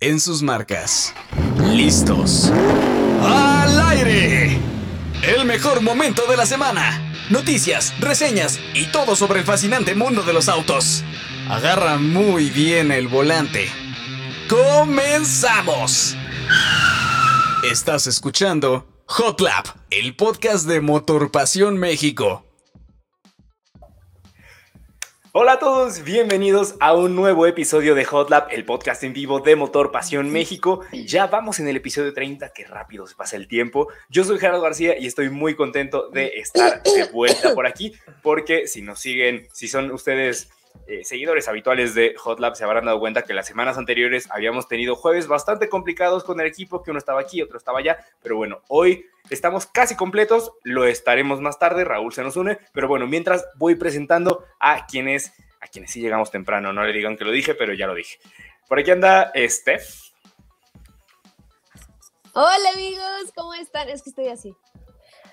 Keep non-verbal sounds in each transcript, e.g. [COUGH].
en sus marcas. Listos. ¡Al aire! El mejor momento de la semana. Noticias, reseñas y todo sobre el fascinante mundo de los autos. Agarra muy bien el volante. ¡Comenzamos! Estás escuchando Hot Lap, el podcast de Motor Pasión México. Hola a todos, bienvenidos a un nuevo episodio de Hot Lap, el podcast en vivo de Motor Pasión México. Ya vamos en el episodio 30, que rápido se pasa el tiempo. Yo soy Gerardo García y estoy muy contento de estar de vuelta por aquí, porque si nos siguen, si son ustedes eh, seguidores habituales de Hot Lab se habrán dado cuenta que las semanas anteriores habíamos tenido jueves bastante complicados con el equipo, que uno estaba aquí, otro estaba allá, pero bueno, hoy estamos casi completos, lo estaremos más tarde, Raúl se nos une, pero bueno, mientras voy presentando a quienes, a quienes sí llegamos temprano, no le digan que lo dije, pero ya lo dije. Por aquí anda Steph. Hola amigos, ¿cómo están? Es que estoy así.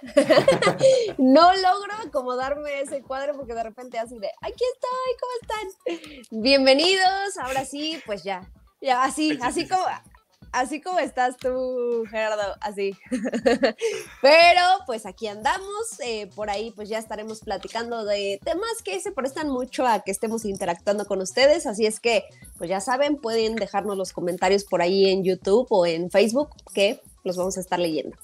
[LAUGHS] no logro acomodarme ese cuadro porque de repente así de, aquí estoy, ¿cómo están? Bienvenidos, ahora sí, pues ya, ya, así, así como, así como estás tú, Gerardo, así. [LAUGHS] Pero pues aquí andamos, eh, por ahí pues ya estaremos platicando de temas que se prestan mucho a que estemos interactuando con ustedes, así es que pues ya saben, pueden dejarnos los comentarios por ahí en YouTube o en Facebook que los vamos a estar leyendo.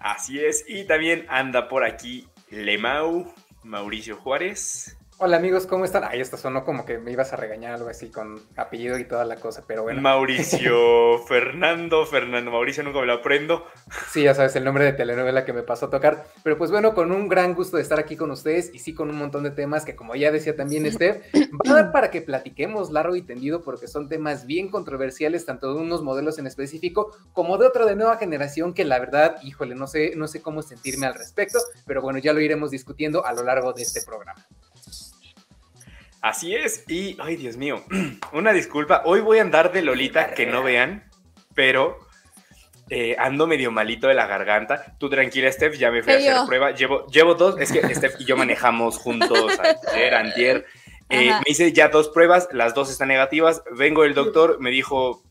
Así es, y también anda por aquí Lemau, Mauricio Juárez. Hola amigos, ¿cómo están? Ay, esto sonó como que me ibas a regañar algo así con apellido y toda la cosa, pero bueno. Mauricio [LAUGHS] Fernando, Fernando Mauricio, nunca me lo aprendo. Sí, ya sabes, el nombre de telenovela que me pasó a tocar. Pero pues bueno, con un gran gusto de estar aquí con ustedes y sí con un montón de temas que como ya decía también Steph, va a dar para que platiquemos largo y tendido porque son temas bien controversiales, tanto de unos modelos en específico como de otro de nueva generación que la verdad, híjole, no sé, no sé cómo sentirme al respecto, pero bueno, ya lo iremos discutiendo a lo largo de este programa. Así es, y, ay Dios mío, [CLEARS THROAT] una disculpa, hoy voy a andar de Lolita, que no vean, pero eh, ando medio malito de la garganta. Tú tranquila, Steph, ya me fui a hacer prueba. Llevo, llevo dos, es que Steph y yo manejamos juntos [LAUGHS] ayer, antier. Eh, me hice ya dos pruebas, las dos están negativas. Vengo el doctor, me dijo,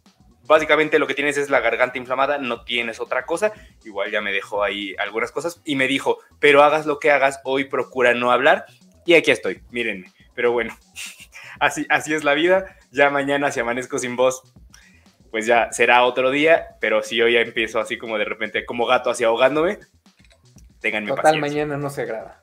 básicamente lo que tienes es la garganta inflamada, no tienes otra cosa. Igual ya me dejó ahí algunas cosas y me dijo, pero hagas lo que hagas, hoy procura no hablar. Y aquí estoy, mírenme. Pero bueno, [LAUGHS] así, así es la vida. Ya mañana si amanezco sin voz, pues ya será otro día. Pero si hoy ya empiezo así como de repente, como gato así ahogándome, tenganme Total, mañana no se graba.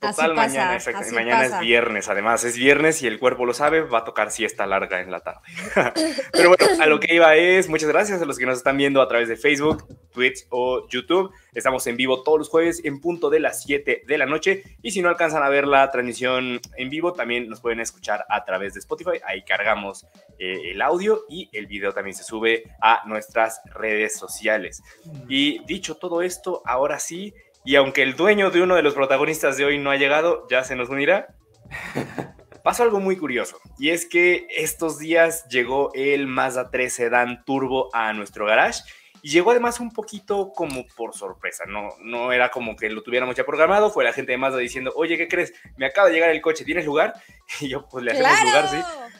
Total, mañana, mañana es viernes, además es viernes y el cuerpo lo sabe, va a tocar siesta larga en la tarde. [LAUGHS] Pero bueno, a lo que iba es, muchas gracias a los que nos están viendo a través de Facebook, Twitch o YouTube. Estamos en vivo todos los jueves en punto de las 7 de la noche y si no alcanzan a ver la transmisión en vivo, también nos pueden escuchar a través de Spotify. Ahí cargamos eh, el audio y el video también se sube a nuestras redes sociales. Y dicho todo esto, ahora sí, y aunque el dueño de uno de los protagonistas de hoy no ha llegado, ya se nos unirá. [LAUGHS] Pasó algo muy curioso, y es que estos días llegó el Mazda 3 Sedan Turbo a nuestro garage, y llegó además un poquito como por sorpresa, no, no era como que lo tuviéramos ya programado, fue la gente de Mazda diciendo, oye, ¿qué crees? Me acaba de llegar el coche, ¿tienes lugar? [LAUGHS] Y yo, pues le hacemos lugar, sí.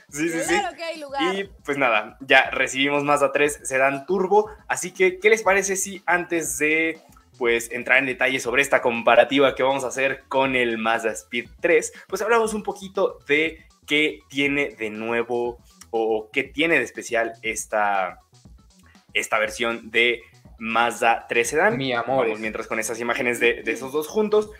Sí, sí, claro Que hay lugar. Y pues nada, ya recibimos Mazda 3 Sedan Turbo, así que, ¿qué les parece si antes de pues entrar en detalle sobre esta comparativa que vamos a hacer con el Mazda Speed 3, pues hablamos un poquito de qué tiene de nuevo o qué tiene de especial esta, esta versión de Mazda 3 Sedan. Mi amor. mientras con esas imágenes de, de esos dos juntos.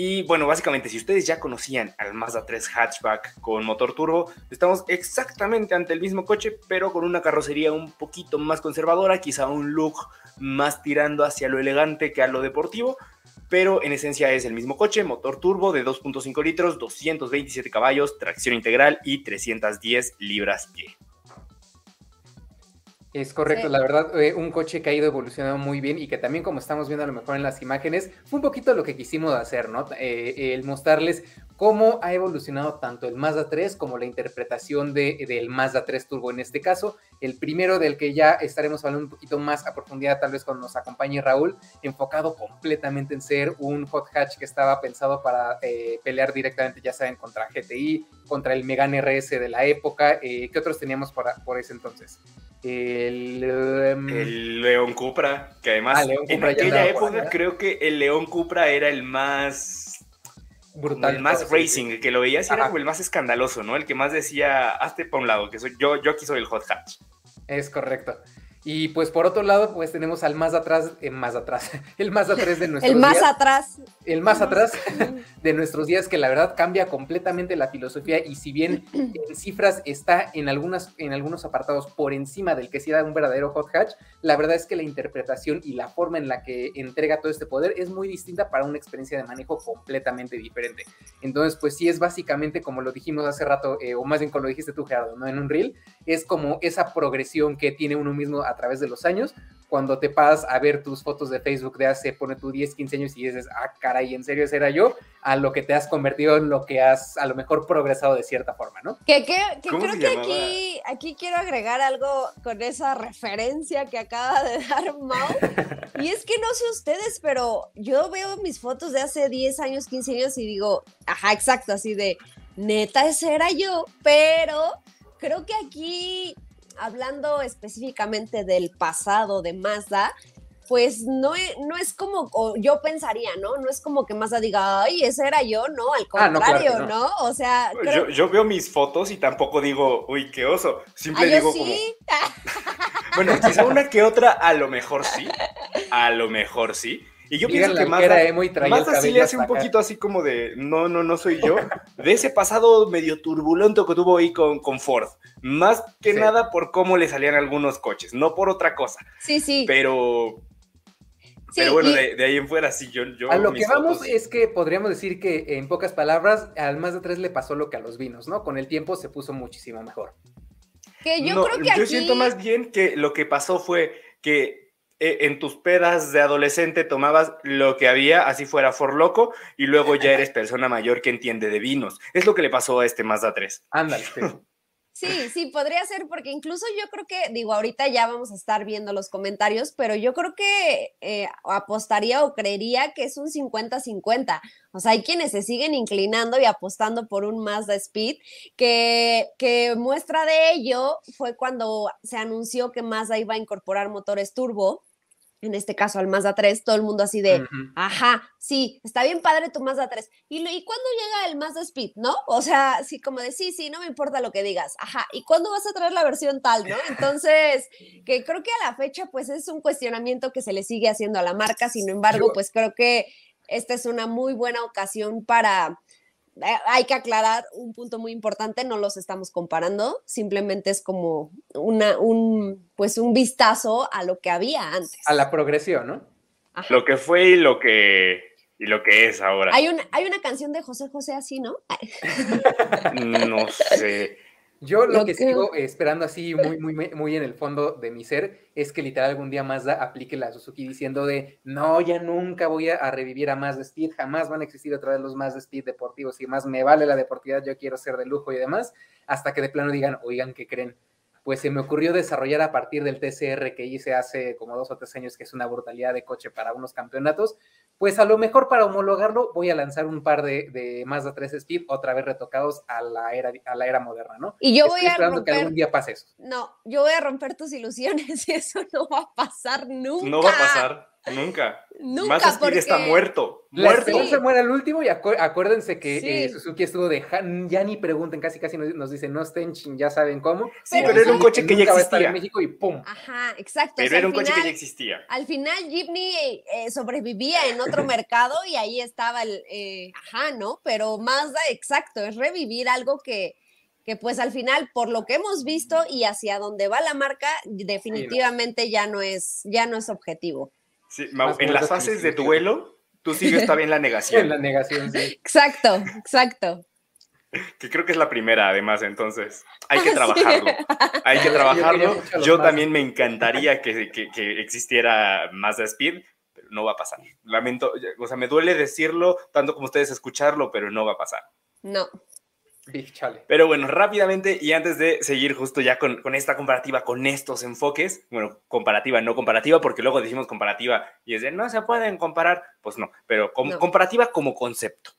Y bueno, básicamente, si ustedes ya conocían al Mazda 3 hatchback con motor turbo, estamos exactamente ante el mismo coche, pero con una carrocería un poquito más conservadora, quizá un look más tirando hacia lo elegante que a lo deportivo, pero en esencia es el mismo coche, motor turbo de 2.5 litros, 227 caballos, tracción integral y 310 libras-pie. Es correcto, la verdad, eh, un coche que ha ido evolucionando muy bien y que también como estamos viendo a lo mejor en las imágenes, fue un poquito lo que quisimos hacer, ¿no? Eh, el mostrarles cómo ha evolucionado tanto el Mazda 3 como la interpretación de, del Mazda 3 Turbo en este caso. El primero del que ya estaremos hablando un poquito más a profundidad, tal vez cuando nos acompañe Raúl, enfocado completamente en ser un hot hatch que estaba pensado para eh, pelear directamente, ya saben, contra GTI, contra el Megane RS de la época. Eh, ¿Qué otros teníamos por, por ese entonces? El, em, el, León Cupra, que además ah, en aquella época creo que el León Cupra era el más brutal. El más racing, que lo veías era como el más escandaloso, ¿no? El que más decía, hazte para un lado, que soy yo, yo aquí soy el hot hatch. Es correcto. Y pues por otro lado, pues tenemos al más atrás, eh, más atrás, [LAUGHS] el más atrás de [LAUGHS] nuestros El más atrás. El más atrás [LAUGHS] de nuestros días, que la verdad cambia completamente la filosofía y si bien [CLEARS THROAT] en cifras está en, algunas, en algunos apartados por encima del que sí era un verdadero hot hatch, la verdad es que la interpretación y la forma en la que entrega todo este poder es muy distinta para una experiencia de manejo completamente diferente. Entonces, pues sí es básicamente como lo dijimos hace rato, eh, o más bien como lo dijiste tú, Gerardo, ¿no? En un reel, es como esa progresión que tiene uno mismo a través de los años, cuando te pasas a ver tus fotos de Facebook de hace, pone tú 10, 15 años y dices, ah, caray, ¿en serio ese era yo? A lo que te has convertido en lo que has a lo mejor progresado de cierta forma, ¿no? Que, que, creo que aquí, aquí quiero agregar algo con esa referencia que acaba de [LAUGHS] dar Mau. y es que no sé ustedes, pero yo veo mis fotos de hace 10 años, 15 años y digo, ajá, exacto, así de, neta, ese era yo, pero creo que aquí hablando específicamente del pasado de Mazda, pues no es, no es como yo pensaría, ¿no? No es como que Mazda diga, ay, ese era yo, no, al ah, contrario, no, O sea. Yo, veo mis fotos y tampoco digo, uy, qué oso. Siempre digo como. [LAUGHS] bueno, quizá una que otra, a lo mejor sí. A lo mejor sí. Y yo pienso que Mazda, emo y Mazda sí le hace un poquito así como de, no, no, no soy yo, [LAUGHS] de ese pasado medio turbulento que tuvo ahí con, con Ford. Más que nada por cómo le salían algunos coches, no por otra cosa. Sí, sí. Pero... pero bueno, de, ahí en fuera sí, yo... yo a lo que vamos es que podríamos decir que en pocas palabras, al más de tres le pasó lo que a los vinos, ¿no? Con el tiempo se puso muchísimo mejor. Que yo creo que Yo siento más bien que lo que pasó fue que en tus pedas de adolescente tomabas lo que había, así fuera for loco, y luego ya eres persona mayor que entiende de vinos. Es lo que le pasó a este Mazda 3. Ándale. Sí, sí, podría ser, porque incluso yo creo que, digo, ahorita ya vamos a estar viendo los comentarios, pero yo creo que eh, apostaría o creería que es un 50-50. O sea, hay quienes se siguen inclinando y apostando por un Mazda Speed, que, que muestra de ello fue cuando se anunció que Mazda iba a incorporar motores turbo en este caso al Mazda 3, todo el mundo así de, ajá, sí, está bien padre tu Mazda 3. ¿Y, ¿Y cuándo llega el Mazda Speed, no? O sea, sí, como de, sí, sí, no me importa lo que digas, ajá, ¿y cuándo vas a traer la versión tal, no? Entonces, que creo que a la fecha, pues es un cuestionamiento que se le sigue haciendo a la marca, sin embargo, pues creo que esta es una muy buena ocasión para hay que aclarar un punto muy importante, no los estamos comparando, simplemente es como una, un, pues un vistazo a lo que había antes. A la progresión, ¿no? Lo que fue y lo que, y lo que es ahora. Hay una, hay una canción de José José así, ¿no? [LAUGHS] no sé. Yo lo, que, sigo esperando así muy, muy, muy en el fondo de mi ser es que literal algún día Mazda aplique la Suzuki diciendo de no, ya nunca voy a, revivir a Mazda Speed, jamás van a existir otra vez los Mazda Speed deportivos y más me vale la deportividad, yo quiero ser de lujo y demás, hasta que de plano digan, oigan, ¿qué creen? Pues se me ocurrió desarrollar a partir del TCR que hice hace como dos o tres años, que es una brutalidad de coche para unos campeonatos, pues a lo mejor para homologarlo voy a lanzar un par de, de Mazda 3 Speed otra vez retocados a la era, a la era moderna, ¿no? Y yo voy a romper, que algún día pase eso. No, yo voy a romper tus ilusiones [LAUGHS] y eso no va a pasar nunca. No va a pasar. Nunca. Nunca. Más porque... está muerto. Muerto. se muere al último y acuérdense que eh, Suzuki estuvo de. Ya ni pregunten, casi casi nos, dicen, no estén ya saben cómo. Sí, pero, era un coche que ya existía. en México y ¡pum! Ajá, exacto. Pero era un coche que ya existía. Al final, Jeepney eh, sobrevivía en otro [LAUGHS] mercado y ahí estaba el. Eh, ajá, ¿no? Pero Mazda, exacto, es revivir algo que que pues al final, por lo que hemos visto y hacia dónde va la marca, definitivamente ya no es, ya no es objetivo en las fases de duelo, tú sigues todavía en la negación. [LAUGHS] en la negación, sí. Exacto, exacto. Que creo que es la primera, además, entonces. Hay que trabajarlo. Hay que trabajarlo. Yo, también me encantaría que, que, existiera más de Speed, pero no va a pasar. Lamento, o sea, me duele decirlo, tanto como ustedes escucharlo, pero no va a pasar. No. Big. Pero bueno, rápidamente y antes de seguir justo ya con, con, esta comparativa, con estos enfoques, bueno, comparativa, no comparativa, porque luego decimos comparativa y es de no se pueden comparar, pues no, pero comparativa como concepto.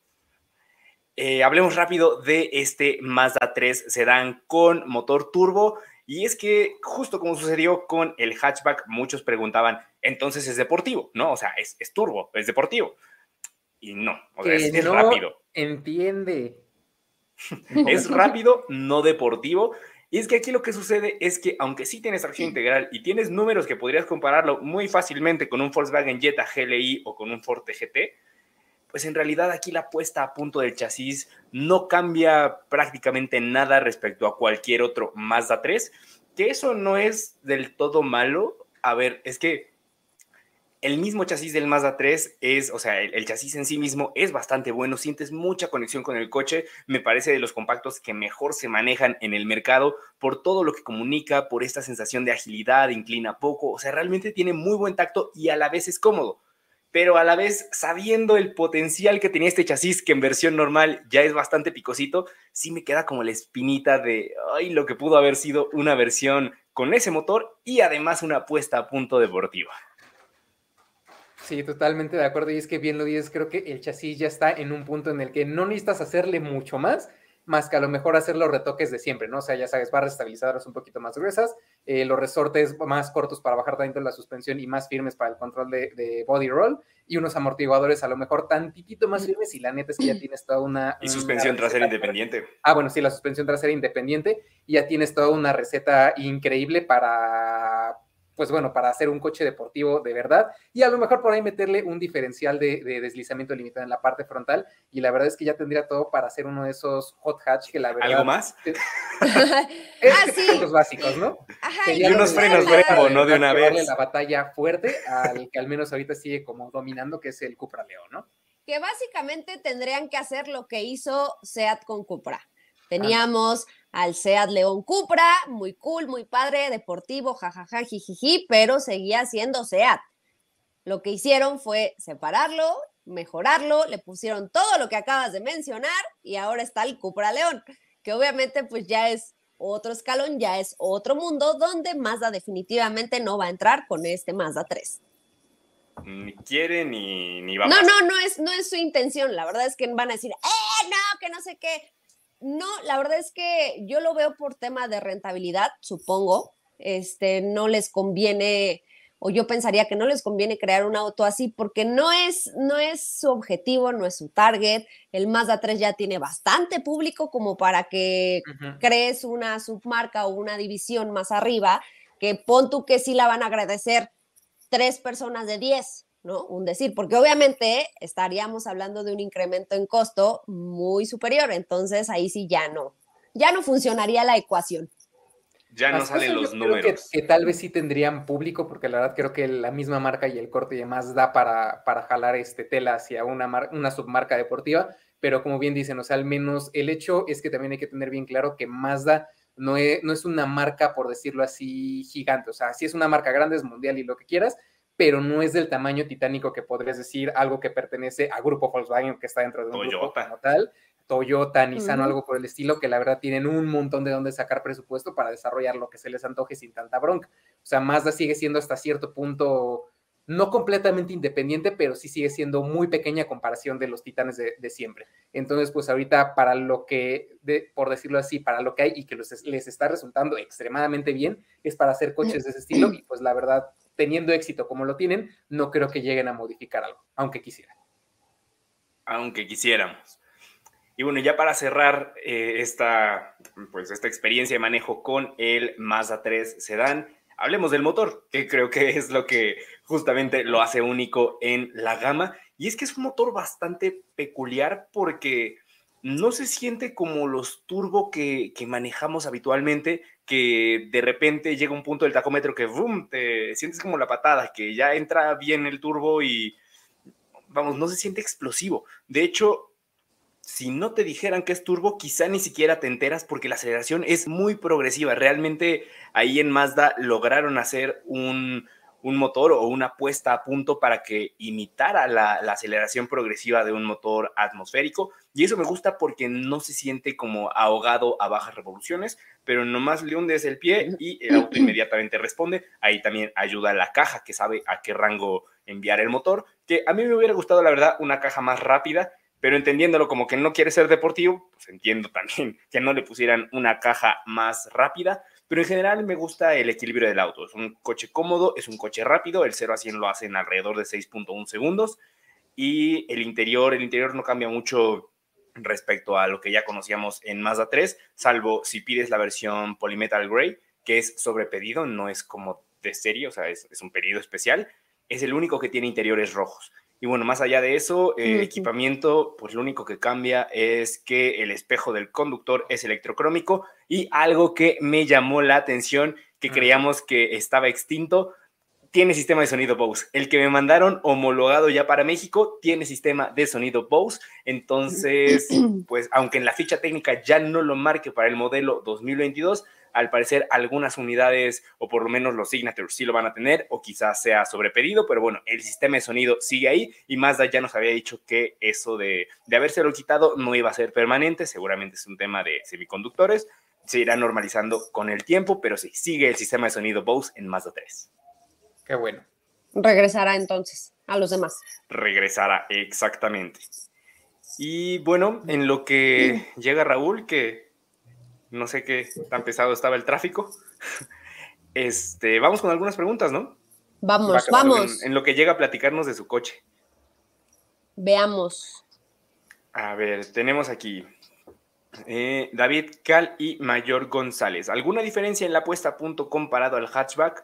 Eh, hablemos rápido de este Mazda 3 sedán con motor turbo. Y es que justo como sucedió con el hatchback, muchos preguntaban, entonces es deportivo, ¿no? O sea, es, es turbo, es deportivo. Y no, o sea, es, rápido. Entiende. [LAUGHS] es rápido, no deportivo. Y es que aquí lo que sucede es que aunque sí tienes tracción integral y tienes números que podrías compararlo muy fácilmente con un Volkswagen Jetta GLI o con un Ford GT, pues en realidad aquí la puesta a punto del chasis no cambia prácticamente nada respecto a cualquier otro Mazda 3, que eso no es del todo malo. A ver, es que el mismo chasis del Mazda 3 es, o sea, el, chasis en sí mismo es bastante bueno, sientes mucha conexión con el coche, me parece de los compactos que mejor se manejan en el mercado por todo lo que comunica, por esta sensación de agilidad, inclina poco, o sea, realmente tiene muy buen tacto y a la vez es cómodo pero a la vez sabiendo el potencial que tenía este chasis, que en versión normal ya es bastante picosito, sí me queda como la espinita de, ay, lo que pudo haber sido una versión con ese motor y además una puesta a punto deportiva. Sí, totalmente de acuerdo. Y es que bien lo dices, creo que el chasis ya está en un punto en el que no necesitas hacerle mucho más, más que a lo mejor hacer los retoques de siempre, ¿no? O sea, ya sabes, barras estabilizadoras un poquito más gruesas, eh, los resortes más cortos para bajar tanto la suspensión y más firmes para el control de, body roll, y unos amortiguadores a lo mejor tantitito más firmes, y la neta es que ya tienes toda una... Y suspensión trasera [LAUGHS] independiente. Ah, bueno, sí, la suspensión trasera independiente, y ya tienes toda una receta increíble para pues bueno, para hacer un coche deportivo de verdad y a lo mejor por ahí meterle un diferencial de, deslizamiento limitado en la parte frontal y la verdad es que ya tendría todo para hacer uno de esos hot hatch que la verdad... ¿Algo más? [LAUGHS] [LAUGHS] ah, sí. Los básicos, ¿no? y unos frenos bravo, ¿no? De una vez. La batalla fuerte al que al menos ahorita sigue como dominando, que es el Cupra León, ¿no? Que básicamente tendrían que hacer lo que hizo SEAT con Cupra. Teníamos al SEAT León Cupra, muy cool, muy padre, deportivo, jajaja, jijiji, pero seguía siendo SEAT. Lo que hicieron fue separarlo, mejorarlo, le pusieron todo lo que acabas de mencionar y ahora está el Cupra León, que obviamente pues ya es otro escalón, ya es otro mundo donde Mazda definitivamente no va a entrar con este Mazda 3. Ni quiere ni, ni va No, no, no es, no es su intención. La verdad es que van a decir, ¡eh, no, que no sé qué! No, la verdad es que yo lo veo por tema de rentabilidad, supongo. Este, no les conviene, o yo pensaría que no les conviene crear un auto así porque no es, no es su objetivo, no es su target. El Mazda 3 ya tiene bastante público como para que crees una submarca o una división más arriba, que pon tú que sí la van a agradecer tres personas de 10, ¿no? Un decir, porque obviamente estaríamos hablando de un incremento en costo muy superior, entonces ahí sí ya no, ya no funcionaría la ecuación. Ya no salen los números. Que, tal vez sí tendrían público, porque la verdad creo que la misma marca y el corte y demás da para, para jalar este tela hacia una, una submarca deportiva, pero como bien dicen, o sea, al menos el hecho es que también hay que tener bien claro que Mazda no es, no es una marca, por decirlo así, gigante, o sea, sí es una marca grande, es mundial y lo que quieras, pero no es del tamaño titánico que podrías decir algo que pertenece a Grupo Volkswagen, que está dentro de un grupo como tal, Toyota, Nissan o algo por el estilo, que la verdad tienen un montón de dónde sacar presupuesto para desarrollar lo que se les antoje sin tanta bronca. O sea, Mazda sigue siendo hasta cierto punto no completamente independiente, pero sí sigue siendo muy pequeña comparación de los titanes de, siempre. Entonces, pues ahorita para lo que, por decirlo así, para lo que hay y que les está resultando extremadamente bien, es para hacer coches de ese estilo y pues la verdad teniendo éxito como lo tienen, no creo que lleguen a modificar algo, aunque quisieran. Aunque quisiéramos. Y bueno, ya para cerrar eh, esta, pues esta experiencia de manejo con el Mazda 3 Sedan, hablemos del motor, que creo que es lo que justamente lo hace único en la gama. Y es que es un motor bastante peculiar porque no se siente como los turbo que, que manejamos habitualmente, que de repente llega un punto del tacómetro que boom, te sientes como la patada, que ya entra bien el turbo y vamos, no se siente explosivo. De hecho, si no te dijeran que es turbo, quizá ni siquiera te enteras porque la aceleración es muy progresiva. Realmente ahí en Mazda lograron hacer un, un motor o una puesta a punto para que imitara la, aceleración progresiva de un motor atmosférico. Y eso me gusta porque no se siente como ahogado a bajas revoluciones, pero nomás le hundes el pie y el auto [CLEARS THROAT] inmediatamente responde. Ahí también ayuda la caja que sabe a qué rango enviar el motor, que a mí me hubiera gustado, la verdad, una caja más rápida, pero entendiéndolo como que no quiere ser deportivo, pues entiendo también que no le pusieran una caja más rápida, pero en general me gusta el equilibrio del auto. Es un coche cómodo, es un coche rápido, el 0 a 100 lo hace en alrededor de 6.1 segundos y el interior, el interior no cambia mucho respecto a lo que ya conocíamos en Mazda 3, salvo si pides la versión Polymetal Gray, que es sobre pedido, no es como de serie, o sea, es, es un pedido especial. Es el único que tiene interiores rojos. Y bueno, más allá de eso, eh, equipamiento, pues lo único que cambia es que el espejo del conductor es electrocrómico y algo que me llamó la atención, que creíamos que estaba extinto, tiene sistema de sonido Bose. El que me mandaron homologado ya para México tiene sistema de sonido Bose. Entonces, [CLEARS THROAT] pues aunque en la ficha técnica ya no lo marque para el modelo 2022, al parecer algunas unidades o por lo menos los signatures sí lo van a tener o quizás sea sobrepedido, pero bueno, el sistema de sonido sigue ahí y Mazda ya nos había dicho que eso de, de habérselo quitado no iba a ser permanente, seguramente es un tema de semiconductores, se irá normalizando con el tiempo, pero sí, sigue el sistema de sonido Bose en Mazda 3. Qué bueno. Regresará entonces a los demás. Regresará, exactamente. Y bueno, en lo que llega Raúl, que no sé qué tan pesado estaba el tráfico. [LAUGHS] Este, vamos con algunas preguntas, ¿no? Vamos, vamos. En, lo que llega a platicarnos de su coche. Veamos. A ver, tenemos aquí eh, David Cal y Mayor González. ¿Alguna diferencia en la puesta a punto comparado al hatchback?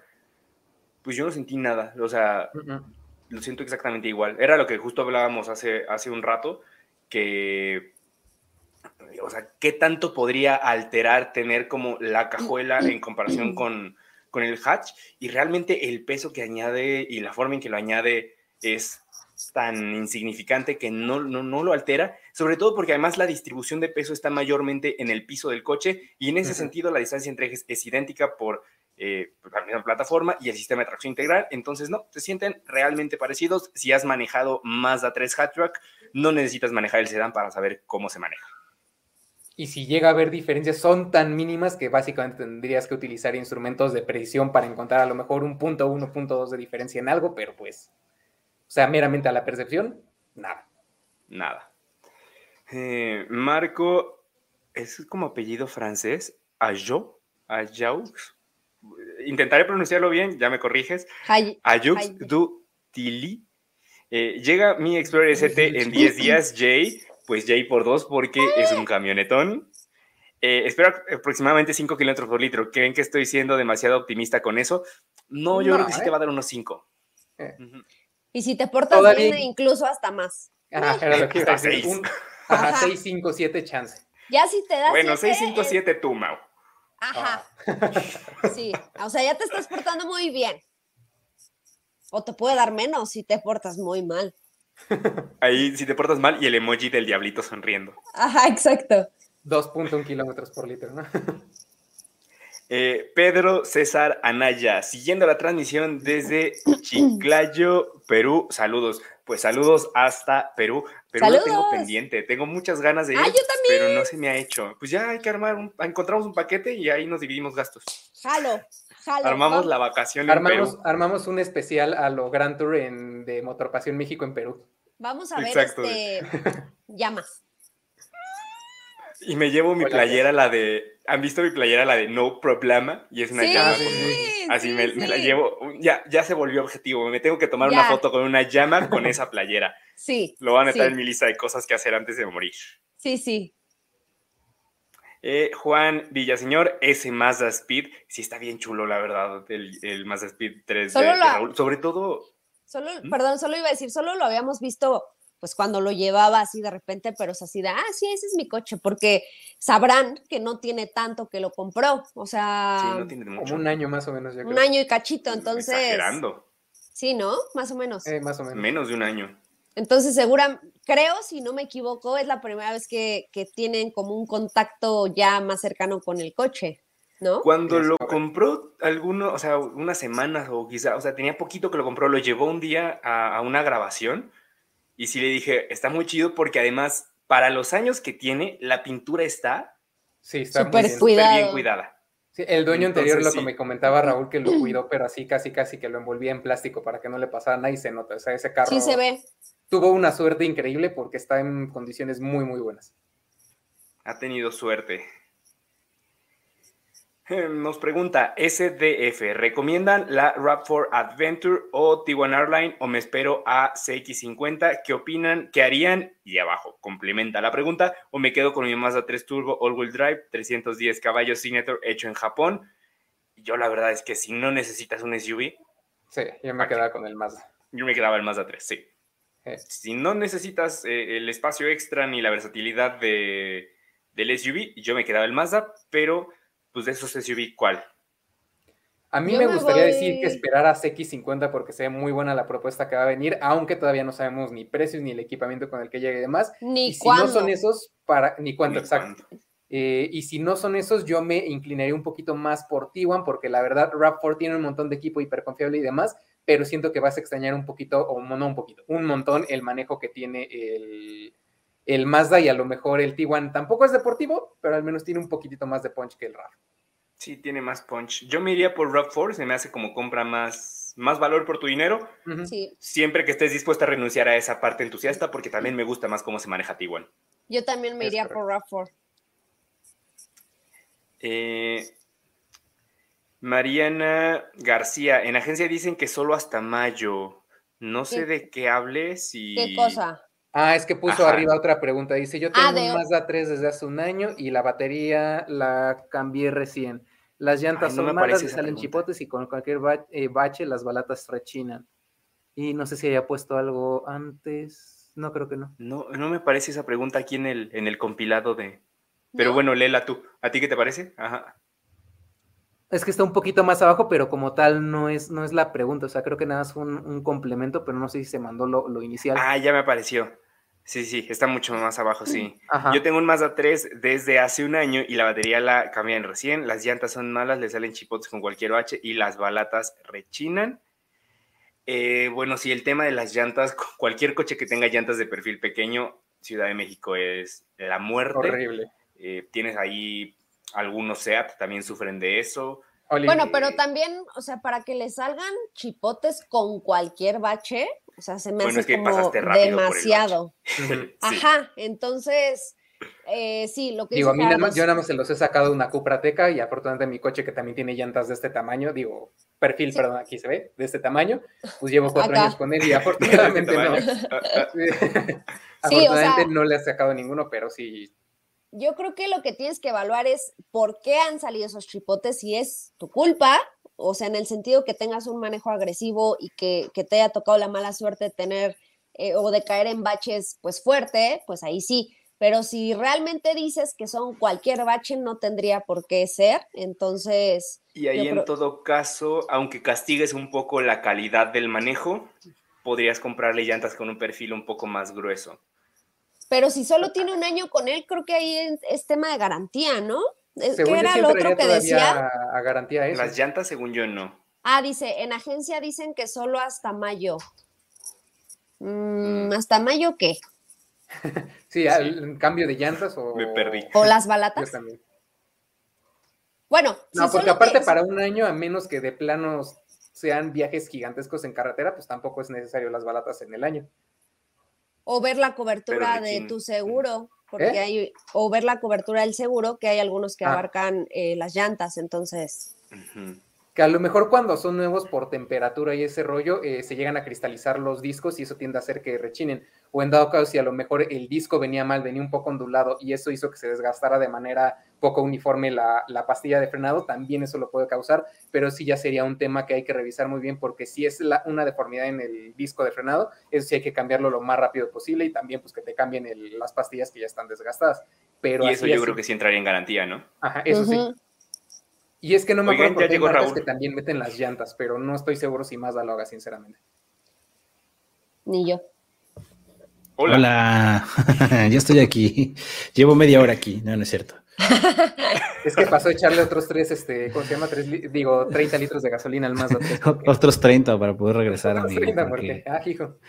Pues yo no sentí nada. O sea, lo siento exactamente igual. Era lo que justo hablábamos hace, hace un rato, que o sea, ¿qué tanto podría alterar tener como la cajuela en comparación con, con el hatch? Y realmente el peso que añade y la forma en que lo añade es tan insignificante que no, no, lo altera, sobre todo porque además la distribución de peso está mayormente en el piso del coche y en ese sentido la distancia entre ejes es idéntica por eh, la misma plataforma y el sistema de tracción integral, entonces no, se sienten realmente parecidos. Si has manejado Mazda 3 Hatchback, no necesitas manejar el sedán para saber cómo se maneja. Y si llega a haber diferencias, son tan mínimas que básicamente tendrías que utilizar instrumentos de precisión para encontrar a lo mejor un punto uno, punto dos de diferencia en algo, pero pues, o sea, meramente a la percepción, nada. Nada. Eh, Marco, ¿es como apellido francés? Ayo, Ayaux. Intentaré pronunciarlo bien, ya me corriges. Ayux du Tili. Eh, llega mi Explorer ST en [LAUGHS] 10 días, Jay pues J por dos porque es un camionetón. Eh, espero aproximadamente 5 kilómetros por litro. ¿Creen que estoy siendo demasiado optimista con eso? No, yo creo que sí te ¿eh? va a dar unos 5. Eh. Y si te portas bien, incluso hasta más. Ajá, era lo que iba a decir. 6, 5, 7 chance. Ya si te das. Bueno, 6, 5, 7 tú, Mau. Ajá. Ah. Sí, o sea, ya te estás portando muy bien. O te puede dar menos si te portas muy mal. [LAUGHS] Ahí si te portas mal y el emoji del diablito sonriendo. Ajá, exacto. 2.1 kilómetros por litro, ¿no? [LAUGHS] Eh, Pedro César Anaya, siguiendo la transmisión desde Chiclayo, Perú. Saludos. Pues saludos hasta Perú. Perú lo tengo pendiente. Tengo muchas ganas de ir, pero no se me ha hecho. Pues ya hay que armar un, encontramos un paquete y ahí nos dividimos gastos. Jalo. Armamos la vacación armamos, en Perú. Armamos un especial a lo Grand Tour en, de Motorpasión México en Perú. Vamos a ver este llamas. Y me llevo mi playera, la de. ¿Han visto mi playera, la de No Problema? Y es una llama. así me, la llevo. Ya, ya se volvió objetivo. Me tengo que tomar una foto con una llama con esa playera. Sí. Lo van a meter en mi lista de cosas que hacer antes de morir. Sí, sí. Eh, Juan Villaseñor, ese Mazda Speed, sí está bien chulo, la verdad, el, el Mazda Speed 3 de, Raúl. Sobre todo. Solo, ¿Mm? Perdón, solo iba a decir, solo lo habíamos visto pues cuando lo llevaba así de repente, pero es así de, ah, sí, ese es mi coche, porque sabrán que no tiene tanto que lo compró, o sea, sí, no tiene mucho. Como un año más o menos. Un año y cachito, entonces. Exagerando. Sí, ¿no? Más o menos. Eh, más o menos. Menos de un año. Entonces, segura, creo, si no me equivoco, es la primera vez que, tienen como un contacto ya más cercano con el coche. ¿no? Cuando lo compró alguno, o sea, unas semanas o quizá, o sea, tenía poquito que lo compró, lo llevó un día a, una grabación y sí le dije, está muy chido porque además, para los años que tiene, la pintura está sí, está súper bien cuidada. Sí, el dueño anterior lo que me comentaba Raúl que lo cuidó, pero así casi casi que lo envolvía en plástico para que no le pasara nada y se nota. O sea, ese carro sí se ve. Tuvo una suerte increíble porque está en condiciones muy, muy buenas. Ha tenido suerte. Nos pregunta SDF, ¿recomiendan la RAV4 Adventure o T1 Airline o me espero a CX50? ¿Qué opinan? ¿Qué harían? Y abajo, complementa la pregunta, o me quedo con mi Mazda 3 Turbo All-Wheel Drive, 310 caballos Signature hecho en Japón. Yo la verdad es que si no necesitas un SUV... Sí, yo me quedaba con el Mazda. Yo me quedaba el Mazda 3, sí. Si no necesitas eh, el espacio extra ni la versatilidad de, del SUV, yo me quedaba el Mazda, pero pues de esos SUV, ¿cuál? A mí me, gustaría decir que esperar a CX50 porque se ve muy buena la propuesta que va a venir, aunque todavía no sabemos ni precios ni el equipamiento con el que llegue y demás. Ni y si no son esos, para, ni cuánto, exacto. Eh, y si no son esos, yo me inclinaría un poquito más por T1 porque la verdad RAV4 tiene un montón de equipo hiperconfiable y demás, pero siento que vas a extrañar un poquito, o no un poquito, un montón el manejo que tiene el, el Mazda y a lo mejor el T1 tampoco es deportivo, pero al menos tiene un poquitito más de punch que el RAV. Sí, tiene más punch. Yo me iría por RAV4, se me hace como compra más, más valor por tu dinero. sí. Siempre que estés dispuesta a renunciar a esa parte entusiasta, porque también me gusta más cómo se maneja T1. Yo también me iría por RAV4. Eh, Mariana García, en agencia dicen que solo hasta mayo. No sé de qué hables y... ¿Qué cosa? Ah, es que puso arriba otra pregunta. Dice, yo ah, tengo un Mazda 3 desde hace un año y la batería la cambié recién. Las llantas son malas, le salen chipotes y con cualquier eh, bache las balatas rechinan. Y no sé si haya puesto algo antes. No, creo que no. No, no me parece esa pregunta aquí en el, en el compilado de... Pero bueno, léela tú. ¿A ti qué te parece? Ajá. Es que está un poquito más abajo, pero como tal no es, no es la pregunta. O sea, creo que nada es un, complemento, pero no sé si se mandó lo, lo inicial. Ah, ya me apareció. Sí, sí, está mucho más abajo, sí. Yo tengo un Mazda 3 desde hace un año y la batería la cambian recién. Las llantas son malas, le salen chipotes con cualquier H y las balatas rechinan. Eh, bueno, sí, el tema de las llantas, cualquier coche que tenga llantas de perfil pequeño, Ciudad de México es la muerte. Horrible. Eh, tienes ahí algunos SEAT, también sufren de eso. Bueno, pero también, o sea, para que le salgan chipotes con cualquier bache, o sea, se me hace como demasiado. Ajá, entonces, eh, sí, lo que Digo, a mí nada más, yo nada más se los he sacado una Cuprateca y afortunadamente mi coche que también tiene llantas de este tamaño, digo, perfil, perdón, aquí se ve, de este tamaño, pues llevo cuatro años con él y [LAUGHS] afortunadamente no. [LAUGHS] afortunadamente no le he sacado ninguno, pero sí yo creo que lo que tienes que evaluar es por qué han salido esos chipotes, si es tu culpa, o sea, en el sentido que tengas un manejo agresivo y que, te haya tocado la mala suerte de tener eh, o de caer en baches, pues fuerte, pues ahí sí. Pero si realmente dices que son cualquier bache, no tendría por qué ser. Entonces. Y ahí en todo caso, aunque castigues un poco la calidad del manejo, podrías comprarle llantas con un perfil un poco más grueso. Pero si solo tiene un año con él, creo que ahí es, tema de garantía, ¿no? ¿Qué era lo otro que decía? A, garantía eso. Las llantas, según yo, no. Ah, dice, en agencia dicen que solo hasta mayo. Mm, ¿Hasta mayo qué? [LAUGHS] sí, el cambio de llantas o... Me perdí. ¿O las balatas? Yo también. Bueno, no, porque aparte para un año, a menos que de planos sean viajes gigantescos en carretera, pues tampoco es necesario las balatas en el año o ver la cobertura de tu seguro, porque ¿Eh? hay, o ver la cobertura del seguro, que hay algunos que ah. abarcan eh, las llantas, entonces que a lo mejor cuando son nuevos por temperatura y ese rollo, eh, se llegan a cristalizar los discos y eso tiende a hacer que rechinen. O en dado caso, si a lo mejor el disco venía mal, venía un poco ondulado y eso hizo que se desgastara de manera poco uniforme la, pastilla de frenado, también eso lo puede causar, pero sí ya sería un tema que hay que revisar muy bien porque si es una deformidad en el disco de frenado, eso sí hay que cambiarlo lo más rápido posible y también pues que te cambien las pastillas que ya están desgastadas. Pero y eso yo creo que sí entraría en garantía, ¿no? Ajá, eso sí. Y es que no me acuerdo porque hay marcas que también meten las llantas, pero no estoy seguro si Mazda lo haga, sinceramente. Ni yo. Hola. Hola. [LAUGHS] ya estoy aquí. Llevo media hora aquí. No, no es cierto. [LAUGHS] es que pasó a echarle otros tres, este, ¿cómo se llama? Tres, digo, 30 litros de gasolina al más. [LAUGHS] Otros 30 para poder regresar a mi. 30 porque... Ah, hijo.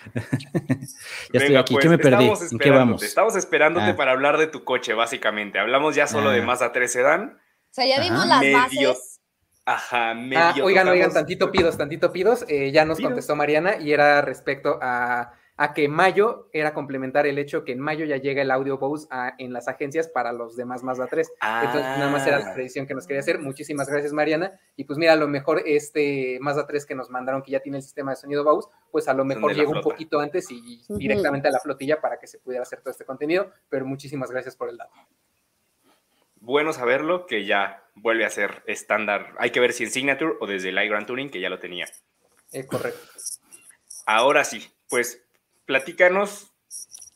ya estoy aquí. ¿Qué me pues, perdí? ¿En qué vamos? Estamos esperándote ah. para hablar de tu coche, básicamente. Hablamos ya solo de ah. Mazda 3 Sedan. O sea, ya dimos las bases. Ajá, medio. oigan, oigan, tantito pidos, tantito pidos. Eh, ya nos contestó Mariana y era respecto a a que mayo era complementar el hecho que en mayo ya llega el audio Bose en las agencias para los demás Mazda 3. Entonces, nada más era la ah. predicción que nos quería hacer. Muchísimas gracias, Mariana. Y pues mira, a lo mejor este Mazda 3 que nos mandaron, que ya tiene el sistema de sonido Bose, pues a lo mejor llega un poquito antes y directamente a la flotilla para que se pudiera hacer todo este contenido. Pero muchísimas gracias por el dato. Bueno saberlo, que ya vuelve a ser estándar. Hay que ver si en Signature o desde el iGrand Tuning, que ya lo tenía. Eh, correcto. Ahora sí, pues platícanos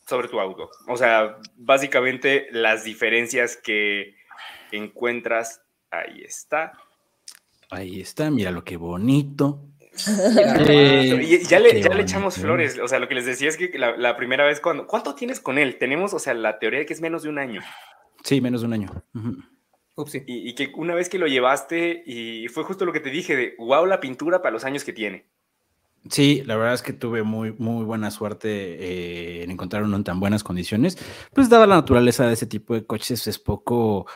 sobre tu auto. O sea, básicamente las diferencias que encuentras. Ahí está. Ahí está, mira lo que bonito. Eh, ya le, ya le echamos flores. O sea, lo que les decía es que la, primera vez cuando. ¿Cuánto tienes con él? Tenemos, o sea, la teoría de que es menos de un año. Sí, menos de un año. y, y, que una vez que lo llevaste, y fue justo lo que te dije de wow, la pintura para los años que tiene. Sí, la verdad es que tuve muy, muy buena suerte eh, en encontrar uno en tan buenas condiciones. Pues dada la naturaleza de ese tipo de coches, es poco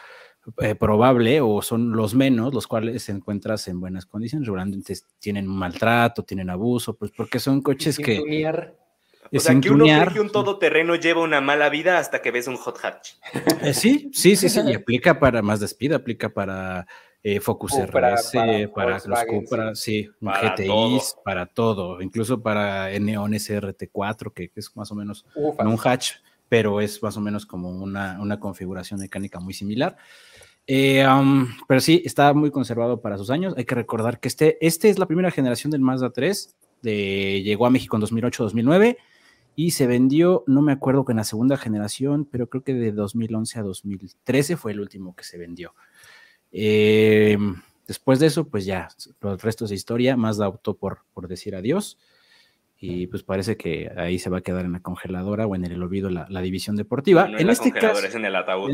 eh, probable o son los menos los cuales encuentras en buenas condiciones. Regularmente tienen maltrato, tienen abuso, pues porque son coches que... O sea, que uno cree que un todoterreno lleva una mala vida hasta que ves un hot hatch. Eh, sí, sí, sí, sí, y [LAUGHS] aplica para más despido, aplica para eh, Focus RS, para, los Cupra, sí, GTIs, para todo, incluso para Neon SRT4, que, es más o menos un hatch, pero es más o menos como una, configuración mecánica muy similar. Eh, pero sí, está muy conservado para sus años. Hay que recordar que este, este es la primera generación del Mazda 3, de, llegó a México en 2008-2009 y se vendió, no me acuerdo que en la segunda generación, pero creo que de 2011 a 2013 fue el último que se vendió. Eh, después de eso, pues ya, los restos de historia, Mazda optó por, por decir adiós. Y pues parece que ahí se va a quedar en la congeladora o en el olvido la, división deportiva. en, este caso. Es en el ataúd.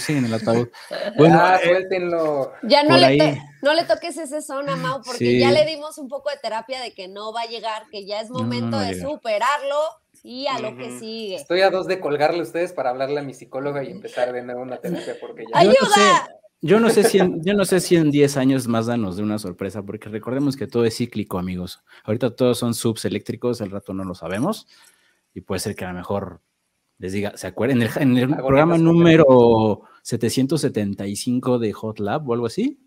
sí, en el ataúd. [LAUGHS] bueno, ah, suéltenlo. Ya no le, no le, toques ese zona, Mau, porque ya le dimos un poco de terapia de que no va a llegar, que ya es momento de superarlo y a lo que sigue. Estoy a dos de colgarle a ustedes para hablarle a mi psicóloga y empezar de nuevo una terapia porque ya. ¡Ayuda! Yo no sé si en, yo no sé si en 10 años más nos de una sorpresa, porque recordemos que todo es cíclico, amigos. Ahorita todos son subs eléctricos, el rato no lo sabemos. Y puede ser que a lo mejor les diga, ¿se acuerdan? En el, en el programa número 775 de Hot Lab o algo así,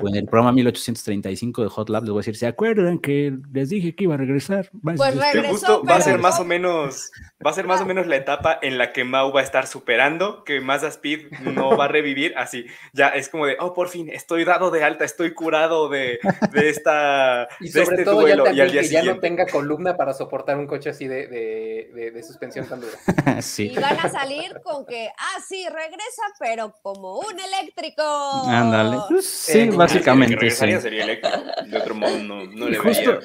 o en el programa 1835 de Hot Lab, les voy a decir, ¿se acuerdan que les dije que iba a regresar? Pues regresó, va a ser más o menos, va a ser más o menos la etapa en la que Mau va a estar superando, que Mazda Speed no va a revivir, así, ya es como de, oh, por fin, estoy dado de alta, estoy curado de, de esta, y sobre este todo duelo, ya y que ya no tenga columna para soportar un coche así de, de, de, suspensión tan dura. [LAUGHS] sí. Y van a salir con que, ah, sí, regresa, pero como un eléctrico. Ándale, pues, Sí, básicamente. sería eléctrico. De otro modo, no, no le justo,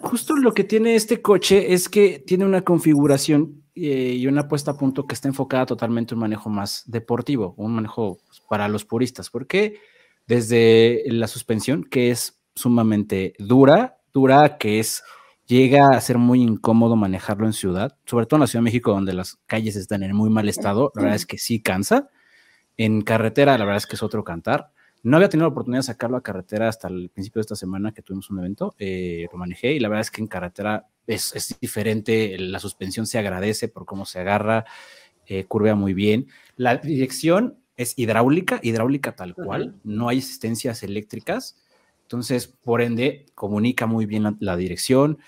justo lo que tiene este coche es que tiene una configuración eh, y una puesta a punto que está enfocada totalmente en un manejo más deportivo, un manejo pues, para los puristas, porque desde la suspensión, que es sumamente dura, dura, que es llega a ser muy incómodo manejarlo en ciudad, sobre todo en la Ciudad de México, donde las calles están en muy mal estado, la verdad es que sí cansa. En carretera, la verdad es que es otro cantar. No había tenido la oportunidad de sacarlo a carretera hasta el principio de esta semana que tuvimos un evento, eh, lo manejé y la verdad es que en carretera es, diferente, la suspensión se agradece por cómo se agarra, eh, curvea muy bien. La dirección es hidráulica, hidráulica tal cual, no hay asistencias eléctricas, entonces por ende comunica muy bien la, dirección.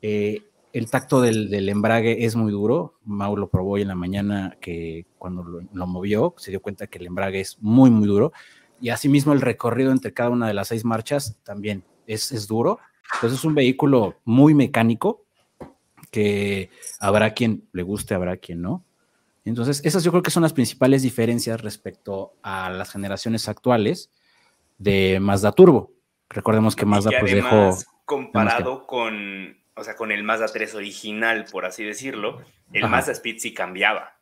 Eh, el tacto del, embrague es muy duro. Mau lo probó hoy en la mañana que cuando lo, movió se dio cuenta que el embrague es muy, muy duro y asimismo el recorrido entre cada una de las seis marchas también es, es duro. Entonces es un vehículo muy mecánico que habrá quien le guste, habrá quien no. Entonces, esas yo creo que son las principales diferencias respecto a las generaciones actuales de Mazda Turbo. Recordemos que Mazda pues dejó... Comparado con, o sea, con el Mazda 3 original, por así decirlo, el Mazda Speed sí cambiaba.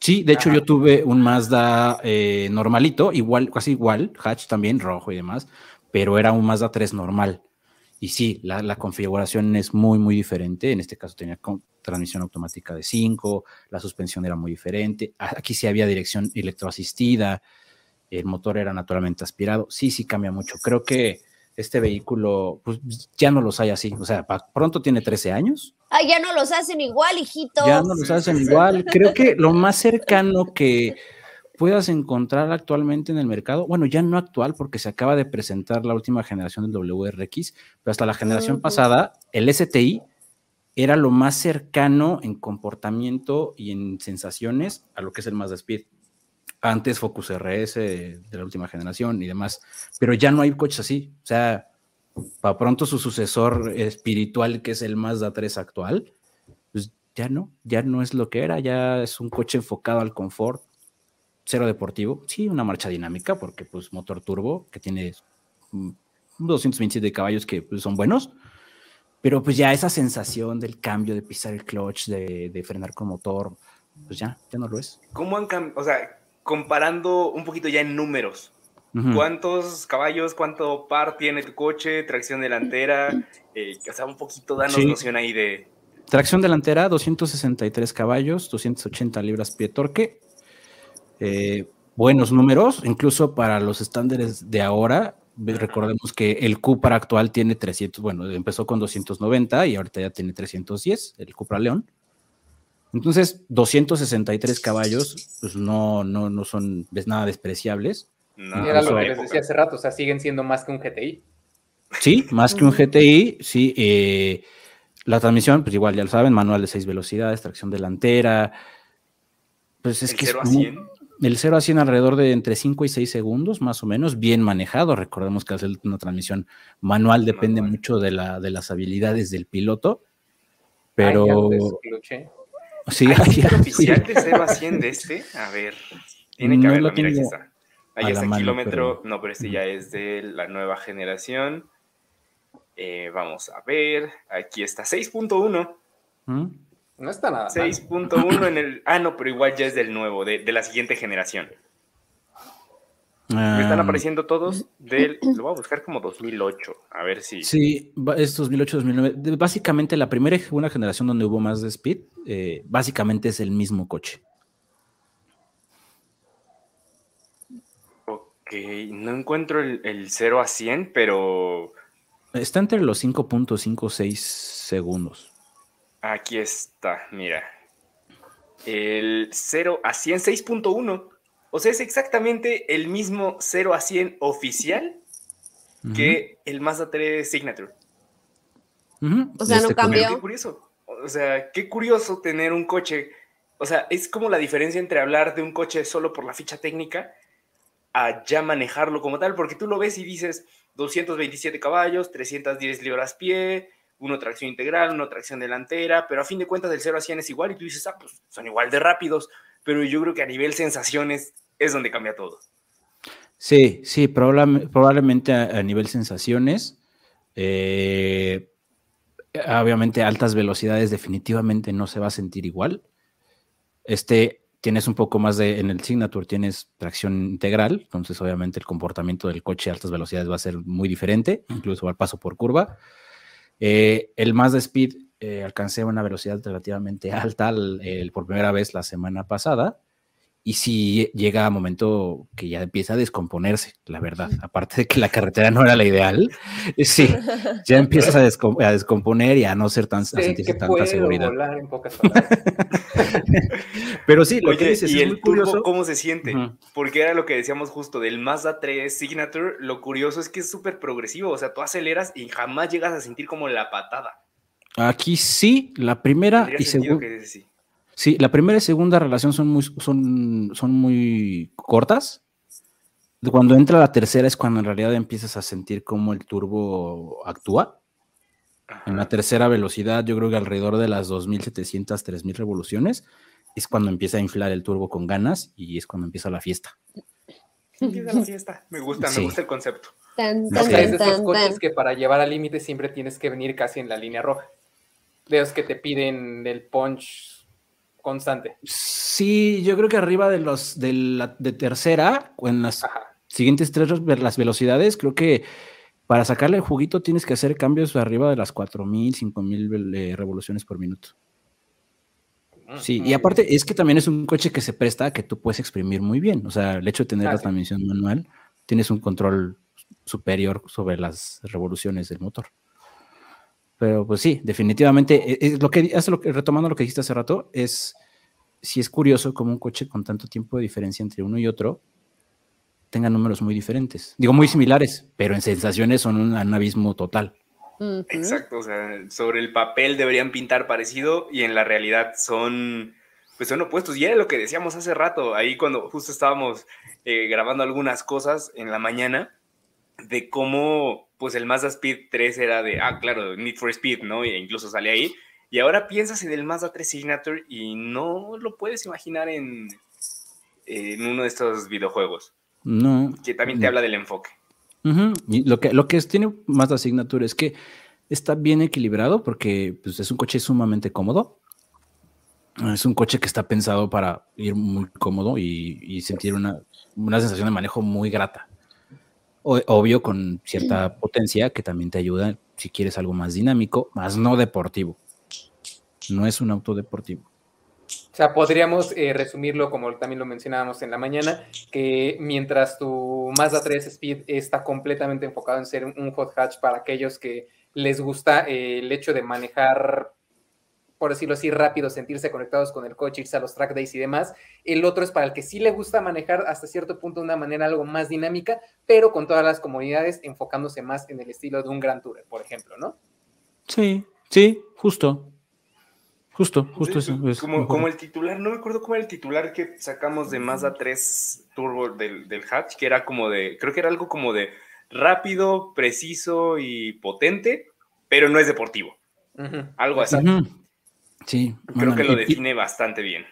Sí, de hecho yo tuve un Mazda eh, normalito, igual, casi igual, hatch también, rojo y demás, pero era un Mazda 3 normal. Y sí, la, configuración es muy, muy diferente. En este caso tenía transmisión automática de 5, la suspensión era muy diferente. Aquí sí había dirección electroasistida, el motor era naturalmente aspirado. Sí, sí cambia mucho. Creo que este vehículo, pues ya no los hay así. O sea, pronto tiene 13 años. Ah, ya no los hacen igual, hijito. Ya no los hacen igual. Creo que lo más cercano que puedas encontrar actualmente en el mercado, bueno, ya no actual porque se acaba de presentar la última generación del WRX, pero hasta la generación pasada, el STI era lo más cercano en comportamiento y en sensaciones a lo que es el Mazda Speed. Antes Focus RS de la última generación y demás, pero ya no hay coches así. O sea, para pronto su sucesor espiritual, que es el Mazda 3 actual, pues ya no, ya no es lo que era, ya es un coche enfocado al confort, cero deportivo, sí, una marcha dinámica, porque pues motor turbo, que tiene 227 caballos que pues, son buenos, pero pues ya esa sensación del cambio, de pisar el clutch, de, frenar con motor, pues ya, ya no lo es. ¿Cómo han cambiado? O sea, comparando un poquito ya en números, ¿cuántos caballos, cuánto par tiene tu coche, tracción delantera? Eh, o sea, un poquito danos noción ahí de... Tracción delantera, 263 caballos, 280 libras pie torque, eh, buenos números, incluso para los estándares de ahora. Recordemos que el Cupra actual tiene 300, bueno, empezó con 290 y ahorita ya tiene 310, el Cupra León. Entonces, 263 caballos, pues no, no, no son nada despreciables. era lo que les decía hace rato, o sea, siguen siendo más que un GTI. Sí, más que un GTI, sí. Eh, la transmisión, pues igual ya lo saben, manual de 6 velocidades, tracción delantera. Pues es que es el 0 a 100 alrededor de entre 5 y 6 segundos, más o menos, bien manejado. Recordemos que hacer una transmisión manual depende mucho de, la, de las habilidades del piloto. Pero. Sí, ¿Hay [LAUGHS] oficial de 0 a 100 de este? A ver, tiene que haberlo, mira, aquí está. Ahí está el kilómetro, no, pero este ya es de la nueva generación. Eh, vamos a ver, aquí está 6.1. No está nada. 6.1 en el. Ah, no, pero igual ya es del nuevo, de, la siguiente generación. Me están apareciendo todos del. Lo voy a buscar como 2008, a ver si. Sí, es 2008-2009. Básicamente, la primera una generación donde hubo más de Speed, eh, básicamente es el mismo coche. Ok, no encuentro el, el 0 a 100, pero. Está entre los 5.56 segundos. Aquí está, mira. El 0 a 100, 6.1. O sea, es exactamente el mismo 0 a 100 oficial que el Mazda 3 Signature. O sea, no cambió. Qué curioso. O sea, qué curioso tener un coche. O sea, es como la diferencia entre hablar de un coche solo por la ficha técnica a ya manejarlo como tal, porque tú lo ves y dices 227 caballos, 310 libras pie, una tracción integral, una tracción delantera, pero a fin de cuentas del 0 a 100 es igual y tú dices, ah, pues son igual de rápidos, pero yo creo que a nivel sensaciones es donde cambia todo. Sí, sí, probablemente a, nivel sensaciones. Eh, obviamente altas velocidades definitivamente no se va a sentir igual. Este, tienes un poco más de, en el Signature tienes tracción integral, entonces obviamente el comportamiento del coche a altas velocidades va a ser muy diferente, incluso al paso por curva. Eh, el Mazda Speed eh, alcancé una velocidad relativamente alta por primera vez la semana pasada. Y si llega a momento que ya empieza a descomponerse, la verdad. Aparte de que la carretera no era la ideal, [LAUGHS] sí, ya empiezas a, descomponer y a no ser tan, a sentirse tanta seguridad. [LAUGHS] Pero sí, lo que dices ¿y es el muy curioso. ¿Cómo se siente? Porque era lo que decíamos justo del Mazda 3 Signature. Lo curioso es que es súper progresivo. O sea, tú aceleras y jamás llegas a sentir como la patada. Aquí sí, la primera y segunda. Sí. La primera y segunda relación son muy, son, son muy cortas. Cuando entra la tercera es cuando en realidad empiezas a sentir cómo el turbo actúa. En la tercera velocidad, yo creo que alrededor de las 2700, 3000 revoluciones, es cuando empieza a inflar el turbo con ganas y es cuando empieza la fiesta. Empieza la fiesta. Me gusta, me gusta el concepto. Tan, tan, es de esos coches que para llevar al límite siempre tienes que venir casi en la línea roja. De los que te piden el punch constante. Sí, yo creo que arriba de los de la de tercera, o en las siguientes tres las velocidades, creo que para sacarle el juguito tienes que hacer cambios arriba de las 4000, 5000 eh, revoluciones por minuto. Mm, sí, y aparte es que también es un coche que se presta a que tú puedes exprimir muy bien. O sea, el hecho de tener ah, la transmisión manual, tienes un control superior sobre las revoluciones del motor. Pero pues sí, definitivamente, es, eh, lo que, lo que, retomando lo que dijiste hace rato, es, si es curioso cómo un coche con tanto tiempo de diferencia entre uno y otro tenga números muy diferentes. Digo, muy similares, pero en sensaciones son un, abismo total. Exacto, o sea, sobre el papel deberían pintar parecido y en la realidad son, pues son opuestos. Y era lo que decíamos hace rato, ahí cuando justo estábamos eh, grabando algunas cosas en la mañana, de cómo pues el Mazda Speed 3 era de, ah, claro, Need for Speed, ¿no? E incluso sale ahí. Y ahora piensas en el Mazda 3 Signature y no lo puedes imaginar en, en uno de estos videojuegos. No. Que también te habla del enfoque. y lo que, lo que tiene Mazda Signature es que está bien equilibrado porque pues, es un coche sumamente cómodo. Es un coche que está pensado para ir muy cómodo y, y sentir una, una sensación de manejo muy grata obvio con cierta [CLEARS THROAT] potencia que también te ayuda si quieres algo más dinámico, más no deportivo. No es un auto deportivo. O sea, podríamos eh, resumirlo como también lo mencionábamos en la mañana, que mientras tu Mazda 3 Speed está completamente enfocado en ser un hot hatch para aquellos que les gusta eh, el hecho de manejar por decirlo así, rápido, sentirse conectados con el coche, irse a los track days y demás. El otro es para el que sí le gusta manejar hasta cierto punto de una manera algo más dinámica, pero con todas las comodidades, enfocándose más en el estilo de un Gran Tour, por ejemplo, ¿no? Sí, sí, justo. Justo, justo eso. como, como, el titular, no me acuerdo cómo era el titular que sacamos de Mazda 3 Turbo del, del Hatch, que era como de, creo que era algo como de rápido, preciso y potente, pero no es deportivo. Algo así. Sí. Creo que lo define bastante bien.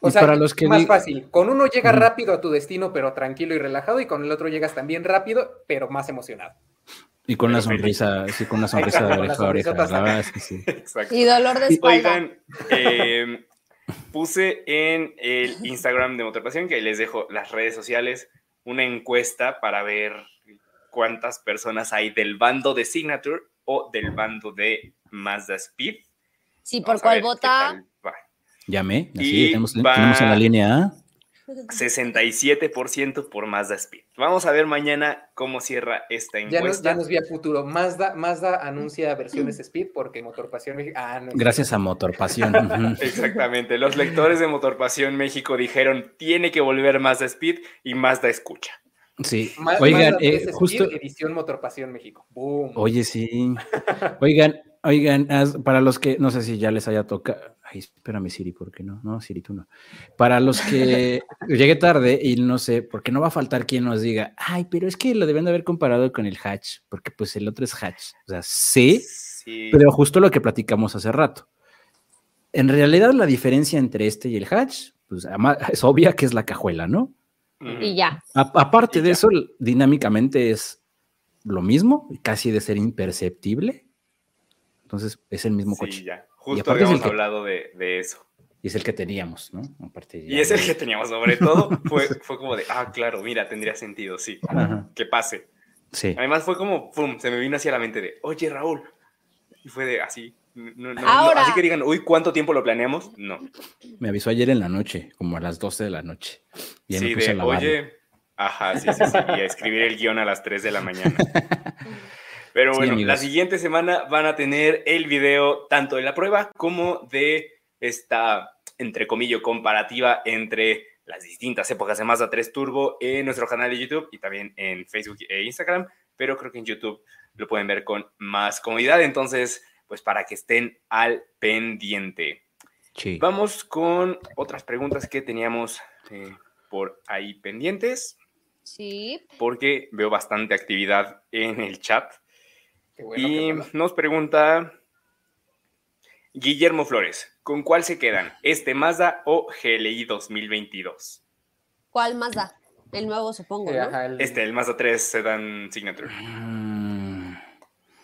O sea, para los que más fácil. Con uno llega rápido a tu destino, pero tranquilo y relajado, y con el otro llegas también rápido, pero más emocionado. Y con una sonrisa, sí, con una sonrisa de oreja a oreja. Y dolor de espalda. Oigan, em, puse en el Instagram de Motorpasión, que ahí les dejo las redes sociales, una encuesta para ver cuántas personas hay del bando de Signature o del bando de Mazda Speed. Sí, por cuál vota. Llamé, así tenemos, tenemos, en la línea 67% por Mazda Speed. Vamos a ver mañana cómo cierra esta encuesta. Ya nos, ya vi a futuro. Mazda, Mazda anuncia versiones Speed porque Motor Pasión México. Ah, Gracias a Motor Pasión. [LAUGHS] Exactamente. Los lectores de Motor Pasión México dijeron: tiene que volver Mazda Speed y Mazda escucha. Sí, oigan, eh, justo. Edición Motor Pasión México. Oye, sí. Oigan, Oigan, para los que, no sé si ya les haya tocado, ay, espérame Siri, ¿por qué no? No, Siri, tú no. Para los que [LAUGHS] llegue tarde y no sé, porque no va a faltar quien nos diga, ay, pero es que lo deben de haber comparado con el Hatch, porque pues el otro es Hatch. O sea, sí, pero justo lo que platicamos hace rato. En realidad la diferencia entre este y el Hatch, pues [LAUGHS] es obvia que es la cajuela, ¿no? Y ya. aparte de eso, dinámicamente es lo mismo, casi de ser imperceptible entonces es el mismo coche. Ya. Justo habíamos hablado de, eso. Y es el que teníamos, ¿no? y es el que teníamos, sobre todo, [LAUGHS] fue, fue como de, ah, claro, mira, tendría sentido, sí, que pase. Sí. Además fue como, pum, se me vino así a la mente de, oye, Raúl. Y fue de, así, así que digan, uy, ¿cuánto tiempo lo planeamos? No. Me avisó ayer en la noche, como a las 12 de la noche. Y sí, de, oye, ajá, sí, sí, sí, y a escribir el guion a las 3 de la mañana. [LAUGHS] Pero bueno, la siguiente semana van a tener el video tanto de la prueba como de esta, entre comillas, comparativa entre las distintas épocas de Mazda 3 Turbo en nuestro canal de YouTube y también en Facebook e Instagram, pero creo que en YouTube lo pueden ver con más comodidad, entonces, pues para que estén al pendiente. Vamos con otras preguntas que teníamos eh, por ahí pendientes. Sí. Porque veo bastante actividad en el chat y nos pregunta Guillermo Flores, ¿con cuál se quedan? ¿Este Mazda o GLI 2022? ¿Cuál Mazda? El nuevo, supongo, ¿no? Este, el Mazda 3 Sedan Signature.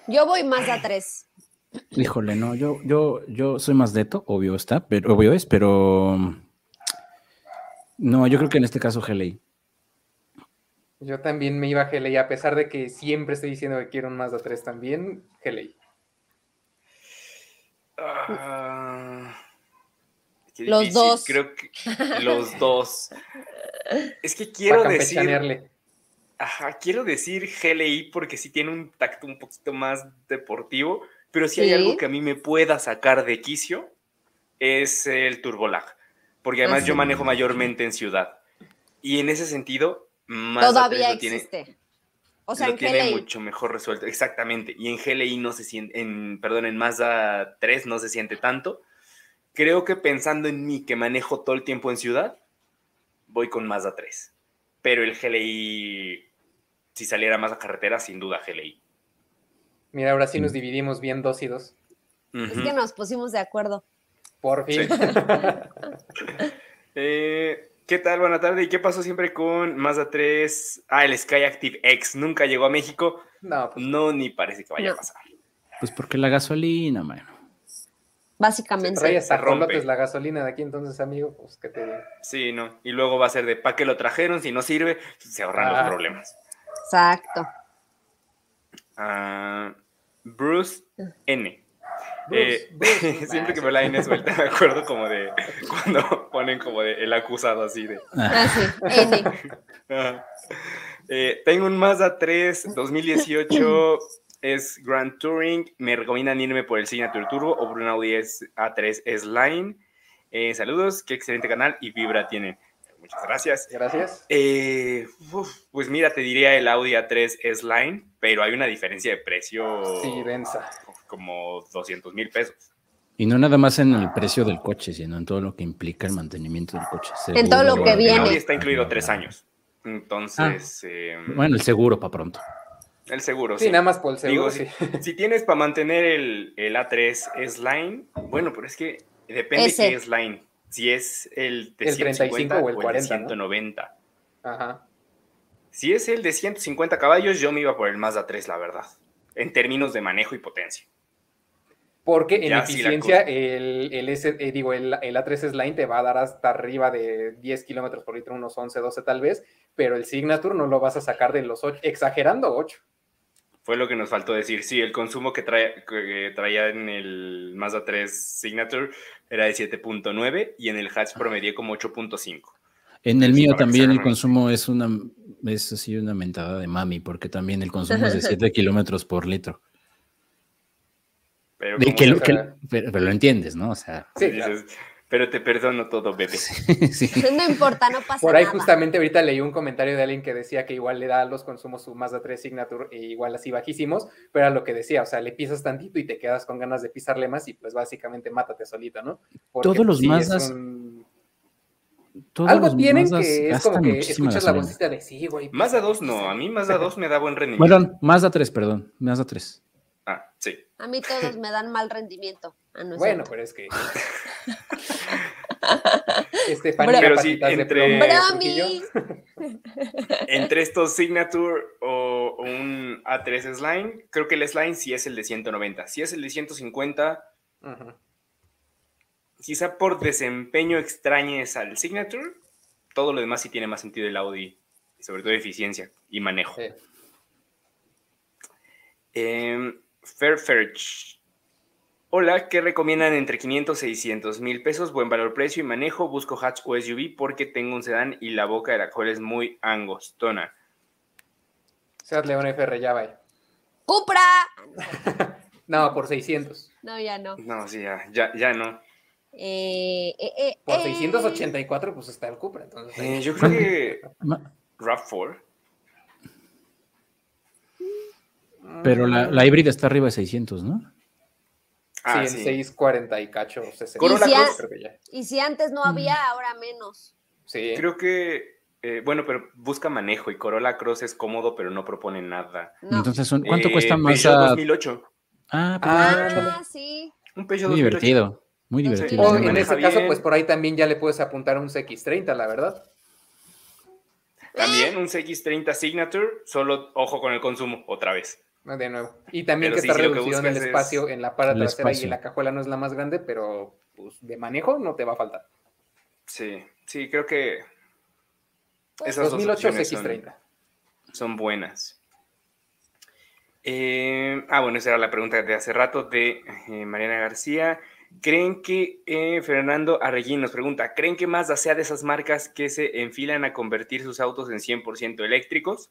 Yo voy Mazda 3. Híjole, no, yo, yo, yo soy más deto, obvio está, pero obvio es, pero no, yo creo que en este caso GLI. Yo también me iba a GLI, a pesar de que siempre estoy diciendo que quiero un Mazda 3 también, GLI. Ah, los dos. Creo que los [LAUGHS] dos. Es que quiero decir. Ajá, quiero decir GLI porque sí tiene un tacto un poquito más deportivo, pero si hay algo que a mí me pueda sacar de quicio, es el turbolag. Porque además yo manejo mayormente en ciudad. Y en ese sentido, Mazda Todavía existe. o sea, lo tiene mucho mejor resuelto. Exactamente. Y en GLI no se siente, en, perdón, en Mazda 3 no se siente tanto. Creo que pensando en mí que manejo todo el tiempo en ciudad, voy con Mazda 3. Pero el GLI si saliera más a carretera, sin duda GLI. Mira, ahora sí nos dividimos bien dos y dos. Es que nos pusimos de acuerdo. Por fin. [LAUGHS] [LAUGHS] Eh, ¿Qué tal? Buena tarde. ¿Y qué pasó siempre con Mazda 3? Ah, el Sky Active X. Nunca llegó a México. No, pues, no ni parece que vaya a pasar. Pues porque la gasolina, mano. Básicamente. Trae hasta rolotes la gasolina de aquí, entonces, amigo, pues que te. Sí, no. Y luego va a ser de ¿para qué lo trajeron? Si no sirve, se ahorran los ah. problemas. Exacto. Ah, Bruce N. Eh, [LAUGHS] siempre que me la N suelta, me acuerdo como de cuando ponen como de el acusado así de. Ah, sí, N. [LAUGHS] Eh, tengo un Mazda 3 2018, es Grand Touring. Me recomiendan irme por el Signature Turbo o por un Audi A3 S-Line. Eh, saludos, qué excelente canal y vibra tienen. Muchas gracias. Gracias. Eh, pues mira, te diría el Audi A3 S-Line, pero hay una diferencia de precio. Sí, densa. Como 200 mil pesos. Y no nada más en el precio del coche, sino en todo lo que implica el mantenimiento del coche. en todo lo que viene. El Audi está incluido tres años. Entonces. Ah. Em, bueno, el seguro para pronto. El seguro, sí. nada más por el seguro. sí. si, tienes para mantener el, el A3 S-Line, bueno, pero es que depende de qué S-Line si es el de 150 o el, 40, 190. Ajá. Si es el de 150 caballos, yo me iba por el Mazda 3, la verdad, en términos de manejo y potencia. Porque en eficiencia, el, el, eh, digo, el, el, A3 Line te va a dar hasta arriba de 10 kilómetros por litro, unos 11, 12 tal vez, pero el Signature no lo vas a sacar de los 8, exagerando 8. Fue lo que nos faltó decir. Sí, el consumo que, trae, que traía en el Mazda 3 Signature era de 7.9 y en el hatch promedié como 8.5. En el mío también el consumo es una, es así una mentada de mami, porque también el consumo es de [LAUGHS] 7 kilómetros por litro. Pero, lo entiendes, ¿no? O sea, sí, pero te perdono todo, bebé. [LAUGHS] [LAUGHS] No importa, no pasa nada. Por ahí justamente ahorita leí un comentario de alguien que decía que igual le da a los consumos su Mazda 3 Signature e igual así bajísimos, pero era lo que decía, o sea, le pisas tantito y te quedas con ganas de pisarle más y pues básicamente mátate solito, ¿no? Todos los Mazdas... Algo tienen que es como que escuchas la vocita de sí, güey. Pues, Mazda 2 no, a mí Mazda 2 me da buen rendimiento. Bueno, Mazda 3, perdón, Mazda 3. Ah, sí. A mí todos me dan mal rendimiento. Ah, bueno, pero es que. [LAUGHS] Estefanía, pero sí, entre, [LAUGHS] entre estos Signature o un A3 Slime, creo que el Slime sí es el de 190. Si es el de 150, quizá por desempeño extrañes al Signature, todo lo demás sí tiene más sentido el Audi, sobre todo eficiencia y manejo. Eh, Fairferch. Hola, ¿qué recomiendan entre 500 y 600 mil pesos? Buen valor, precio y manejo. Busco hatch o SUV porque tengo un sedán y la boca de la cual es muy angostona. Seat León FR, ya va. ¡Cupra! [LAUGHS] no, por 600. No, ya no. No, sí, ya, ya, no. Eh, eh, eh, por 684, pues está el Cupra. Entonces, yo creo que RAV4. Pero la, la híbrida está arriba de 600, ¿no? Ah, sí, en 640 y cacho, ¿Y si, antes no había, mm. ahora menos. Sí. Creo que, eh, bueno, pero busca manejo y Corolla Cross es cómodo, pero no propone nada. Entonces, ¿cuánto eh, cuesta más? Peugeot 2008. Ah, ah sí. Un Peugeot Muy divertido, muy divertido. O en ese caso, pues por ahí también ya le puedes apuntar un CX30, la verdad. También un CX30 Signature, solo ojo con el consumo, otra vez. De nuevo. Y también que está reducido en el espacio en la parte trasera y la cajuela no es la más grande, pero pues, de manejo no te va a faltar. Sí, sí, creo que pues, esas 2008 X30. Son, buenas. Eh, ah, bueno, esa era la pregunta de hace rato de eh, Mariana García. ¿Creen que, eh, Fernando Arreguín nos pregunta, ¿creen que Mazda sea de esas marcas que se enfilan a convertir sus autos en 100% eléctricos?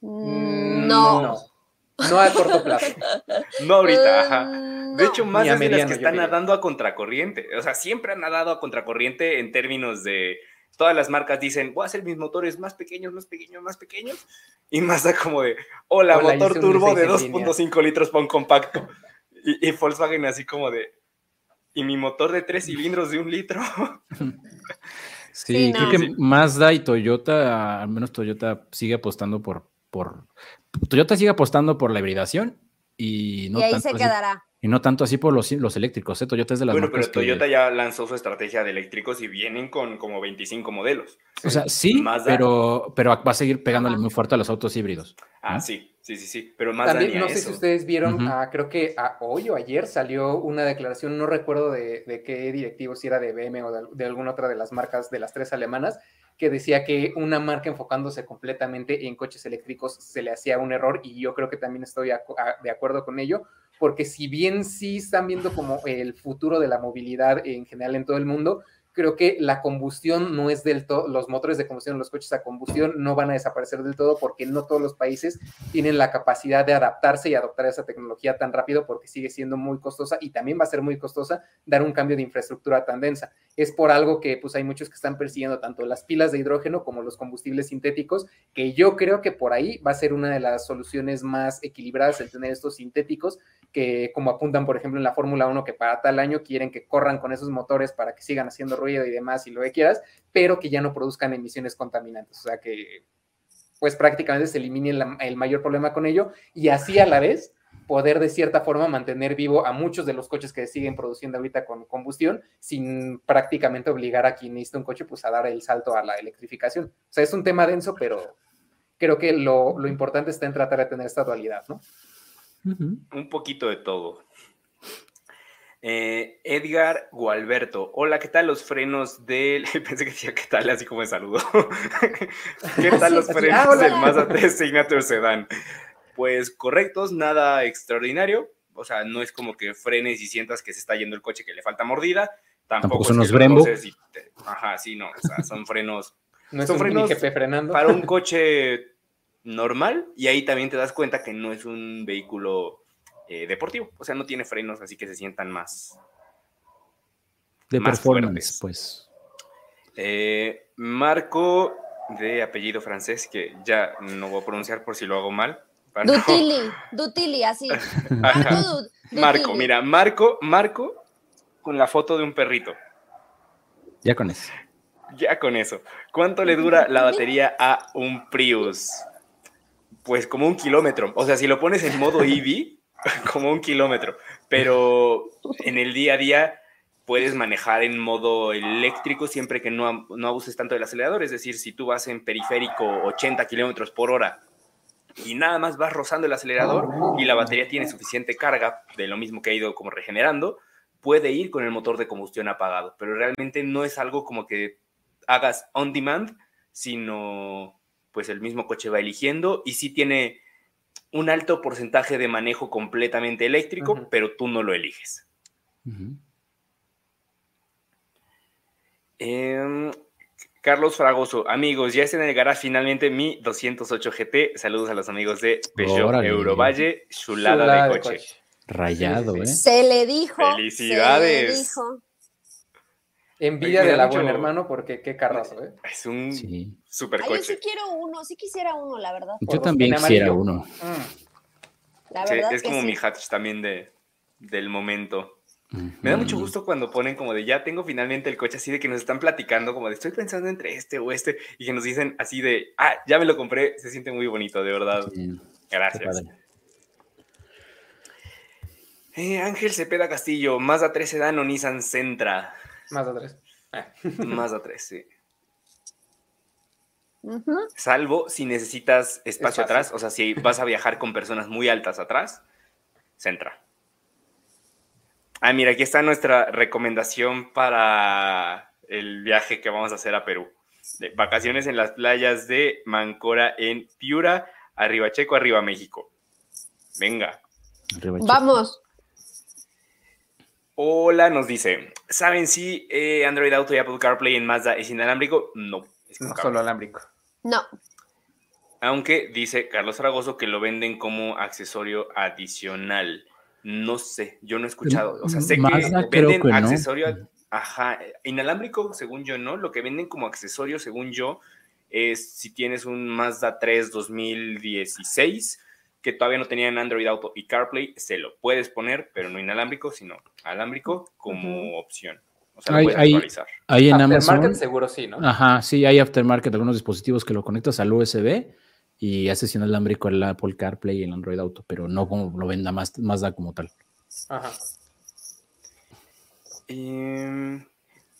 Mm, no. no. No a corto plazo. No ahorita, ajá. Mm, de hecho, más de las que están nadando a contracorriente. O sea, siempre han nadado a contracorriente en términos de. Todas las marcas dicen, voy a hacer mis motores más pequeños, más pequeños, más pequeños. Y más da como de, hola, motor turbo de 2.5 litros para un compacto. Y, Volkswagen así como de, ¿y mi motor de tres cilindros de un litro? [LAUGHS] Sí, creo que Mazda y Toyota, al menos Toyota sigue apostando por, por Toyota sigue apostando por la hibridación y no y ahí se quedará. Y no tanto así por los, los eléctricos, ¿eh? Toyota es de las Bueno, pero Toyota ya lanzó su estrategia de eléctricos y vienen con como 25 modelos. O sea, sí, pero, pero va a seguir pegándole muy fuerte a los autos híbridos. Ah, sí, sí, sí, sí. Pero más También, no sé si ustedes vieron, creo que hoy o ayer salió una declaración, no recuerdo de, qué directivo, si era de BM o de, de alguna otra de las marcas de las tres alemanas, que decía que una marca enfocándose completamente en coches eléctricos se le hacía un error y yo creo que también estoy de acuerdo con ello, porque si bien sí están viendo como el futuro de la movilidad en general en todo el mundo, creo que la combustión no es del todo, los motores de combustión, los coches a combustión no van a desaparecer del todo porque no todos los países tienen la capacidad de adaptarse y adoptar esa tecnología tan rápido porque sigue siendo muy costosa y también va a ser muy costosa dar un cambio de infraestructura tan densa. Es por algo que pues hay muchos que están persiguiendo tanto las pilas de hidrógeno como los combustibles sintéticos, que yo creo que por ahí va a ser una de las soluciones más equilibradas el tener estos sintéticos que como apuntan, por ejemplo, en la Fórmula 1, que para tal año quieren que corran con esos motores para que sigan haciendo ruido y demás y lo que quieras, pero que ya no produzcan emisiones contaminantes. O sea que, pues prácticamente se elimine el, mayor problema con ello y así a la vez poder de cierta forma mantener vivo a muchos de los coches que siguen produciendo ahorita con combustión sin prácticamente obligar a quien necesita un coche pues a dar el salto a la electrificación. O sea, es un tema denso, pero creo que lo, lo importante está en tratar de tener esta dualidad, ¿no? Un poquito de todo. Eh, Edgar Gualberto, hola, ¿qué tal los frenos del... [LAUGHS] Pensé que decía qué tal, así como me saludo. [LAUGHS] ¿Qué tal los frenos ah, del Mazda 3 Signature Sedan? Pues correctos, nada extraordinario. O sea, no es como que frenes y sientas que se está yendo el coche que le falta mordida. Tampoco, son los Brembo. Ajá, sí, no. O sea, son frenos... [LAUGHS] No son frenos frenando. para un coche normal y ahí también te das cuenta que no es un vehículo eh, deportivo, o sea, no tiene frenos, así que se sientan más... De más performance, pues. Eh, Marco, de apellido francés, que ya no voy a pronunciar por si lo hago mal. Dutili, [LAUGHS] Dutili, así. Marco, mira, Marco, Marco con la foto de un perrito. Ya con eso. Ya con eso. ¿Cuánto le dura la batería a un Prius? pues como un kilómetro. O sea, si lo pones en modo EV, [LAUGHS] como un kilómetro. Pero en el día a día puedes manejar en modo eléctrico siempre que no, no abuses tanto del acelerador. Es decir, si tú vas en periférico 80 kilómetros por hora y nada más vas rozando el acelerador y la batería tiene suficiente carga, de lo mismo que ha ido como regenerando, puede ir con el motor de combustión apagado. Pero realmente no es algo como que hagas on demand, sino pues el mismo coche va eligiendo y sí tiene un alto porcentaje de manejo completamente eléctrico, pero tú no lo eliges. Em, Carlos Fragoso, amigos, ya se negará finalmente mi 208 GT. Saludos a los amigos de Peugeot Eurovalle, chulada, de, coche. Rayado, ¿eh? Se le dijo. Felicidades. Se le dijo. Envidia de la buena, hermano, porque qué carrazo, ¿eh? Es un super coche. yo sí quiero uno, sí quisiera uno, la verdad. Yo también quisiera uno. Mm. es como mi hatch también de, del momento. Me da mucho gusto cuando ponen como de ya tengo finalmente el coche, así de que nos están platicando, como de estoy pensando entre este o este, y que nos dicen así de ah, ya me lo compré, se siente muy bonito, de verdad. Gracias. Eh, Ángel Cepeda Castillo, Mazda 3 Sedan o Nissan Sentra. Más a tres. Más a tres, sí. Salvo si necesitas espacio atrás, o sea, si vas a viajar con personas muy altas atrás, Centra. Ah, mira, aquí está nuestra recomendación para el viaje que vamos a hacer a Perú. De vacaciones en las playas de Mancora en Piura, arriba Checo, arriba México. Venga. Vamos. Hola, nos dice, ¿saben si eh, Android Auto y Apple CarPlay en Mazda es inalámbrico? No, es no solo alámbrico. No. Aunque dice Carlos Fragoso que lo venden como accesorio adicional. No sé, yo no he escuchado. O sea, sé que venden accesorio, ajá, inalámbrico, según yo, ¿no? Lo que venden como accesorio, según yo, es si tienes un Mazda 3 2016 que todavía no tenían Android Auto y CarPlay, se lo puedes poner, pero no inalámbrico, sino alámbrico como opción. O sea, hay, lo puedes actualizar. Hay en Amazon. seguro sí, ¿no? Ajá, sí, hay aftermarket, algunos dispositivos que lo conectas al USB y haces inalámbrico el Apple CarPlay y el Android Auto, pero no como lo venda más, más da como tal. Ajá. Em,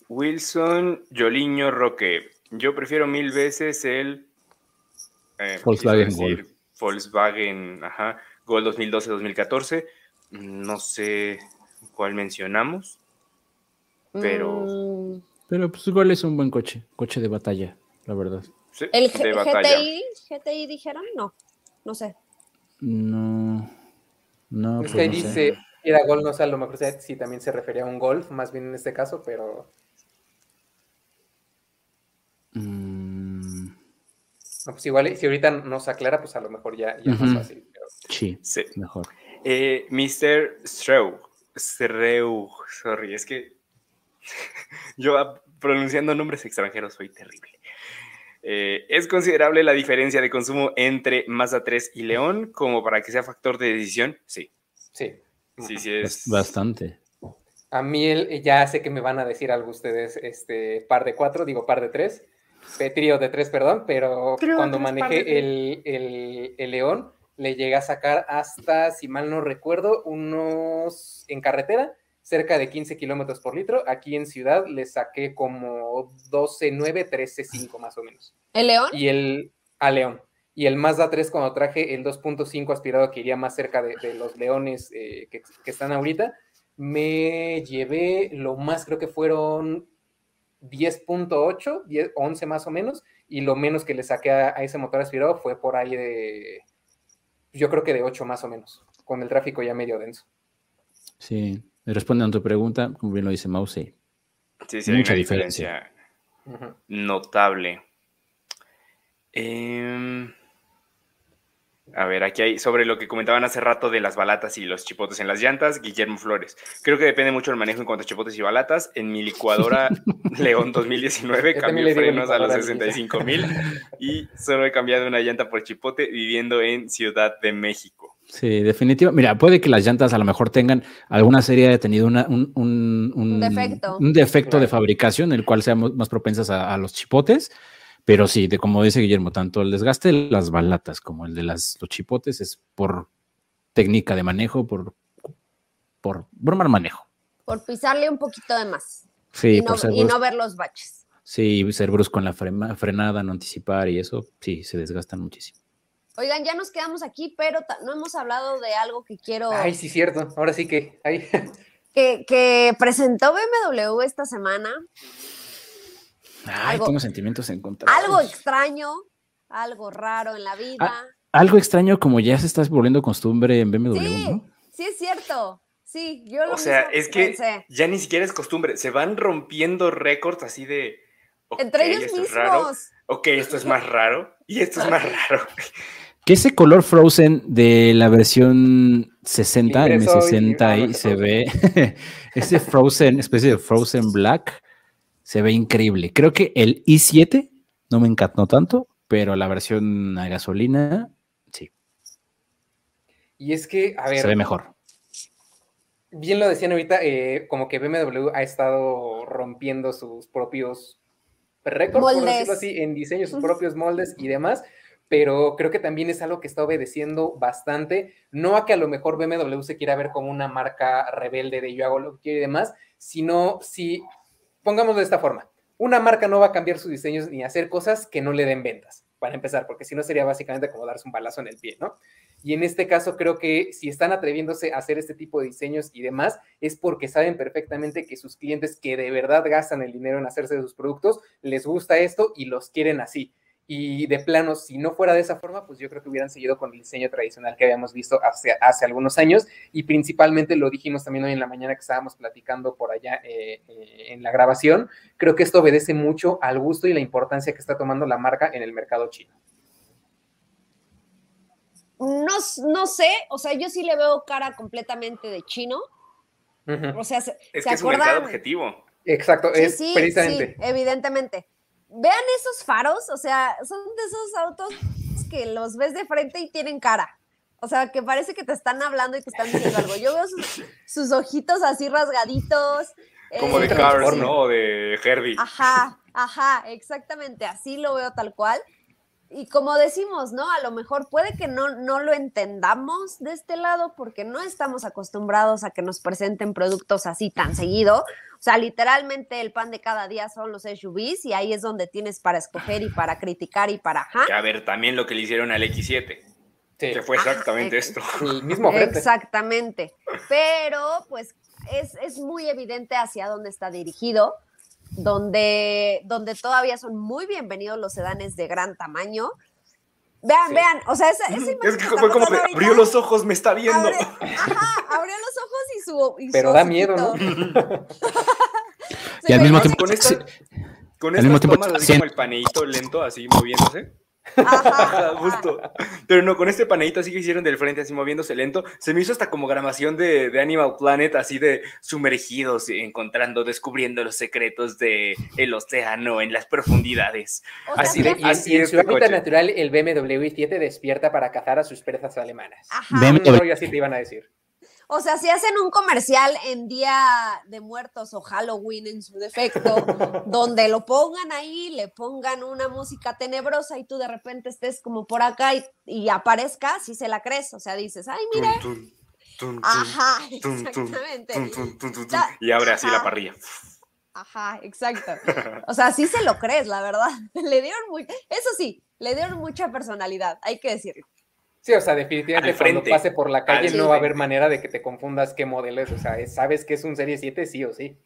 Wilson Yoliño Roque. Yo prefiero mil veces el eh, Volkswagen Golf. Volkswagen, ajá, Gol 2012-2014. No sé cuál mencionamos, pero. Mm. Pero pues Gol es un buen coche, coche de batalla, la verdad. ¿El GTI, GTI dijeron? No, no sé. No, no. Es pues que ahí dice, era Gol, no sé, a lo mejor si también se refería a un Golf, más bien en este caso, pero. Pues igual, si ahorita nos aclara, pues a lo mejor ya, ya más fácil. Sí, sí, mejor. Eh, Mr. Strew, sorry, es que [LAUGHS] yo pronunciando nombres extranjeros soy terrible. Eh, ¿Es considerable la diferencia de consumo entre Mazda 3 y León como para que sea factor de decisión? Sí. Sí. Sí, sí es. Bastante. A mí ya sé que me van a decir algo ustedes, este par de cuatro, digo par de tres, trío de tres, perdón, pero cuando manejé el, el, León, le llegué a sacar hasta, si mal no recuerdo, unos en carretera, cerca de 15 kilómetros por litro. Aquí en ciudad le saqué como 12.9, 13.5 más o menos. ¿El León? Y el a León. Y el Mazda 3 cuando traje el 2.5 aspirado que iría más cerca de, los leones eh, que, están ahorita, me llevé lo más, creo que fueron 10.8, 11 más o menos, y lo menos que le saqué a, a, ese motor aspirado fue por ahí de, yo creo que de 8 más o menos, con el tráfico ya medio denso. Sí, respondiendo a tu pregunta, como bien lo dice Mouse, sí, sí, mucha diferencia, notable. Em, a ver, aquí hay sobre lo que comentaban hace rato de las balatas y los chipotes en las llantas, Guillermo Flores. Creo que depende mucho del manejo en cuanto a chipotes y balatas. En mi licuadora [LAUGHS] León 2019 cambié frenos a los 65 mil y solo he cambiado una llanta por chipote viviendo en Ciudad de México. Sí, definitivo. Mira, puede que las llantas a lo mejor tengan alguna serie de tenido un, defecto, un defecto de fabricación, el cual sean más propensas a, los chipotes. Pero sí, de, como dice Guillermo, tanto el desgaste de las balatas como el de las, los chipotes es por técnica de manejo, por, por, por mal manejo. Por pisarle un poquito de más. Sí, y no, y no ver los baches. Sí, ser brusco en la frenada, no anticipar y eso, sí, se desgastan muchísimo. Oigan, ya nos quedamos aquí, pero no hemos hablado de algo que quiero. Ay, sí, cierto. Ahora sí que. Que, que, presentó BMW esta semana. Ay, tengo sentimientos encontrados. Algo extraño, algo raro en la vida. Ah, algo extraño como ya se está volviendo costumbre en BMW, sí, ¿no? Sí, es cierto. Sí, yo lo O sea, es que ya ni siquiera es costumbre. Se van rompiendo récords así de. Entre ellos mismos. Ok, esto es más raro. Y esto es más [LAUGHS] raro. Que ese color Frozen de la versión 60, M60 y se ve, [LAUGHS] ese Frozen, especie de Frozen Black, se ve increíble. Creo que el i7 no me encantó tanto, pero la versión a gasolina, sí. Y es que, a ver. Se ve mejor. Bien lo decían ahorita, eh, como que BMW ha estado rompiendo sus propios récords, por decirlo así, en diseño, sus propios moldes y demás pero creo que también es algo que está obedeciendo bastante, no a que a lo mejor BMW se quiera ver como una marca rebelde de yo hago lo que quiero y demás, sino si, pongámoslo de esta forma, una marca no va a cambiar sus diseños ni hacer cosas que no le den ventas, para empezar, porque si no sería básicamente como darse un balazo en el pie, ¿no? Y en este caso creo que si están atreviéndose a hacer este tipo de diseños y demás, es porque saben perfectamente que sus clientes que de verdad gastan el dinero en hacerse de sus productos, les gusta esto y los quieren así. Y de plano, si no fuera de esa forma, pues yo creo que hubieran seguido con el diseño tradicional que habíamos visto hace, hace algunos años. Y principalmente lo dijimos también hoy en la mañana que estábamos platicando por allá eh, eh, en la grabación. Creo que esto obedece mucho al gusto y la importancia que está tomando la marca en el mercado chino. No, no sé, o sea, yo sí le veo cara completamente de chino. O sea, se, es que es un mercado objetivo. Exacto, es precisamente. Sí, evidentemente vean esos faros, o sea, son de esos autos que los ves de frente y tienen cara. O sea, que parece que te están hablando y te están diciendo algo. Yo veo sus, ojitos así rasgaditos. Como de eh, Cars, ¿no? O de Herbie. Ajá, ajá, exactamente. Así lo veo tal cual. Y como decimos, ¿no? A lo mejor puede que no, no lo entendamos de este lado porque no estamos acostumbrados a que nos presenten productos así tan seguido. O sea, literalmente el pan de cada día son los SUVs y ahí es donde tienes para escoger y para criticar y para... A ver, también lo que le hicieron al X7. Que fue exactamente esto. [LAUGHS] El mismo Exactamente. Pero pues es, es, muy evidente hacia dónde está dirigido, donde, donde todavía son muy bienvenidos los sedanes de gran tamaño. Vean, vean, o sea, esa, esa Es que fue como que abrió los ojos, me está viendo. ajá, abrió los ojos y su. Y Pero da miedo, ¿no? [LAUGHS] [LAUGHS] y al mismo tiempo. Con esta, con estas tomas así como el paneíto lento, así moviéndose. Ajá, [LAUGHS] justo. Pero no, con este paneíto así que hicieron del frente, así moviéndose lento, se me hizo hasta como grabación de, de Animal Planet, así de sumergidos, encontrando, descubriendo los secretos del el océano en las profundidades. así de, y, así en su hábitat natural, el BMW 7 despierta para cazar a sus presas alemanas. Ajá. BMW. así te iban a decir. O sea, si hacen un comercial en Día de Muertos o Halloween en su defecto, [LAUGHS] donde lo pongan ahí, le pongan una música tenebrosa y tú de repente estés como por acá y, aparezca, si se la crees. O sea, dices, ay, mira. Ajá, exactamente. y abre así la parrilla. Ajá, exacto. [LAUGHS] O sea, sí se lo crees, la verdad. [LAUGHS] Le dieron muy, eso sí, le dieron mucha personalidad, hay que decirlo. Sí, o sea, definitivamente cuando pase por la calle no va a haber manera de que te confundas qué modelo es. O sea, sabes que es un Serie 7, sí o sí.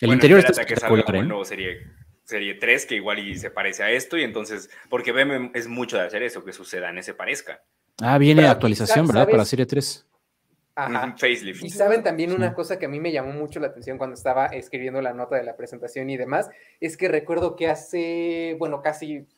El interior está que salga como ¿eh? nuevo serie, serie 3, que igual y se parece a esto, y entonces, porque BM es mucho de hacer eso, que su sedán se parezca. Ah, viene actualización, ¿verdad? Para la serie 3. Ajá. Facelift. Y saben también una cosa que a mí me llamó mucho la atención cuando estaba escribiendo la nota de la presentación y demás, es que recuerdo que hace, bueno, casi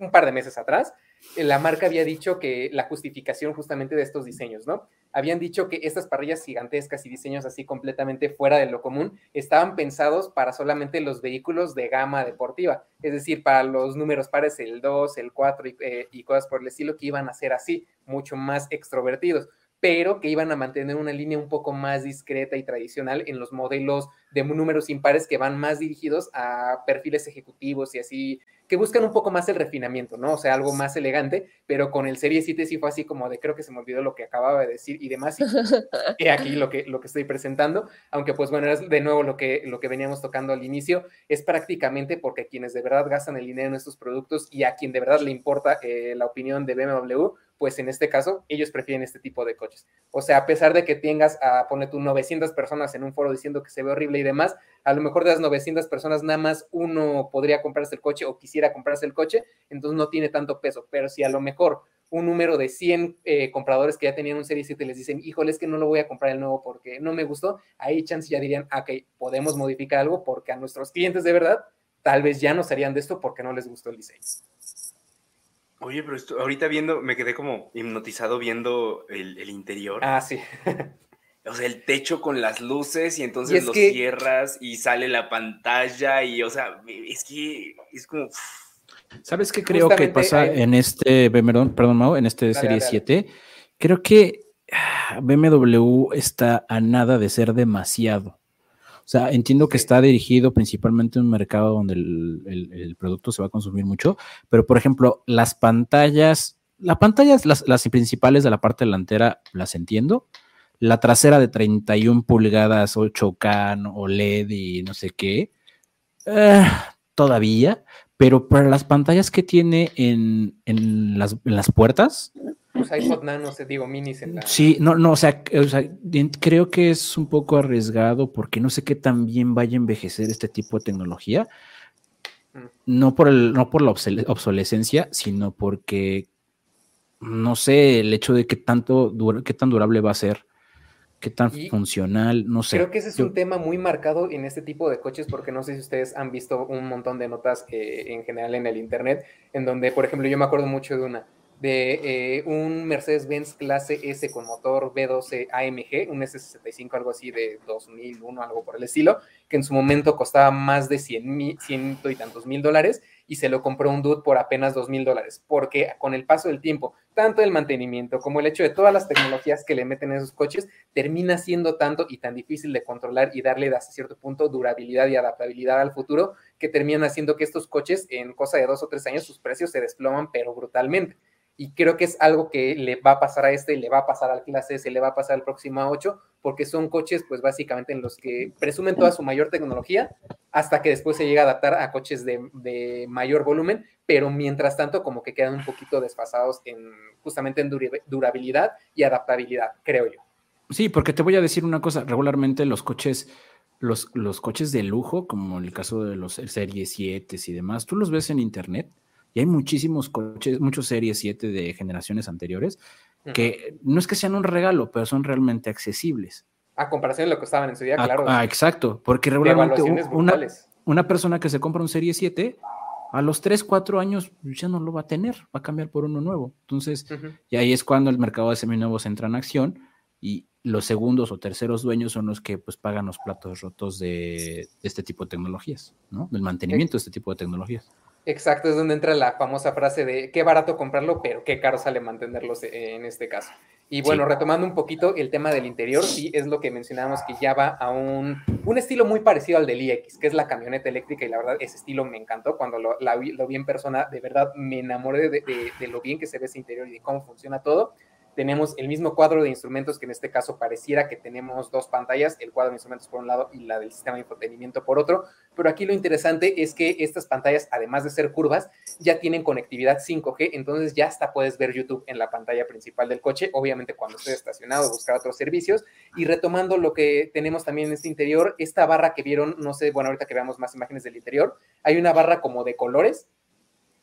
un par de meses atrás, la marca había dicho que la justificación justamente de estos diseños, ¿no? Habían dicho que estas parrillas gigantescas y diseños así completamente fuera de lo común estaban pensados para solamente los vehículos de gama deportiva, es decir, para los números pares, el 2, el 4 y, eh, y cosas por el estilo que iban a ser así, mucho más extrovertidos pero que iban a mantener una línea un poco más discreta y tradicional en los modelos de números impares que van más dirigidos a perfiles ejecutivos y así que buscan un poco más el refinamiento, ¿no? O sea, algo más elegante, pero con el Serie 7 sí fue así como de creo que se me olvidó lo que acababa de decir y demás, y, [LAUGHS] aquí lo que, lo que estoy presentando, aunque pues bueno, es de nuevo lo que, lo que veníamos tocando al inicio, es prácticamente porque quienes de verdad gastan el dinero en estos productos y a quien de verdad le importa eh, la opinión de BMW, pues en este caso ellos prefieren este tipo de coches. O sea, a pesar de que tengas a, pone tú 900 personas en un foro diciendo que se ve horrible y demás, a lo mejor de las 900 personas nada más uno podría comprarse el coche o quisiera comprarse el coche, entonces no tiene tanto peso, pero si a lo mejor un número de 100 eh, compradores que ya tenían un Serie 7 les dicen, híjole, es que no lo voy a comprar el nuevo porque no me gustó, ahí chance ya dirían, ok, podemos modificar algo porque a nuestros clientes de verdad tal vez ya no serían de esto porque no les gustó el diseño. Oye, pero ahorita viendo, me quedé como hipnotizado viendo el, interior. Ah, sí. [LAUGHS] o sea, el techo con las luces y entonces lo cierras y sale la pantalla y, o sea, es que es como... ¿Sabes qué creo que pasa en este, perdón, perdón, Mau, en este Serie 7? Creo que ah, BMW está a nada de ser demasiado. O sea, entiendo que está dirigido principalmente a un mercado donde el, producto se va a consumir mucho, pero por ejemplo, las pantallas, las pantallas, las, las principales de la parte delantera, las entiendo. La trasera de 31 pulgadas, 8K, OLED y no sé qué, Eh, todavía, pero para las pantallas que tiene en, las, puertas. Pues iPod Nano, se digo, minis en la... Sí, no, no, o sea, creo que es un poco arriesgado porque no sé qué tan bien vaya a envejecer este tipo de tecnología. Mm. No por, el, no por la obsolescencia, sino porque no sé el hecho de qué tanto qué tan durable va a ser qué tan funcional, no sé. Creo que ese es un tema muy marcado en este tipo de coches, porque no sé si ustedes han visto un montón de notas eh, en general en el Internet, en donde, por ejemplo, yo me acuerdo mucho de una, de eh, un Mercedes-Benz clase S con motor B12 AMG, un S65, algo así de 2001, algo por el estilo, que en su momento costaba más de 100 mil, ciento y tantos mil dólares, y se lo compró un dude por apenas dos mil dólares, porque con el paso del tiempo, tanto el mantenimiento como el hecho de todas las tecnologías que le meten esos coches, termina siendo tanto y tan difícil de controlar y darle hasta cierto punto durabilidad y adaptabilidad al futuro, que terminan haciendo que estos coches en cosa de dos o tres años sus precios se desploman, pero brutalmente y creo que es algo que le va a pasar a este, le va a pasar al clase S, le va a pasar al próximo A8, porque son coches, pues básicamente en los que presumen toda su mayor tecnología hasta que después se llega a adaptar a coches de, mayor volumen, pero mientras tanto como que quedan un poquito desfasados en justamente en durabilidad y adaptabilidad, creo yo. Sí, porque te voy a decir una cosa, regularmente los coches, los, los coches de lujo, como en el caso de los Series 7 y demás, tú los ves en internet y hay muchísimos coches, muchos series 7 de generaciones anteriores que no es que sean un regalo, pero son realmente accesibles. A comparación de lo que estaban en su día, claro. Ah, exacto, porque regularmente una, una, persona que se compra un serie 7 a los 3, 4 años ya no lo va a tener, va a cambiar por uno nuevo. Entonces, y ahí es cuando el mercado de seminuevos entra en acción y los segundos o terceros dueños son los que pues pagan los platos rotos de, de este tipo de tecnologías, ¿no? Del mantenimiento de este tipo de tecnologías. Exacto, es donde entra la famosa frase de qué barato comprarlo, pero qué caro sale mantenerlos eh, en este caso. Y bueno, retomando un poquito el tema del interior, sí es lo que mencionábamos que ya va a un, un estilo muy parecido al del iX, que es la camioneta eléctrica, y la verdad ese estilo me encantó. Cuando lo, lo vi en persona, de verdad me enamoré de, de lo bien que se ve ese interior y de cómo funciona todo tenemos el mismo cuadro de instrumentos que en este caso pareciera que tenemos dos pantallas, el cuadro de instrumentos por un lado y la del sistema de infotenimiento por otro, pero aquí lo interesante es que estas pantallas, además de ser curvas, ya tienen conectividad 5G, entonces ya hasta puedes ver YouTube en la pantalla principal del coche, obviamente cuando estés estacionado, buscar otros servicios, y retomando lo que tenemos también en este interior, esta barra que vieron, no sé, bueno, ahorita que veamos más imágenes del interior, hay una barra como de colores,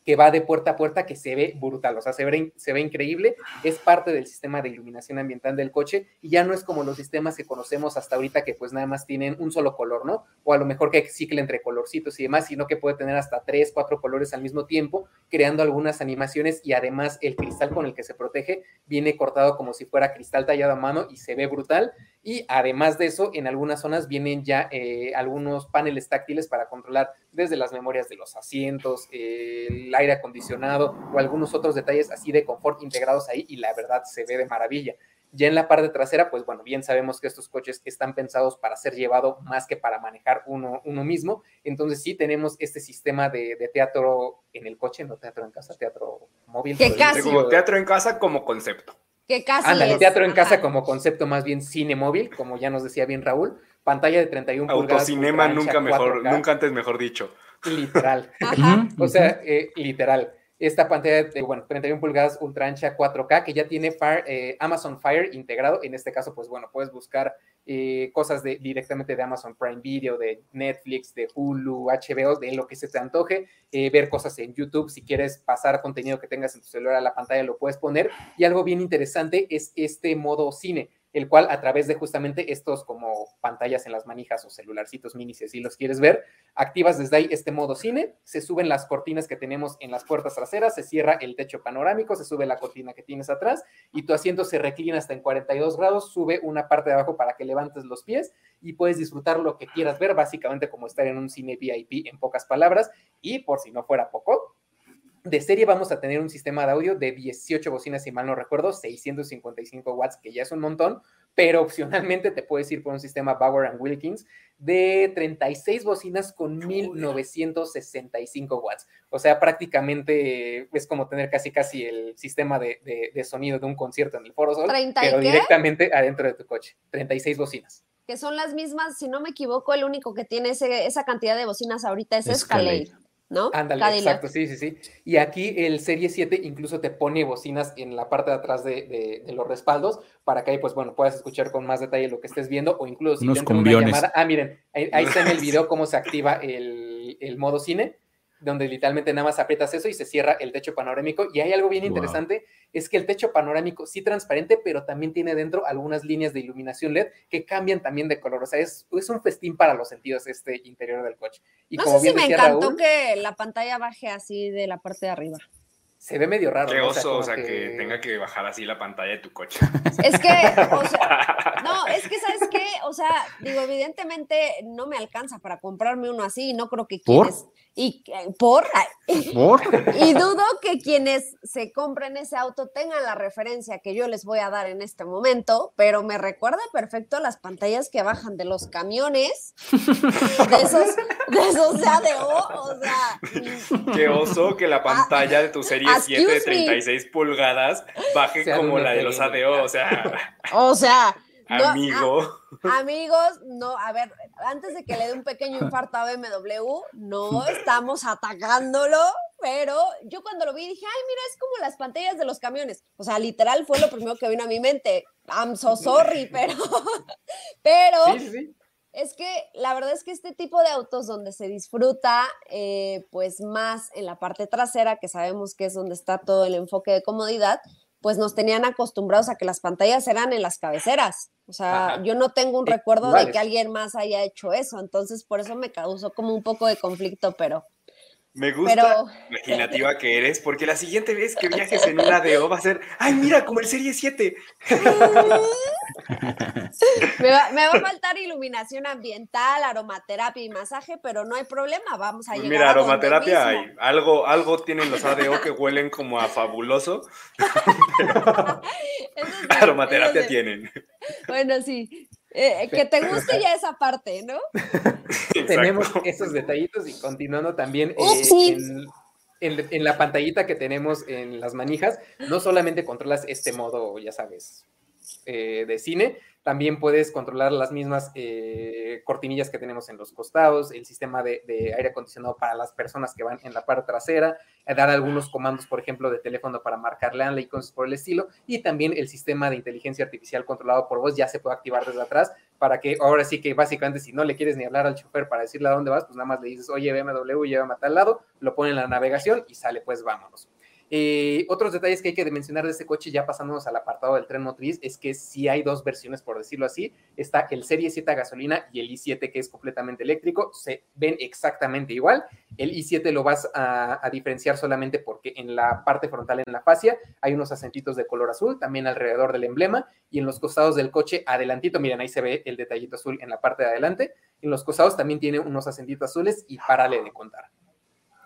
que va de puerta a puerta que se ve brutal, o sea, se ve, se ve increíble, es parte del sistema de iluminación ambiental del coche y ya no es como los sistemas que conocemos hasta ahorita que pues nada más tienen un solo color, ¿no? O a lo mejor que cicle entre colorcitos y demás, sino que puede tener hasta tres, cuatro colores al mismo tiempo, creando algunas animaciones y además el cristal con el que se protege viene cortado como si fuera cristal tallado a mano y se ve brutal. Y además de eso, en algunas zonas vienen ya eh, algunos paneles táctiles para controlar desde las memorias de los asientos, el aire acondicionado o algunos otros detalles así de confort integrados ahí y la verdad se ve de maravilla. Ya en la parte trasera, pues bueno, bien sabemos que estos coches están pensados para ser llevado más que para manejar uno, uno mismo. Entonces sí tenemos este sistema de, teatro en el coche, no teatro en casa, teatro móvil. Que casi. Como teatro en casa como concepto. Que casi el teatro en casa como concepto, más bien cine móvil, como ya nos decía bien Raúl, pantalla de 31 pulgadas. Autocinema nunca mejor, nunca antes mejor dicho. Literal. [LAUGHS] o sea, eh, literal. Esta pantalla de, bueno, 31 pulgadas ultra ancha 4K que ya tiene eh, Amazon Fire integrado. En este caso, pues bueno, puedes buscar eh, cosas de, directamente de Amazon Prime Video, de Netflix, de Hulu, HBO, de lo que se te antoje, eh, ver cosas en YouTube, si quieres pasar contenido que tengas en tu celular a la pantalla, lo puedes poner. Y algo bien interesante es este modo cine el cual a través de justamente estos como pantallas en las manijas o celularcitos mini, si los quieres ver, activas desde ahí este modo cine, se suben las cortinas que tenemos en las puertas traseras, se cierra el techo panorámico, se sube la cortina que tienes atrás y tu asiento se reclina hasta en 42 grados, sube una parte de abajo para que levantes los pies y puedes disfrutar lo que quieras ver, básicamente como estar en un cine VIP en pocas palabras. Y por si no fuera poco, de serie vamos a tener un sistema de audio de 18 bocinas, si mal no recuerdo, 655 watts, que ya es un montón, pero opcionalmente te puedes ir por un sistema Bauer and Wilkins de 36 bocinas con 1965 watts. O sea, prácticamente es como tener casi casi el sistema de, sonido de un concierto en el Foro Sol, pero directamente adentro de tu coche. 36 bocinas. que son las mismas, si no me equivoco, el único que tiene esa cantidad de bocinas ahorita es Escalade. ¿No? Ándale, exacto, sí, sí, sí. Y aquí el Serie 7 incluso te pone bocinas en la parte de atrás de, de, los respaldos para que ahí, pues bueno, puedas escuchar con más detalle lo que estés viendo o incluso si Unos una llamada. Ah, miren, ahí, está en el [LAUGHS] video cómo se activa el, el modo cine donde literalmente nada más aprietas eso y se cierra el techo panorámico. Y hay algo bien interesante, es que el techo panorámico sí transparente, pero también tiene dentro algunas líneas de iluminación LED que cambian también de color. O sea, es, es un festín para los sentidos este interior del coche. Y no como sé si me encantó que la pantalla baje así de la parte de arriba se ve medio raro. Qué oso, o sea, que... tenga que bajar así la pantalla de tu coche. Es que, o sea, [LAUGHS] no, es que, ¿sabes qué? O sea, digo, evidentemente no me alcanza para comprarme uno así, no creo que quienes... Y por, ¿Por? [LAUGHS] y dudo que quienes se compren ese auto tengan la referencia que yo les voy a dar en este momento, pero me recuerda perfecto las pantallas que bajan de los camiones, de esos, de esos ADO, o sea. Qué oso que la pantalla de tu serie 7 de 36 pulgadas baje como la de los ADO, o sea. [LAUGHS] O sea, Amigo. amigos, no, a ver, antes de que le dé un pequeño infarto a BMW, no [LAUGHS] estamos atacándolo, pero yo cuando lo vi dije, ay, mira, es como las pantallas de los camiones. O sea, literal fue lo primero que vino a mi mente. I'm so sorry, [LAUGHS] pero, pero es que la verdad es que este tipo de autos donde se disfruta, eh, pues más en la parte trasera, que sabemos que es donde está todo el enfoque de comodidad, pues nos tenían acostumbrados a que las pantallas eran en las cabeceras. O sea, yo no tengo un recuerdo de que alguien más haya hecho eso, entonces por eso me causó como un poco de conflicto, pero... Me gusta imaginativa que eres, porque la siguiente vez que viajes en una DO va a ser, ay, mira, como el Serie 7. me, va, a faltar iluminación ambiental, aromaterapia y masaje, pero no hay problema, vamos a pues llegar Mira, aromaterapia hay, algo, algo tienen los ADO que huelen como a fabuloso. [LAUGHS] [LAUGHS] aromaterapia tienen. Bueno, sí, eh, que te guste ya esa parte, ¿no? [LAUGHS] tenemos esos detallitos y continuando también eh, en, en, la pantallita que tenemos en las manijas, no solamente controlas este modo, ya sabes, eh, de cine, también puedes controlar las mismas eh, cortinillas que tenemos en los costados, el sistema de, aire acondicionado para las personas que van en la parte trasera, eh, dar algunos comandos, por ejemplo, de teléfono para marcarle a y cosas por el estilo, y también el sistema de inteligencia artificial controlado por voz ya se puede activar desde atrás para que ahora sí que básicamente si no le quieres ni hablar al chofer para decirle a dónde vas, pues nada más le dices, oye, BMW, llévame a tal lado, lo pone en la navegación y sale, pues vámonos. Eh, otros detalles que hay que mencionar de este coche, ya pasándonos al apartado del tren motriz, es que si hay dos versiones, por decirlo así. Está el Serie 7 a gasolina y el i7 que es completamente eléctrico. Se ven exactamente igual. El i7 lo vas a, diferenciar solamente porque en la parte frontal, en la fascia, hay unos acentitos de color azul, también alrededor del emblema y en los costados del coche, adelantito, miren, ahí se ve el detallito azul en la parte de adelante. En los costados también tiene unos acentitos azules y párale de contar.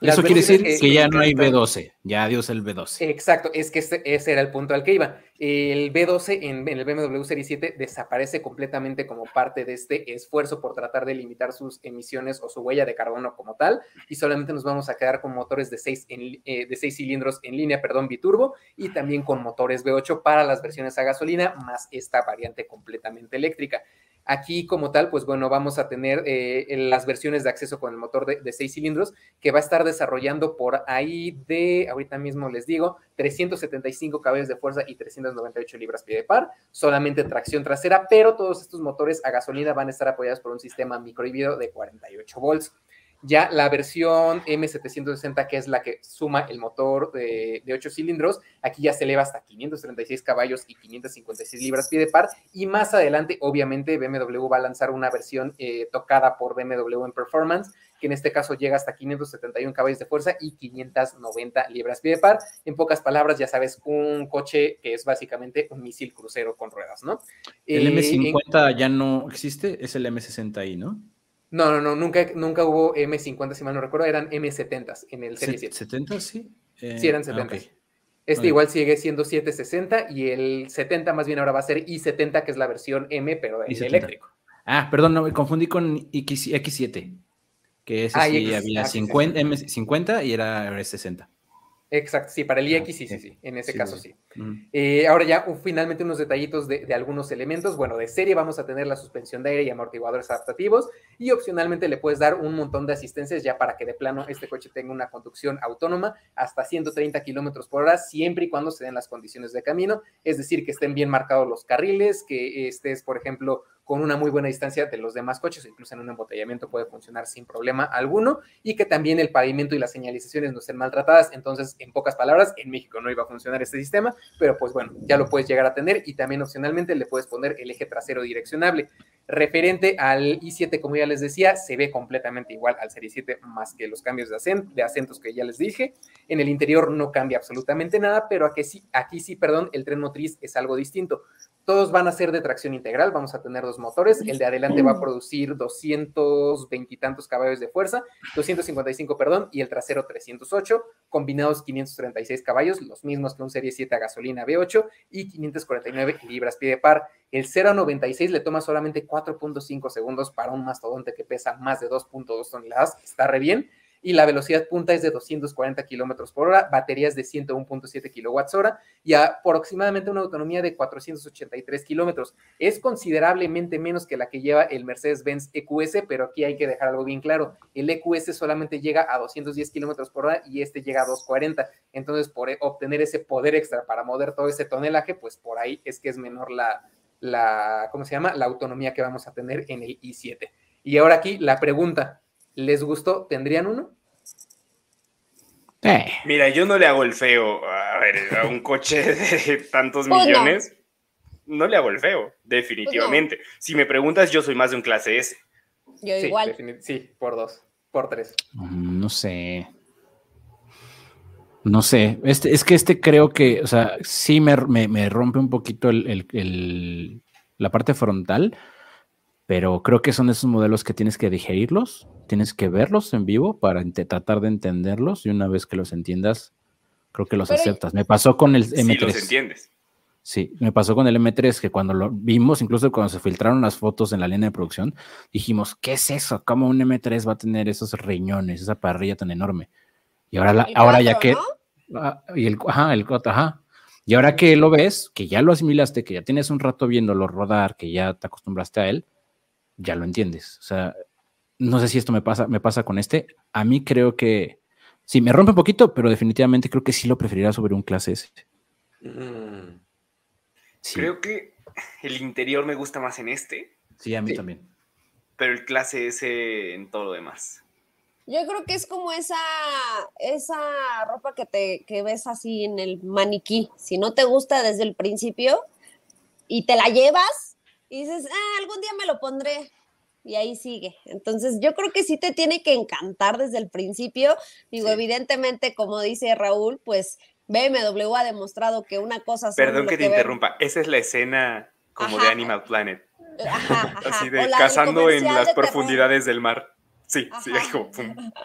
Eso quiere decir que, ya no hay B12, ya adiós el B12. Exacto, es que ese, era el punto al que iba. El B12 en, el BMW Serie 7 desaparece completamente como parte de este esfuerzo por tratar de limitar sus emisiones o su huella de carbono como tal, y solamente nos vamos a quedar con motores de 6 eh, de seis cilindros en línea, perdón, biturbo, y también con motores V8 para las versiones a gasolina, más esta variante completamente eléctrica. Aquí como tal, pues bueno, vamos a tener eh, las versiones de acceso con el motor de, seis cilindros que va a estar desarrollando por ahí de, ahorita mismo les digo, 375 caballos de fuerza y 398 libras pie de par, solamente tracción trasera, pero todos estos motores a gasolina van a estar apoyados por un sistema microhíbrido de 48 volts. Ya la versión M760, que es la que suma el motor de, de 8 cilindros, aquí ya se eleva hasta 536 caballos y 556 libras pie de par. Y más adelante, obviamente, BMW va a lanzar una versión eh, tocada por BMW en Performance, que en este caso llega hasta 571 caballos de fuerza y 590 libras pie de par. En pocas palabras, ya sabes, un coche que es básicamente un misil crucero con ruedas, ¿no? El M50 ya no existe, es el M60i, ¿no? No, no, no, nunca, nunca hubo M50, si mal no recuerdo, eran M70 en el Serie 7. ¿70 sí? Eh, sí, eran 70. Ah, este igual sigue siendo 760 y el 70 más bien ahora va a ser i70, que es la versión M, pero el eléctrico. Ah, perdón, no, me confundí con X, 7 que ese ah, sí había 50, M50 y era 60. Exacto, sí, para el IX sí, sí, sí, en ese caso sí. Eh, ahora ya finalmente unos detallitos de, algunos elementos. Bueno, de serie vamos a tener la suspensión de aire y amortiguadores adaptativos y opcionalmente le puedes dar un montón de asistencias ya para que de plano este coche tenga una conducción autónoma hasta 130 kilómetros por hora, siempre y cuando se den las condiciones de camino, es decir, que estén bien marcados los carriles, que estés, por ejemplo, con una muy buena distancia de los demás coches, incluso en un embotellamiento puede funcionar sin problema alguno, y que también el pavimento y las señalizaciones no estén maltratadas. Entonces, en pocas palabras, en México no iba a funcionar este sistema, pero pues bueno, ya lo puedes llegar a tener y también opcionalmente le puedes poner el eje trasero direccionable. Referente al i7, como ya les decía, se ve completamente igual al Serie 7, más que los cambios de, acentos que ya les dije. En el interior no cambia absolutamente nada, pero aquí sí, aquí sí, perdón, el tren motriz es algo distinto. Todos van a ser de tracción integral, vamos a tener dos motores. El de adelante va a producir 220 y tantos caballos de fuerza, 255, perdón, y el trasero 308, combinados 536 caballos, los mismos que un Serie 7 a gasolina V8 y 549 libras pie de par. El 0 a 96 le toma solamente 4.5 segundos para un mastodonte que pesa más de 2.2 toneladas, está re bien y la velocidad punta es de 240 kilómetros por hora, baterías de 101.7 kilowatts hora y aproximadamente una autonomía de 483 kilómetros. Es considerablemente menos que la que lleva el Mercedes-Benz EQS, pero aquí hay que dejar algo bien claro. El EQS solamente llega a 210 kilómetros por hora y este llega a 240. Entonces, por obtener ese poder extra para mover todo ese tonelaje, pues por ahí es que es menor la, la, ¿cómo se llama? La autonomía que vamos a tener en el i7. Y ahora aquí la pregunta, ¿Les gustó? ¿Tendrían uno? Eh. Mira, yo no le hago el feo a, ver, a un coche de tantos pues millones. No. le hago el feo, definitivamente. Pues si me preguntas, yo soy más de un clase S. Yo igual. Sí, por dos, por tres. Mm, no sé. No sé. Este, es que este creo que, o sea, sí me, rompe un poquito la parte frontal pero creo que son esos modelos que tienes que digerirlos, tienes que verlos en vivo para tratar de entenderlos y una vez que los entiendas, creo que los aceptas. Me pasó con el M3. Sí, los entiendes. Sí, me pasó con el M3 que cuando lo vimos, incluso cuando se filtraron las fotos en la línea de producción, dijimos, ¿qué es eso? ¿Cómo un M3 va a tener esos riñones, esa parrilla tan enorme? Y ahora, ahora ya que... Ah, y el, ajá, el ajá. Y ahora que lo ves, que ya lo asimilaste, que ya tienes un rato viéndolo rodar, que ya te acostumbraste a él, ya lo entiendes. O sea, no sé si esto me pasa, me pasa con este. A mí creo que sí, me rompe un poquito, pero definitivamente creo que sí lo preferiría sobre un clase S. Mm. Creo que el interior me gusta más en este. Sí, a mí también. Pero el clase S en todo lo demás. Yo creo que es como esa, esa ropa que te que ves así en el maniquí. Si no te gusta desde el principio y te la llevas, y dices, ah, algún día me lo pondré. Y ahí sigue. Entonces, yo creo que sí te tiene que encantar desde el principio. Digo, evidentemente, como dice Raúl, pues BMW ha demostrado que una cosa... Perdón que te interrumpa, esa es la escena como de Animal Planet. Ajá, [LAUGHS] Así de cazando en las profundidades del mar. Sí, sí, como,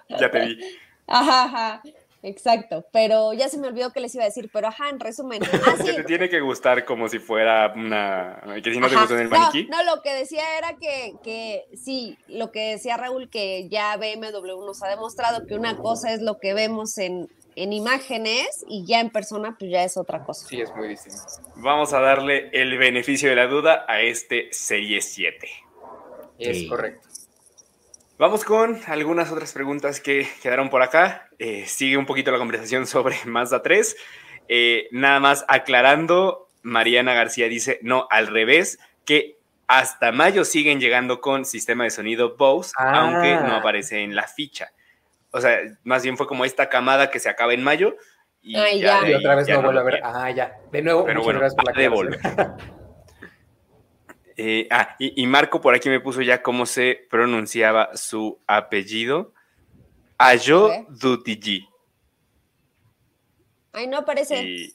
ya te vi. Ajá, ajá. Exacto, pero ya se me olvidó que les iba a decir, pero ajá, en resumen. [LAUGHS] Ah, te tiene que gustar como si fuera una. que si no te gustó en el maniquí. No, lo que decía era que, que sí, lo que decía Raúl, que ya BMW nos ha demostrado que una cosa es lo que vemos en, en imágenes y ya en persona, pues ya es otra cosa. Sí, es muy distinto. Vamos a darle el beneficio de la duda a este Serie 7. Es correcto. Vamos con algunas otras preguntas que quedaron por acá. Eh, sigue un poquito la conversación sobre [LAUGHS] Mazda 3. Eh, nada más aclarando, Mariana García dice, no, al revés, que hasta mayo siguen llegando con sistema de sonido Bose, aunque no ah. aparece en la ficha. O sea, más bien fue como esta camada que se acaba en mayo. Y, ya, otra vez no vuelve a ver. Ah, ya. De nuevo, Pero bueno, gracias por la [LAUGHS] Eh, ah, y, Marco por aquí me puso ya cómo se pronunciaba su apellido. Ayo Dutigi. Ay, no aparece.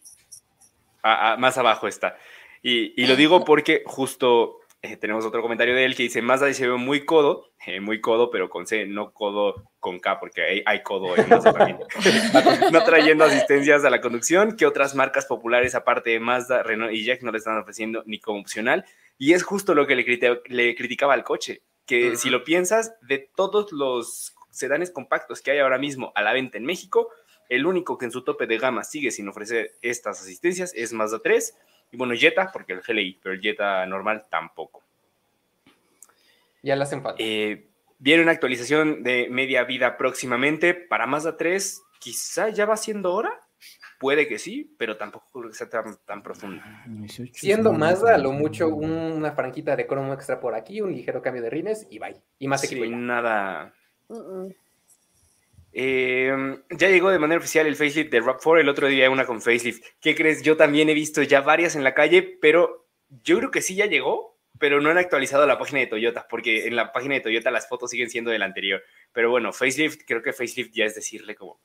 Ah, ah, más abajo está. Y, lo digo porque justo eh, tenemos otro comentario de él que dice, Mazda se ve muy codo, eh, muy codo, pero con C, no codo con K, porque hay, hay codo en Mazda también. [LAUGHS] no trayendo asistencias a la conducción, que otras marcas populares aparte de Mazda, Renault y Jack no le están ofreciendo ni como opcional. Y es justo lo que le, criticaba al coche, que si lo piensas, de todos los sedanes compactos que hay ahora mismo a la venta en México, El único que en su tope de gama sigue sin ofrecer estas asistencias es Mazda 3. Y bueno, Jetta, porque el GLI, pero el Jetta normal tampoco. Ya le hacen. Eh, viene una actualización de media vida próximamente. Para Mazda 3, quizá ya va siendo hora. Puede que sí, pero tampoco creo que sea tan, tan profundo. Siendo Mazda, a lo mucho una franquita de cromo extra por aquí, un ligero cambio de rines y bye. Y más equipo. nada. Em, ya llegó de manera oficial el facelift de RAP4, el otro día una con facelift. ¿Qué crees? Yo también he visto ya varias en la calle, pero yo creo que sí ya llegó, pero no han actualizado la página de Toyota, porque en la página de Toyota las fotos siguen siendo del anterior. Pero bueno, facelift, creo que facelift ya es decirle como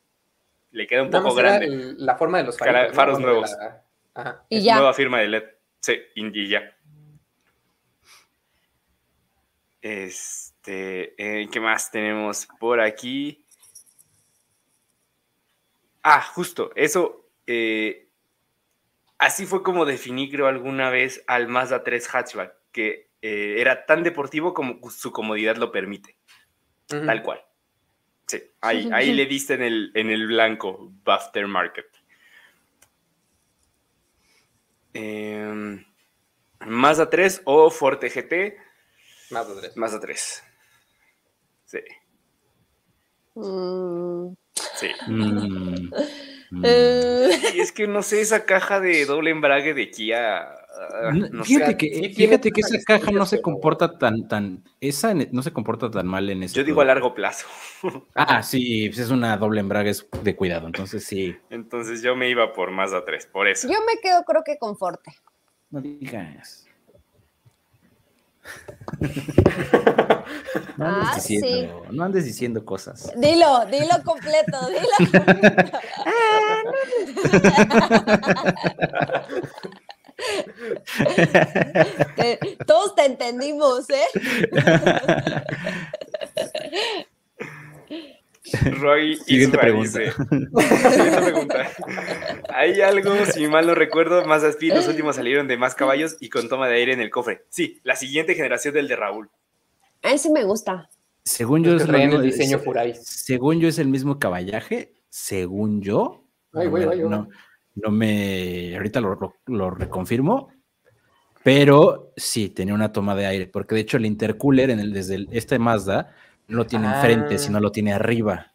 le queda un poco grande. la forma de los faros, nuevos. Y ya. Nueva firma de LED. Sí, y ya. Este, eh, ¿qué más tenemos por aquí? Ah, justo, eso. Eh, así fue como definí, creo, alguna vez al Mazda 3 hatchback, que eh, era tan deportivo como su comodidad lo permite. Tal cual. Sí, ahí, [LAUGHS] ahí le diste en el, en el blanco, Buster Market. Eh, Mazda 3 o Forte GT. Mazda 3. Mazda 3. Sí. Mm. Sí. Mm. [LAUGHS] Eh. es que no sé, esa caja de doble embrague de Kia Ah, fíjate, que, fíjate que esa caja no se comporta tan, tan, esa no se comporta tan mal en eso. Yo digo a largo plazo. [LAUGHS] Ah, sí, pues es una doble embrague de cuidado, entonces sí. Entonces yo me iba por más a tres, por eso. Yo me quedo creo que con Forte. No digas. No andes, ah, diciendo, no andes diciendo cosas. Dilo, dilo completo, dilo. [LAUGHS] [LAUGHS] todos te entendimos, ¿eh? [LAUGHS] Roy [LAUGHS] Siguiente pregunta. [LAUGHS] pregunta. Hay algo, si mal no recuerdo, más así, los últimos salieron de más caballos y con toma de aire en el cofre. Sí, la siguiente generación del de Raúl. A ese me gusta. Según yo, es, el diseño Según yo es el mismo caballaje, según yo. no, no, me, ahorita lo, lo reconfirmo, pero sí, tenía una toma de aire, porque de hecho el intercooler en el, desde este Mazda no lo tiene enfrente, ah. sino lo tiene arriba.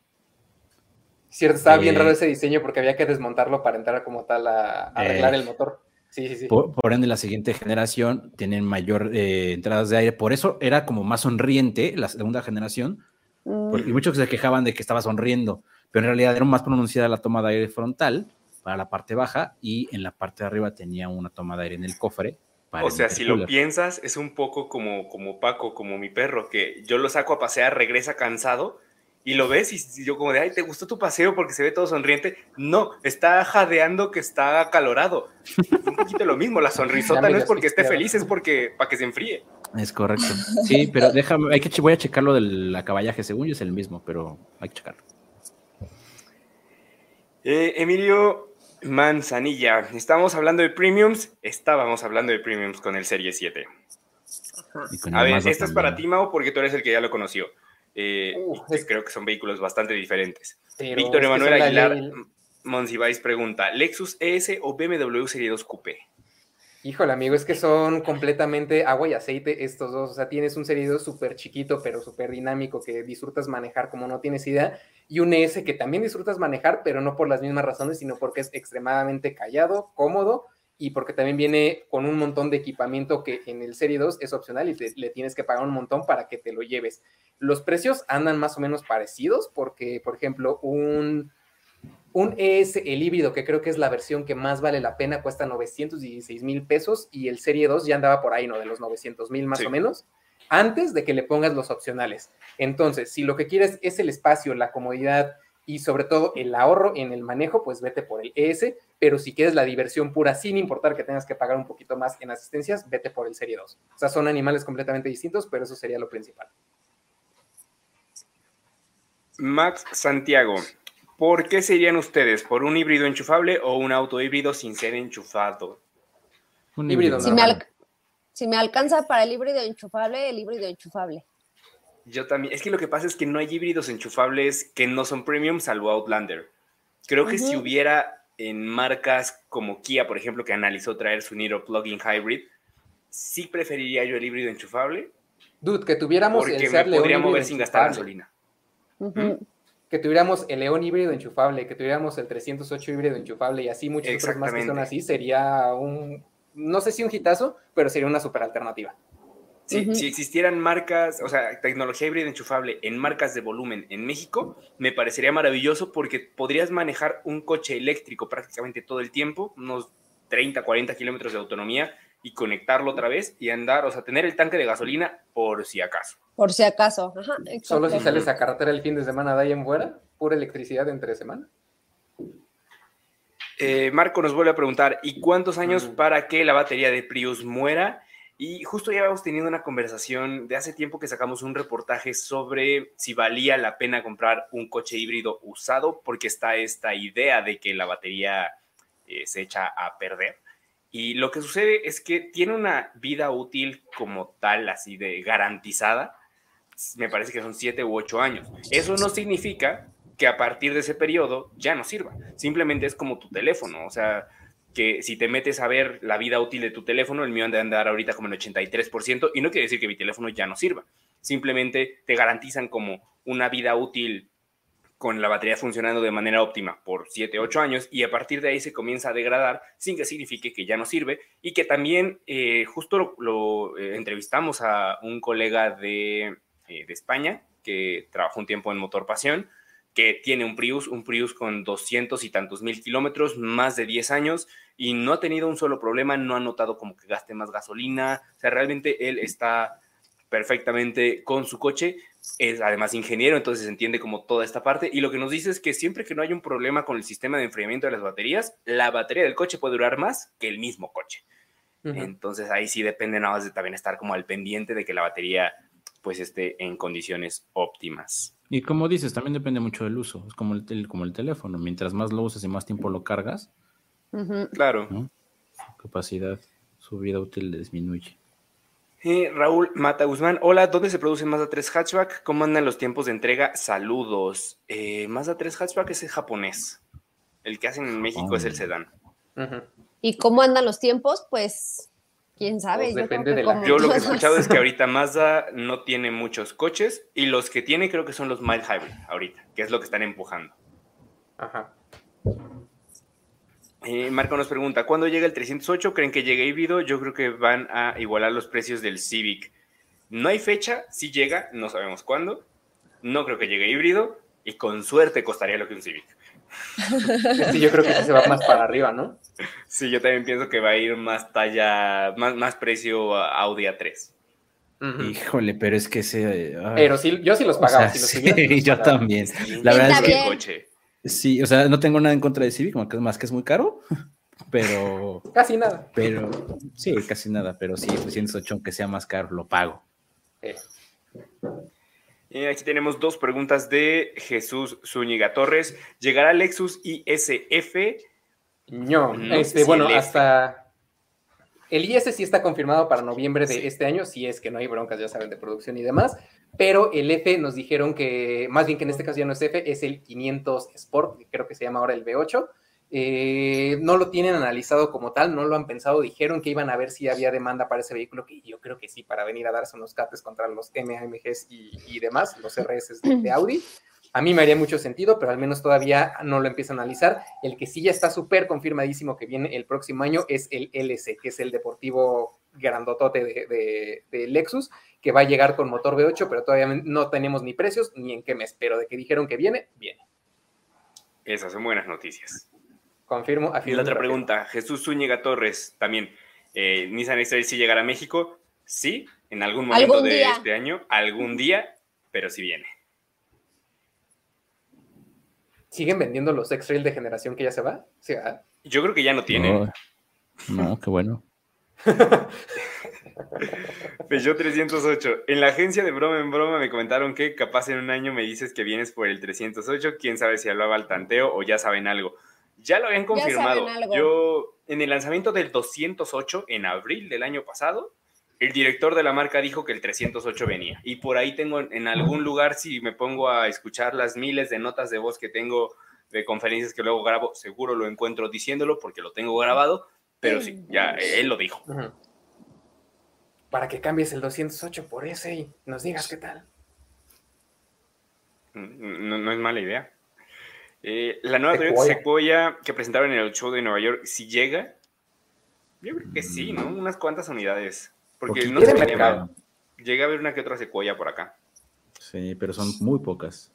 Cierto, estaba bien raro eh, ese diseño porque había que desmontarlo para entrar como tal a, arreglar el motor. Sí, sí, sí. Por, ende, la siguiente generación tienen mayor eh, entradas de aire. Por eso era como más sonriente la segunda generación. Mm. y muchos se quejaban de que estaba sonriendo, pero en realidad era más pronunciada la toma de aire frontal para la parte baja y en la parte de arriba tenía una toma de aire en el cofre o sea, si lo piensas, es un poco como, como Paco, como mi perro, que yo lo saco a pasear, regresa cansado y lo ves y yo como de, ay, ¿te gustó tu paseo porque se ve todo sonriente? No, está jadeando que está acalorado. un poquito lo mismo, la sonrisota no es porque esté feliz, es porque para que se enfríe. Es correcto. Sí, pero déjame, hay que, voy a checarlo del acaballaje, según yo es el mismo, pero hay que checarlo. Eh, Emilio, Manzanilla. Estamos hablando de premiums. Estábamos hablando de premiums con el Serie 7. A ver, esta es para ti, Mao, porque tú eres el que ya lo conoció. Eh, creo que son vehículos bastante diferentes. Víctor Emanuel Aguilar Monsiváis pregunta: ¿Lexus ES o BMW Serie 2 Coupé? Híjole, amigo, es que son completamente agua y aceite estos dos. O sea, tienes un Serie 2 súper chiquito, pero súper dinámico, que disfrutas manejar como no tienes idea. Y un ES que también disfrutas manejar, pero no por las mismas razones, sino porque es extremadamente callado, cómodo y porque también viene con un montón de equipamiento que en el Serie 2 es opcional y le tienes que pagar un montón para que te lo lleves. Los precios andan más o menos parecidos porque, por ejemplo, un un ES, el híbrido, que creo que es la versión que más vale la pena, cuesta 916 mil pesos y el Serie 2 ya andaba por ahí, ¿no? De los 900 mil más o menos, antes de que le pongas los opcionales. Entonces, si lo que quieres es el espacio, la comodidad y sobre todo el ahorro en el manejo, pues vete por el ES, pero si quieres la diversión pura, sin importar que tengas que pagar un poquito más en asistencias, vete por el Serie 2. O sea, son animales completamente distintos, pero eso sería lo principal. Max Santiago, ¿Por qué serían ustedes? ¿Por un híbrido enchufable o un auto híbrido sin ser enchufado? Un híbrido. Si me, alcanza para el híbrido enchufable, el híbrido enchufable. Yo también. Es que lo que pasa es que no hay híbridos enchufables que no son premium, salvo Outlander. Creo que si hubiera en marcas como Kia, por ejemplo, que analizó traer su Niro Plug-in Hybrid, sí preferiría yo el híbrido enchufable. Dude, que tuviéramos porque el me podría mover sin gastar gasolina. ¿Mm? Que tuviéramos el León híbrido enchufable, que tuviéramos el 308 híbrido enchufable y así muchos otros más que son así, sería un, no sé si un hitazo, pero sería una super alternativa. Si existieran marcas, o sea, tecnología híbrida enchufable en marcas de volumen en México, me parecería maravilloso porque podrías manejar un coche eléctrico prácticamente todo el tiempo, unos 30, 40 kilómetros de autonomía y conectarlo otra vez y andar, o sea, tener el tanque de gasolina por si acaso. Por si acaso, Solo si sales a carretera el fin de semana de ahí en fuera, pura electricidad entre semana. Eh, Marco nos vuelve a preguntar, ¿y cuántos años para que la batería de Prius muera? Y justo ya habíamos tenido una conversación de hace tiempo que sacamos un reportaje sobre si valía la pena comprar un coche híbrido usado, porque está esta idea de que la batería eh, se echa a perder. Y lo que sucede es que tiene una vida útil como tal, así de garantizada. Me parece que son siete u ocho años. Eso no significa que a partir de ese periodo ya no sirva. Simplemente es como tu teléfono. O sea, que si te metes a ver la vida útil de tu teléfono, el mío anda a andar ahorita como en 83%, y no quiere decir que mi teléfono ya no sirva, simplemente te garantizan como una vida útil con la batería funcionando de manera óptima por 7, 8 años y a partir de ahí se comienza a degradar sin que signifique que ya no sirve y que también eh, justo lo, eh, entrevistamos a un colega de, eh, de España que trabajó un tiempo en Motor Pasión que tiene un Prius, un Prius con 200 y tantos mil kilómetros, más de 10 años, y no ha tenido un solo problema, no ha notado como que gaste más gasolina, o sea, realmente él está perfectamente con su coche, es además ingeniero, entonces entiende como toda esta parte, y lo que nos dice es que siempre que no hay un problema con el sistema de enfriamiento de las baterías, la batería del coche puede durar más que el mismo coche. Entonces ahí sí depende nada más de también estar como al pendiente de que la batería pues esté en condiciones óptimas. Y como dices, también depende mucho del uso. Es como el, como el teléfono. Mientras más lo uses y más tiempo lo cargas, claro. Su capacidad, su vida útil disminuye. Eh, Raúl Mata Guzmán, hola, ¿dónde se produce Mazda 3 Hatchback? ¿Cómo andan los tiempos de entrega? Saludos. Eh, Mazda 3 Hatchback es el japonés. El que hacen en México es el sedán. ¿Y cómo andan los tiempos? Pues quién sabe. Pues depende de la... Yo lo que he escuchado es que [LAUGHS] ahorita Mazda no tiene muchos coches y los que tiene creo que son los mild hybrid ahorita, que es lo que están empujando. Ajá. Eh, Marco nos pregunta, ¿cuándo llega el 308? ¿Creen que llegue híbrido? Yo creo que van a igualar los precios del Civic. No hay fecha, si llega, no sabemos cuándo. No creo que llegue híbrido y con suerte costaría lo que un Civic. [LAUGHS] Sí, yo creo que se va más para arriba, ¿no? Sí, yo también pienso que va a ir más talla, más, más precio Audi A3. Híjole, pero es que se. Pero sí, yo sí los pagaba. sí, [LAUGHS] yo también. La verdad es que. Coche. Sí, o sea, no tengo nada en contra de Civic, más que es muy caro, pero. [LAUGHS] casi nada. Pero, sí, casi nada, pero sí, 308, aunque sea más caro, lo pago. Y aquí tenemos dos preguntas de Jesús Zúñiga Torres. ¿Llegará Lexus ISF? No, este, bueno, hasta el IS sí está confirmado para noviembre de este año, si es que no hay broncas, ya saben, de producción y demás, pero el F nos dijeron que, más bien que en este caso ya no es F, es el 500 Sport, creo que se llama ahora el V8, eh, no lo tienen analizado como tal, no lo han pensado, dijeron que iban a ver si había demanda para ese vehículo, que yo creo que sí, para venir a darse unos capes contra los MAMGs y, demás, los RS de, Audi. A mí me haría mucho sentido, pero al menos todavía no lo empieza a analizar. El que sí ya está súper confirmadísimo que viene el próximo año es el LC, que es el deportivo grandotote de, de, Lexus, que va a llegar con motor V8, pero todavía no tenemos ni precios ni en qué mes, pero de que dijeron que viene, viene. Esas son buenas noticias. Confirmo. Y la otra pregunta, Jesús Zúñiga Torres, también, eh, ¿Nissan X-Trail sí llegará a México? Sí, en algún momento de este año, algún día, pero sí viene. ¿Siguen vendiendo los X-Trail de generación que ya se va? Yo creo que ya no tienen. No, qué bueno. [LAUGHS] Peugeot 308. En la agencia de broma en broma me comentaron que capaz en un año me dices que vienes por el 308. Quién sabe si hablaba al tanteo o ya saben algo. Ya lo habían confirmado. Yo, en el lanzamiento del 208, en abril del año pasado, el director de la marca dijo que el 308 venía. Y por ahí tengo en algún lugar, si me pongo a escuchar las miles de notas de voz que tengo de conferencias que luego grabo, seguro lo encuentro diciéndolo porque lo tengo grabado, pero sí, ya él lo dijo. Para que cambies el 208 por ese y nos digas qué tal. No, no es mala idea. Eh, la nueva Toyota Sequoia que presentaron en el show de Nueva York, si llega, yo creo que sí, ¿no? Unas cuantas unidades. Porque no se llega, llega a haber una que otra Sequoia por acá. Sí, pero son muy pocas.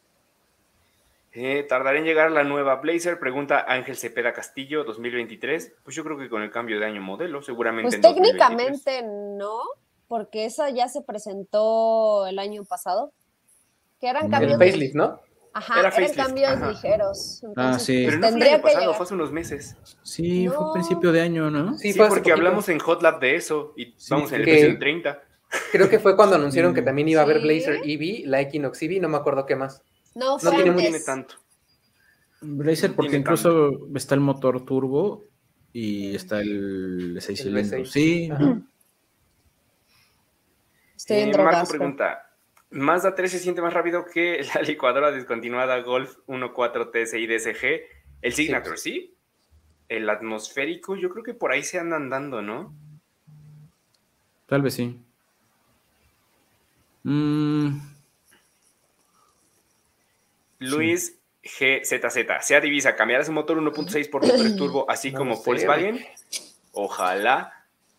Eh, ¿Tardará en llegar la nueva Blazer? Pregunta Ángel Cepeda Castillo, 2023. Pues yo creo que con el cambio de año modelo, seguramente. Pues técnicamente no, porque esa ya se presentó el año pasado. Que eran cambios. El facelift, ¿no? Ajá, eran cambios ligeros. ah, sí. Pero no fue el año pasado, fue hace unos meses. Sí, fue principio de año, ¿no? Sí, porque hablamos en Hot Lab de eso y vamos en el episodio 30. Creo que fue cuando anunciaron que también iba a haber Blazer EV, la Equinox EV, no me acuerdo qué más. No, no tiene, tanto. Blazer, porque incluso está el motor turbo y está el 6 cilindros. Sí. Estoy en eh, Marco pregunta: ¿Mazda 3 se siente más rápido que [LAUGHS] la licuadora descontinuada Golf 1.4 TSI DSG? El Signature, ¿sí? El atmosférico, yo creo que por ahí se andan dando, ¿no? Tal vez sí. Mm. Luis GZZ, sea divisa, cambiará su motor 1.6 por motor [CLEARS THROAT] turbo, así como Volkswagen. Ojalá,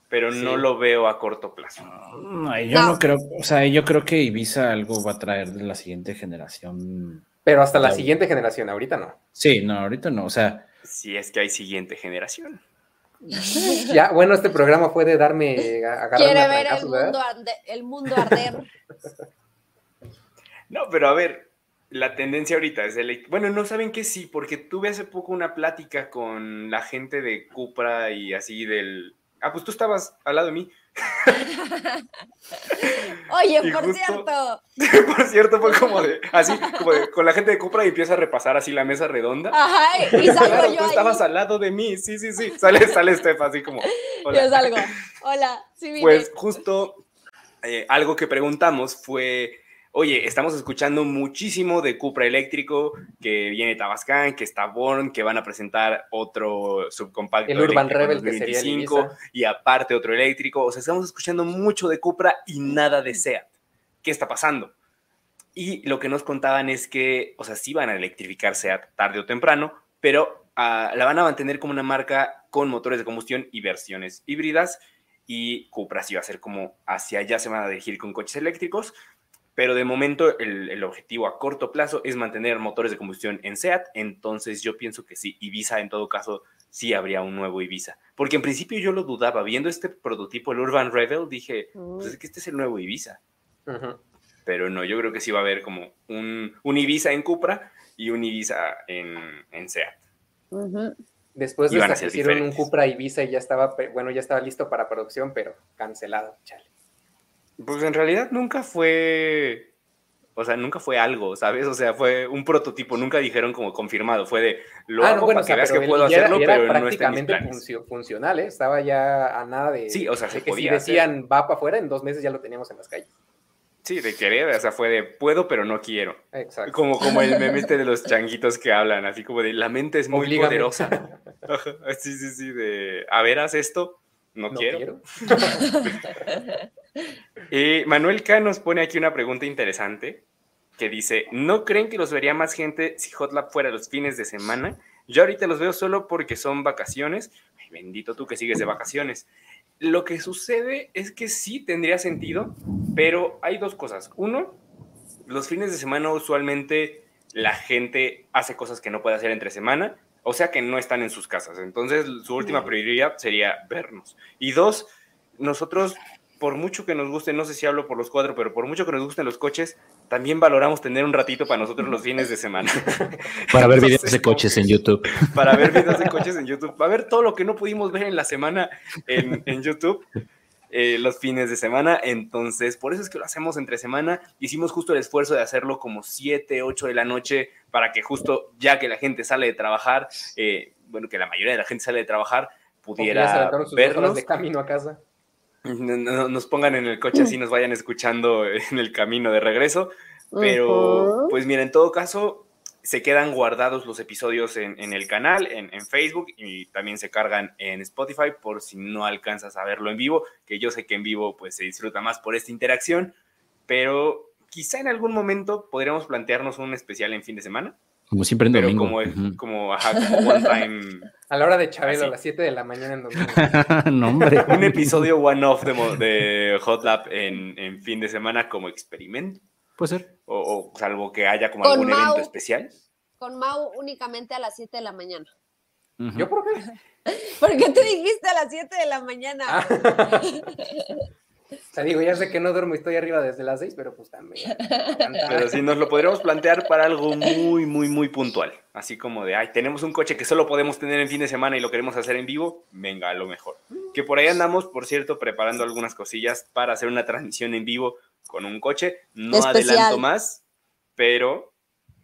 pero no lo veo a corto plazo. yo no. creo, o sea, yo creo que Ibiza algo va a traer de la siguiente generación. Pero hasta la siguiente generación, ahorita no. Sí, no, ahorita no, o sea. Si es que hay siguiente generación. [LAUGHS] ya, bueno, este programa fue de darme Quiere ver el mundo, el mundo arder. [LAUGHS] no, pero a ver, la tendencia ahorita es el... Bueno, no saben que sí, porque tuve hace poco una plática con la gente de Cupra y así del... Ah, pues tú estabas al lado de mí. [LAUGHS] Oye, por cierto. [LAUGHS] por cierto, fue como de, así, como de, con la gente de Cupra y empieza a repasar así la mesa redonda. Ajá, y [LAUGHS] salgo claro, yo tú estabas al lado de mí, sí, sí, sí. Sale, sale Steph así como. Hola. Yo salgo. Hola, sí, vine. Pues justo eh, algo que preguntamos fue oye, estamos escuchando muchísimo de Cupra eléctrico, que viene Tabascan, que está Born, que van a presentar otro subcompacto. El Urban Rebel que sería y aparte otro eléctrico. O sea, estamos escuchando mucho de Cupra y nada de SEAT. ¿Qué está pasando? Y lo que nos contaban es que, o sea, sí van a electrificar SEAT tarde o temprano, pero ah, la van a mantener como una marca con motores de combustión y versiones híbridas. Y Cupra sí va a ser como hacia allá se van a dirigir con coches eléctricos pero de momento el, objetivo a corto plazo es mantener motores de combustión en SEAT, entonces yo pienso que sí, Ibiza en todo caso sí habría un nuevo Ibiza, porque en principio yo lo dudaba, viendo este prototipo, el Urban Rebel, dije, pues es que este es el nuevo Ibiza, pero no, yo creo que sí va a haber como un, un Ibiza en Cupra y un Ibiza en, en SEAT. Después de que hicieron un Cupra Ibiza y ya estaba, bueno, ya estaba listo para producción, pero cancelado, chale. Pues en realidad nunca fue, o sea, nunca fue algo, ¿sabes? O sea, fue un prototipo, nunca dijeron como confirmado, fue de, lo ah, hago para que veas que puedo hacerlo, pero prácticamente no funcional, ¿eh? Estaba ya a nada de... Sí, o sea, que si decían va para afuera, en dos meses ya lo teníamos en las calles. Sí, de querer, o sea, fue de puedo, pero no quiero. Exacto. Como, como el meme de [LAUGHS] los changuitos que hablan, así como de la mente es muy poderosa. [LAUGHS] sí, sí, sí, de a ver, haz esto, no, quiero. [LAUGHS] y Manuel K nos pone aquí una pregunta interesante que dice, ¿no creen que los vería más gente si Hotlap fuera los fines de semana? Yo ahorita los veo solo porque son vacaciones. Ay, bendito tú que sigues de vacaciones. Lo que sucede es que sí tendría sentido, pero hay dos cosas. Uno, los fines de semana usualmente la gente hace cosas que no puede hacer entre semana o sea que no están en sus casas. Entonces, su última prioridad sería vernos. Y dos, nosotros, por mucho que nos guste, no sé si hablo por los cuatro, pero por mucho que nos gusten los coches, también valoramos tener un ratito para nosotros los fines de semana. [LAUGHS] Para ver videos de coches en YouTube. Para ver videos de coches en YouTube. Para ver todo lo que no pudimos ver en la semana en, en YouTube. Eh, los fines de semana. Entonces, por eso es que lo hacemos entre semana. Hicimos justo el esfuerzo de hacerlo como 7, 8 de la noche para que justo ya que la gente sale de trabajar, eh, bueno, que la mayoría de la gente sale de trabajar, pudiera vernos. de camino a casa. Nos pongan en el coche así, nos vayan escuchando en el camino de regreso. Pero, pues mira, en todo caso, se quedan guardados los episodios en, el canal, en, Facebook y también se cargan en Spotify por si no alcanzas a verlo en vivo, que yo sé que en vivo pues se disfruta más por esta interacción, pero quizá en algún momento podríamos plantearnos un especial en fin de semana. Como siempre en pero domingo. Como, como, ajá, como one time. [LAUGHS] A la hora de Chabelo, a las 7 de la mañana en domingo. [LAUGHS] no, hombre. Un episodio one-off de, de Hot Lab en, en fin de semana como experimento. Puede ser. O, salvo que haya como algún evento especial. Con Mau únicamente a las 7 de la mañana. ¿Yo por qué? [LAUGHS] ¿Por qué te dijiste a las 7 de la mañana? Ah. [LAUGHS] O sea, digo, ya sé que no duermo y estoy arriba desde las 6, pero pues también. [LAUGHS] Pero sí, nos lo podríamos plantear para algo muy, muy, muy puntual. Así como de, ay, tenemos un coche que solo podemos tener en fin de semana y lo queremos hacer en vivo, venga, a lo mejor. Que por ahí andamos, por cierto, preparando algunas cosillas para hacer una transmisión en vivo con un coche. No adelanto más, pero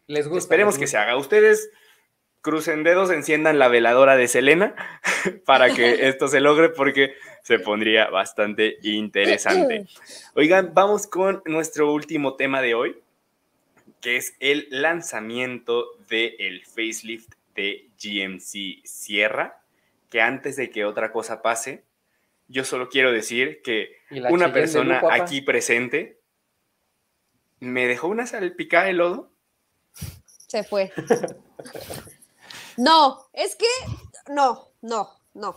les gusta, esperemos que se haga. Ustedes crucen dedos, enciendan la veladora de Selena [LAUGHS] para que [LAUGHS] esto se logre porque se pondría bastante interesante. Oigan, vamos con nuestro último tema de hoy, que es el lanzamiento del facelift de GMC Sierra, que antes de que otra cosa pase, yo solo quiero decir que una persona aquí presente me dejó una salpicada de lodo. Se fue. [LAUGHS] No, es que no, no, no.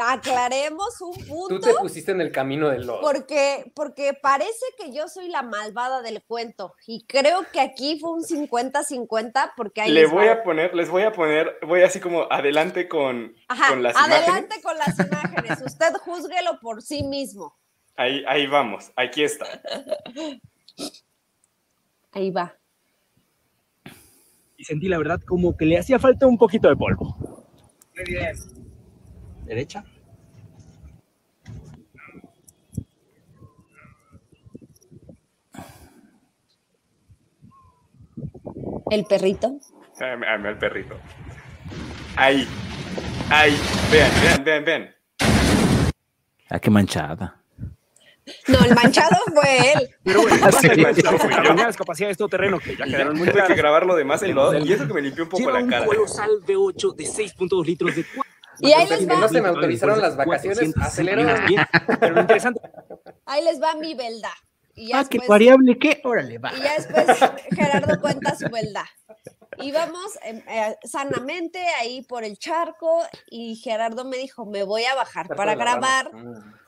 aclaremos un punto. Tú te pusiste en el camino del lodo. Porque, porque parece que yo soy la malvada del cuento. Y creo que aquí fue un 50-50 porque ahí. Le voy a poner, les voy a poner, voy así como adelante con, con las adelante Adelante con las imágenes. Usted júzguelo por sí mismo. Ahí, ahí vamos, aquí está. Ahí va y sentí la verdad como que le hacía falta un poquito de polvo. Muy bien. Derecha. El perrito. Ame el perrito. Ahí. Ahí. Vean, vean, vean, vean. Ah, qué manchada. No, el manchado [LAUGHS] fue él. Pero bueno, ah, sí. el manchado fue yo. las capacidades de todo terreno que ya quedaron muy claras. que grabar lo demás en lodo y eso que me limpió un poco la cara. un colosal V8 de 6.2 litros de y ahí les va. no se me autorizaron las vacaciones, acelero. Pero lo interesante. Ahí les va mi verdad. Y ah, qué variable, ¿qué? Órale, va. Y ya después Gerardo cuenta su verdad. Íbamos em, eh, sanamente ahí por el charco y Gerardo me dijo, me voy a bajar para grabar.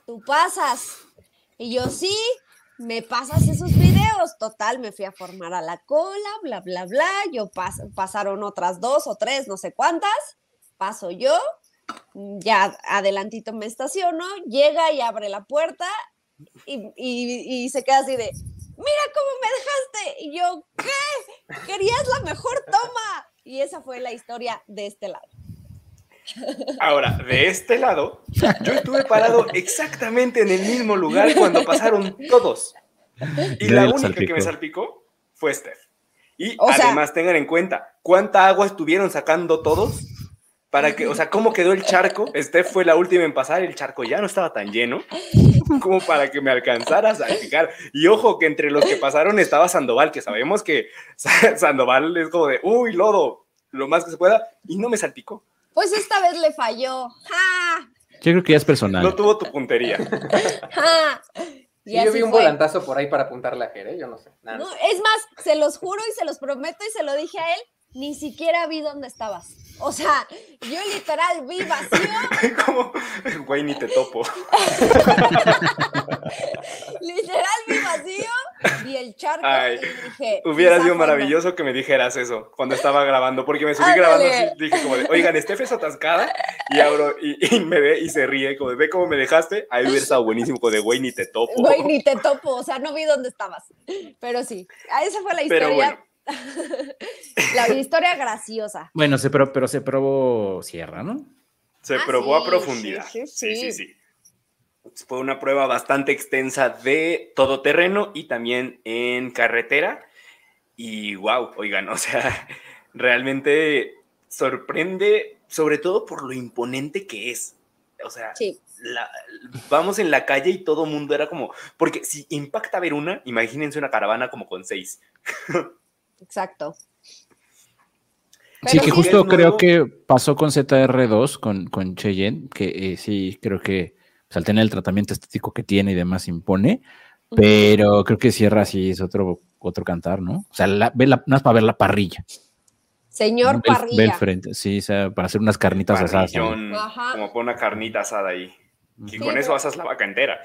Tú pasas. Y yo, sí, me pasas esos videos. Total, me fui a formar a la cola, bla, bla, bla. Yo pasaron otras dos o tres, no sé cuántas. Paso yo, ya adelantito me estaciono, llega y abre la puerta y, y se queda así de, mira cómo me dejaste. Y yo, ¿qué? Querías la mejor toma. Y esa fue la historia de este lado. Ahora, de este lado, yo estuve parado exactamente en el mismo lugar cuando pasaron todos. Y la única que me salpicó fue Steph. Y además tengan en cuenta cuánta agua estuvieron sacando todos para que, o sea, cómo quedó el charco. Steph fue la última en pasar, el charco ya no estaba tan lleno como para que me alcanzara a salpicar. Y ojo que entre los que pasaron estaba Sandoval, que sabemos que Sandoval es como de, uy, lodo, lo más que se pueda, y no me salpicó. Pues esta vez le falló. Yo creo que ya es personal. No tuvo tu puntería. yo vi un volantazo por ahí para apuntarle a Jere, yo no sé. No, es más, se los juro y se los prometo y se lo dije a él, ni siquiera vi dónde estabas. O sea, yo literal vi vacío. [LAUGHS] Como, güey, ni te topo. [LAUGHS] literal vi vacío, vi el charco y dije. Hubiera sido maravilloso que me dijeras eso cuando estaba grabando, porque me subí grabando así, dije como de, oigan, Steph es atascada, y abro, y, me ve y se ríe, como de, ve cómo me dejaste, ahí hubiera estado buenísimo, como de, güey, ni te topo. Güey, ni te topo, o sea, no vi dónde estabas. Pero sí, esa fue la historia. [LAUGHS] la historia graciosa. Bueno, se pero se probó Sierra, ¿no? Se ah, probó a profundidad. Sí sí, sí Fue una prueba bastante extensa de todo terreno y también en carretera. Y wow, oigan, o sea, [LAUGHS] realmente sorprende, sobre todo por lo imponente que es. O sea, vamos en la calle y todo mundo era como, porque si impacta ver una, imagínense una caravana como con seis. [LAUGHS] Exacto. sí, que justo creo que pasó con ZR2, con, con Cheyenne, que eh, sí, creo que pues, al tener el tratamiento estético que tiene y demás impone, pero creo que Sierra sí es otro, otro cantar, ¿no? O sea, la, ve la, para ver la parrilla. Señor parrilla. Ve el frente, sí, o sea, para hacer unas carnitas asadas. Como pone una carnita asada ahí. Y con eso asas la vaca entera.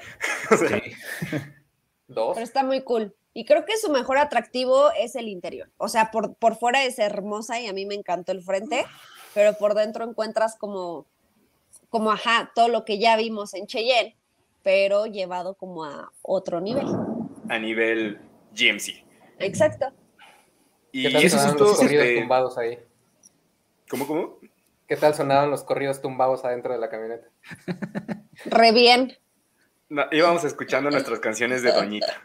[LAUGHS] [LAUGHS] Dos. Pero está muy cool. Y creo que su mejor atractivo es el interior. O sea, por, por fuera es hermosa y a mí me encantó el frente, pero por dentro encuentras como, como, ajá, todo lo que ya vimos en Cheyenne, pero llevado como a otro nivel. A nivel GMC. Exacto. Y ¿Qué tal sonaban los corridos tumbados ahí? ¿Cómo, cómo? ¿Qué tal sonaban los corridos tumbados adentro de la camioneta? Re bien. íbamos escuchando nuestras canciones de Doñita.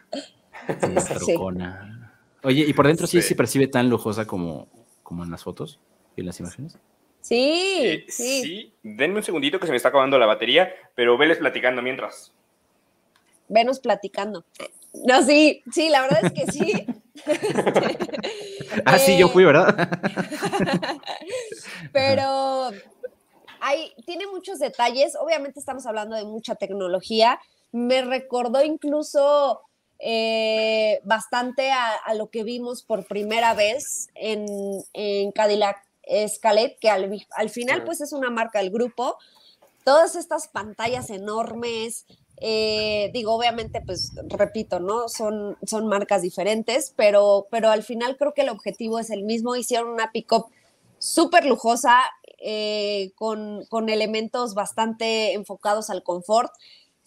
Sí, [LAUGHS] Oye, ¿y por dentro sí. se percibe tan lujosa como, como en las fotos y en las imágenes? Sí, eh, sí. Sí, denme un segundito que se me está acabando la batería, pero veles platicando mientras. Venos platicando. No, sí, sí, la verdad es que sí. [LAUGHS] ah, sí, yo fui, ¿verdad? [LAUGHS] pero hay, tiene muchos detalles. Obviamente estamos hablando de mucha tecnología. Me recordó incluso eh, bastante a, lo que vimos por primera vez en, Cadillac Escalade, que al, final pues es una marca del grupo. Todas estas pantallas enormes, eh, digo, obviamente, pues repito, ¿no? Son, son marcas diferentes, pero, pero al final creo que el objetivo es el mismo. Hicieron una pick-up súper lujosa, eh, con, con, elementos bastante enfocados al confort.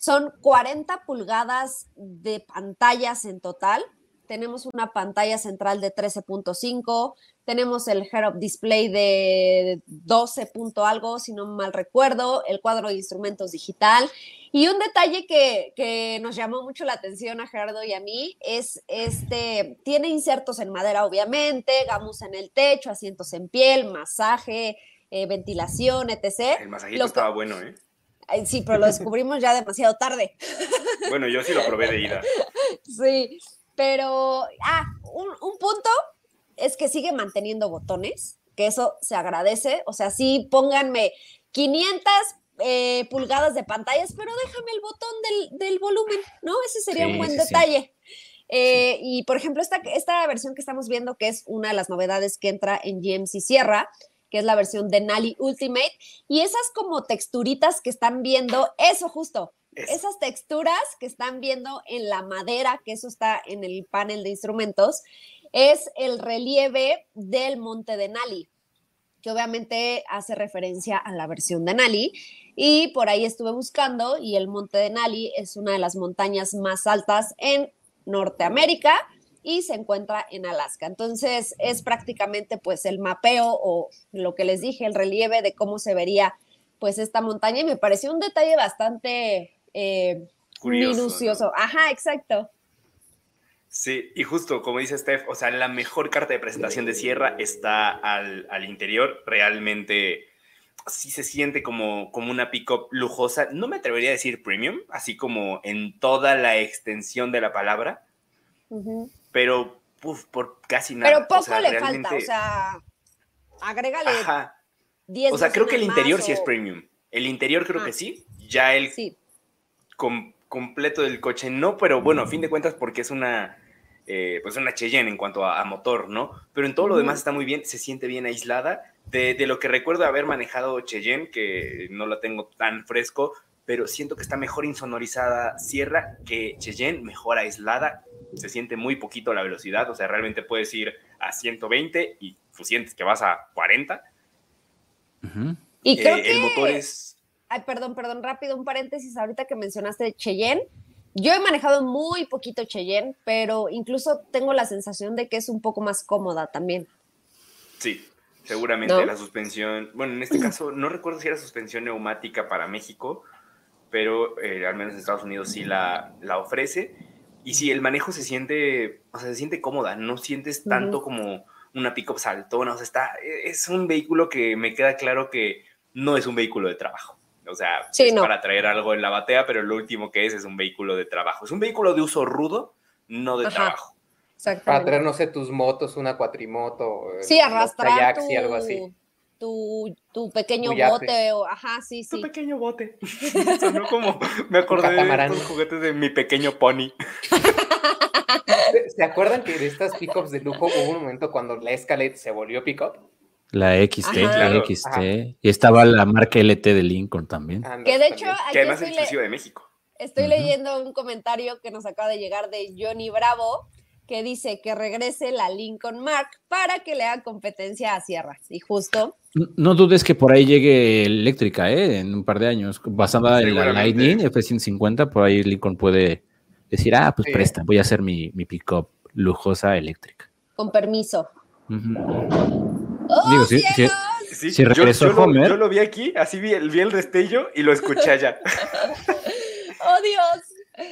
Son 40 pulgadas de pantallas en total. Tenemos una pantalla central de 13.5, tenemos el head-up display de 12 algo, si no mal recuerdo, el cuadro de instrumentos digital. Y un detalle que, que, nos llamó mucho la atención a Gerardo y a mí es este, tiene insertos en madera, obviamente, gamus en el techo, asientos en piel, masaje, eh, ventilación, etc. El masajito estaba bueno, ¿eh? Sí, pero lo descubrimos ya demasiado tarde. [LAUGHS] Bueno, yo sí lo probé de ida. Sí, pero, ah, un, punto es que sigue manteniendo botones, que eso se agradece. O sea, sí, pónganme 500 eh, pulgadas de pantallas, pero déjame el botón del, volumen, ¿no? Ese sería un buen detalle. Eh, y por ejemplo, esta, esta versión que estamos viendo, que es una de las novedades que entra en GMC Sierra, que es la versión de Nali Ultimate, y esas como texturitas que están viendo, eso justo, esas texturas que están viendo en la madera, que eso está en el panel de instrumentos, es el relieve del monte de Nali, que obviamente hace referencia a la versión de Nali. Y por ahí estuve buscando y el monte de Nali es una de las montañas más altas en Norteamérica y se encuentra en Alaska. Entonces es prácticamente pues el mapeo o lo que les dije, el relieve de cómo se vería pues esta montaña y me pareció un detalle bastante eh, minucioso. Ajá, exacto. Sí, y justo como dice Steph, o sea, la mejor carta de presentación de Sierra está al, al interior, realmente sí se siente como, como una pickup lujosa, no me atrevería a decir premium, así como en toda la extensión de la palabra, pero por casi nada. Pero poco le falta, o sea, agrégale Ajá. 10 O sea, creo que el interior sí es premium. El interior creo que ah. sí. Ya el completo del coche no, pero bueno, a fin de cuentas porque es una, eh, pues una Cheyenne en cuanto a, motor, ¿no? Pero en todo lo demás está muy bien, se siente bien aislada. De, de, lo que recuerdo haber manejado Cheyenne, que no la tengo tan fresco, pero siento que está mejor insonorizada Sierra que Cheyenne, mejor aislada, se siente muy poquito la velocidad, o sea, realmente puedes ir a 120 y tú sientes que vas a 40. Y creo eh, que... El motor es... Ay, perdón, perdón, rápido, un paréntesis ahorita que mencionaste Cheyenne. Yo he manejado muy poquito Cheyenne, pero incluso tengo la sensación de que es un poco más cómoda también. Sí, seguramente la suspensión, bueno, en este caso no recuerdo si era suspensión neumática para México, pero eh, al menos en Estados Unidos sí la, la ofrece. Y sí, el manejo se siente, o sea, se siente cómoda, no sientes tanto como una pick-up saltona, o sea, está, e, es un vehículo que me queda claro que no es un vehículo de trabajo. O sea, es para traer algo en la batea, pero lo último que es es un vehículo de trabajo. Es un vehículo de uso rudo, no de trabajo. Para traer, no sé, tus motos, una cuatrimoto. Sí, arrastrar tu, algo así. Tu, tu pequeño bote, o, ajá, sí, sí. Tu pequeño bote. [LAUGHS] Sonó como, me acordé de los juguetes de mi pequeño pony. ¿Se acuerdan que de estas pickups de lujo hubo un momento cuando la Escalade se volvió pickup? La XT, la XT. Y estaba la marca LT de Lincoln también. que de hecho, que además es exclusivo de México. Estoy leyendo un comentario que nos acaba de llegar de Johnny Bravo, que dice que regrese la Lincoln Mark para que le haga competencia a Sierra. Y justo. No, dudes que por ahí llegue eléctrica, ¿eh? En un par de años. Basada en la Lightning F-150, por ahí Lincoln puede decir, ah, pues presta, voy a hacer mi, mi pick-up lujosa eléctrica. Con permiso. ¡Oh, Digo, sí, sí, sí, regresó yo, Homer. Lo, yo lo vi aquí, así vi el, vi el destello y lo escuché allá. [LAUGHS] ¡Oh, Dios!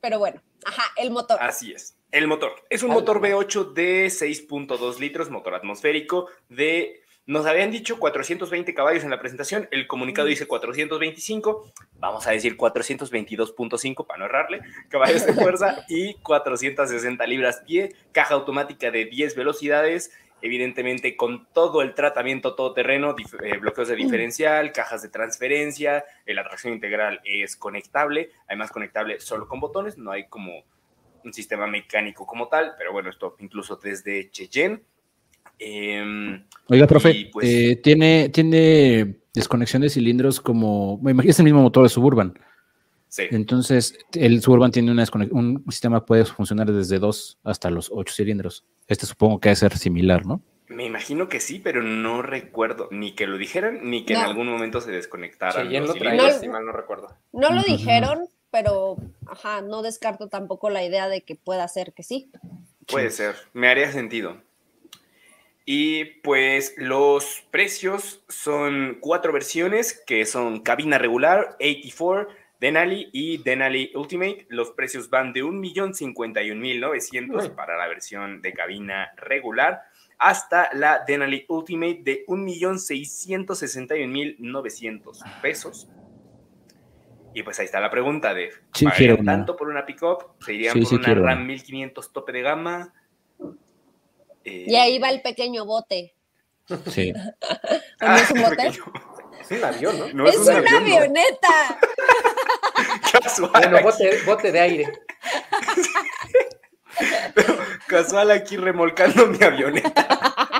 Pero bueno, ajá, el motor. Así es. El motor. Es un motor V8 de 6.2 litros, motor atmosférico de nos habían dicho 420 caballos en la presentación, el comunicado dice 425, vamos a decir 422.5 para no errarle, caballos de fuerza [LAUGHS] y 460 libras pie, caja automática de 10 velocidades, evidentemente con todo el tratamiento todoterreno, eh, bloqueos de diferencial, cajas de transferencia, la tracción integral es conectable, además conectable solo con botones, no hay como un sistema mecánico como tal, pero bueno, esto incluso desde Cheyenne. Em, Oiga, profe, pues eh, ¿tiene, tiene desconexión de cilindros como, me imagino es el mismo motor de Suburban. Sí. Entonces, el Suburban tiene una un sistema puede funcionar desde 2 hasta los 8 cilindros. Este supongo que debe ser similar, ¿no? Me imagino que sí, pero no recuerdo ni que lo dijeran ni que en algún momento se desconectaran. Sí, lo no, mal no recuerdo. No lo dijeron, pero ajá, no descarto tampoco la idea de que pueda ser que sí. Puede ser, me haría sentido. Y pues los precios son cuatro versiones que son cabina regular, 84, Denali y Denali Ultimate. Los precios van de 1.051.900 para la versión de cabina regular hasta la Denali Ultimate de 1.661.900 pesos. Y pues ahí está la pregunta de, sí, tanto por una pickup? ¿Se irían por una RAM 1500 tope de gama? y ahí va el pequeño bote. Sí. [LAUGHS] ¿No es un [LAUGHS] bote? Es un avión, ¿no? es, una avioneta. [LAUGHS] Casual. Bueno, bote, bote de aire. casual aquí remolcando mi avioneta.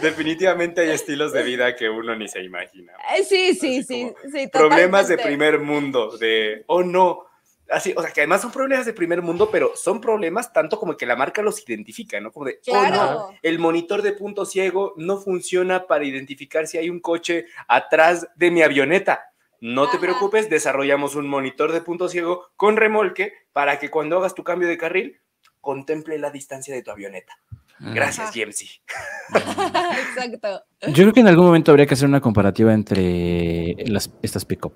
Definitivamente hay estilos de vida que uno ni se imagina. Eh, sí, sí, sí, sí. Problemas de primer mundo, de, oh no, Así, o sea, que además son problemas de primer mundo, pero son problemas tanto como que la marca los identifica, ¿no? Como de, oh, no, el monitor de punto ciego no funciona para identificar si hay un coche atrás de mi avioneta. No te preocupes, desarrollamos un monitor de punto ciego con remolque para que cuando hagas tu cambio de carril, contemple la distancia de tu avioneta. Ah. Gracias, GMC. [LAUGHS] Exacto. Yo creo que en algún momento habría que hacer una comparativa entre las, estas pick-up.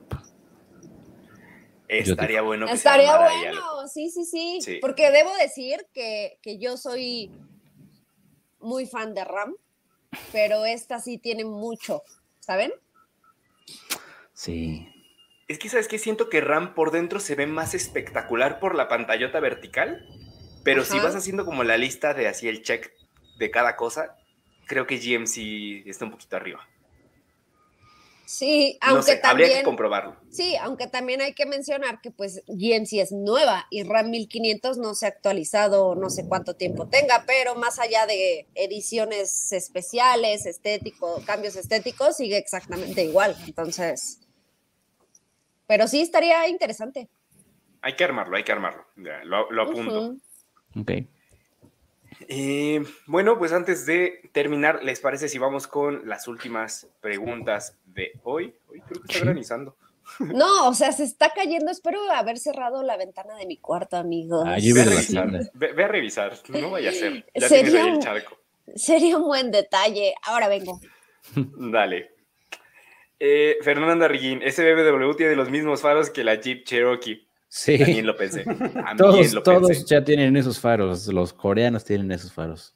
Estaría bueno. Estaría bueno, sí, sí, sí, Porque debo decir que, yo soy muy fan de RAM, pero esta sí tiene mucho, ¿saben? Sí. Es que, ¿sabes qué? Siento que RAM por dentro se ve más espectacular por la pantallota vertical, pero si vas haciendo como la lista de así el check de cada cosa, creo que GMC está un poquito arriba. Sí, aunque también. Habría que comprobarlo. Sí, aunque también hay que mencionar que pues GMC es nueva y RAM 1500 no se ha actualizado no sé cuánto tiempo tenga, pero más allá de ediciones especiales, estéticos, cambios estéticos, sigue exactamente igual. Entonces. Pero sí estaría interesante. Hay que armarlo, hay que armarlo. lo, apunto. Ok. Eh, bueno, pues antes de terminar, ¿les parece si vamos con las últimas preguntas de hoy? Hoy creo que está granizando. No, o sea, se está cayendo. Espero haber cerrado la ventana de mi cuarto, amigos. ve, a revisar, ve, a revisar, no vaya a ser. Ya tienes ahí el charco. Sería un buen detalle. Ahora vengo. Dale. Eh, Fernanda Riguín, ese BMW tiene los mismos faros que la Jeep Cherokee. Sí. También lo pensé. [LAUGHS] todos, ya tienen esos faros. Los coreanos tienen esos faros.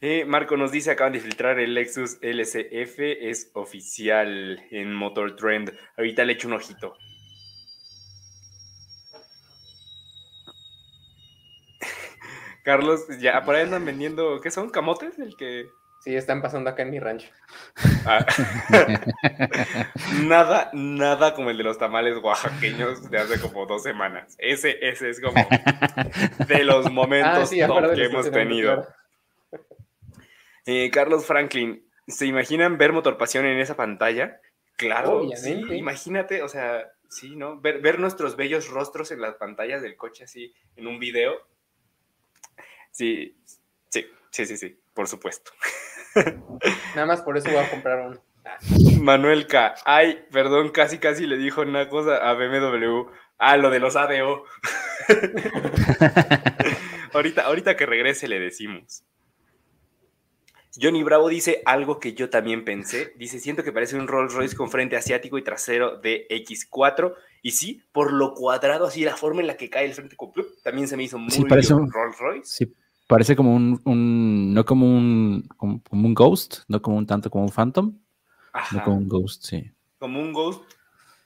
Eh, Marco nos dice, acaban de filtrar el Lexus LCF, es oficial en Motor Trend. Ahorita le echo un ojito. [LAUGHS] Carlos, ya por ahí andan vendiendo, ¿qué son? ¿Camotes? El que. Sí, están pasando acá en mi rancho. Ah. [LAUGHS] nada, nada como el de los tamales oaxaqueños de hace como dos semanas. Ese, ese es como de los [LAUGHS] momentos ah, que hemos tenido. Eh, Carlos Franklin, ¿se imaginan ver Motorpasión en esa pantalla? Claro, Obviamente. imagínate, o sea, sí, ¿no? Ver, ver nuestros bellos rostros en las pantallas del coche así, en un video. Sí, sí, sí, sí, sí, por supuesto. [LAUGHS] Nada más por eso voy a comprar uno. Manuel K. Ay, perdón, casi casi le dijo una cosa a BMW. Ah, lo de los ADO. [LAUGHS] ahorita, ahorita que regrese le decimos. Johnny Bravo dice algo que yo también pensé. Dice, siento que parece un Rolls Royce con frente asiático y trasero de X4. Y sí, por lo cuadrado, así la forma en la que cae el frente con también se me hizo muy un, Rolls Royce. Sí, Parece como un, no como un, como, un Ghost, no como un tanto como un Phantom, no como un Ghost, sí. Como un Ghost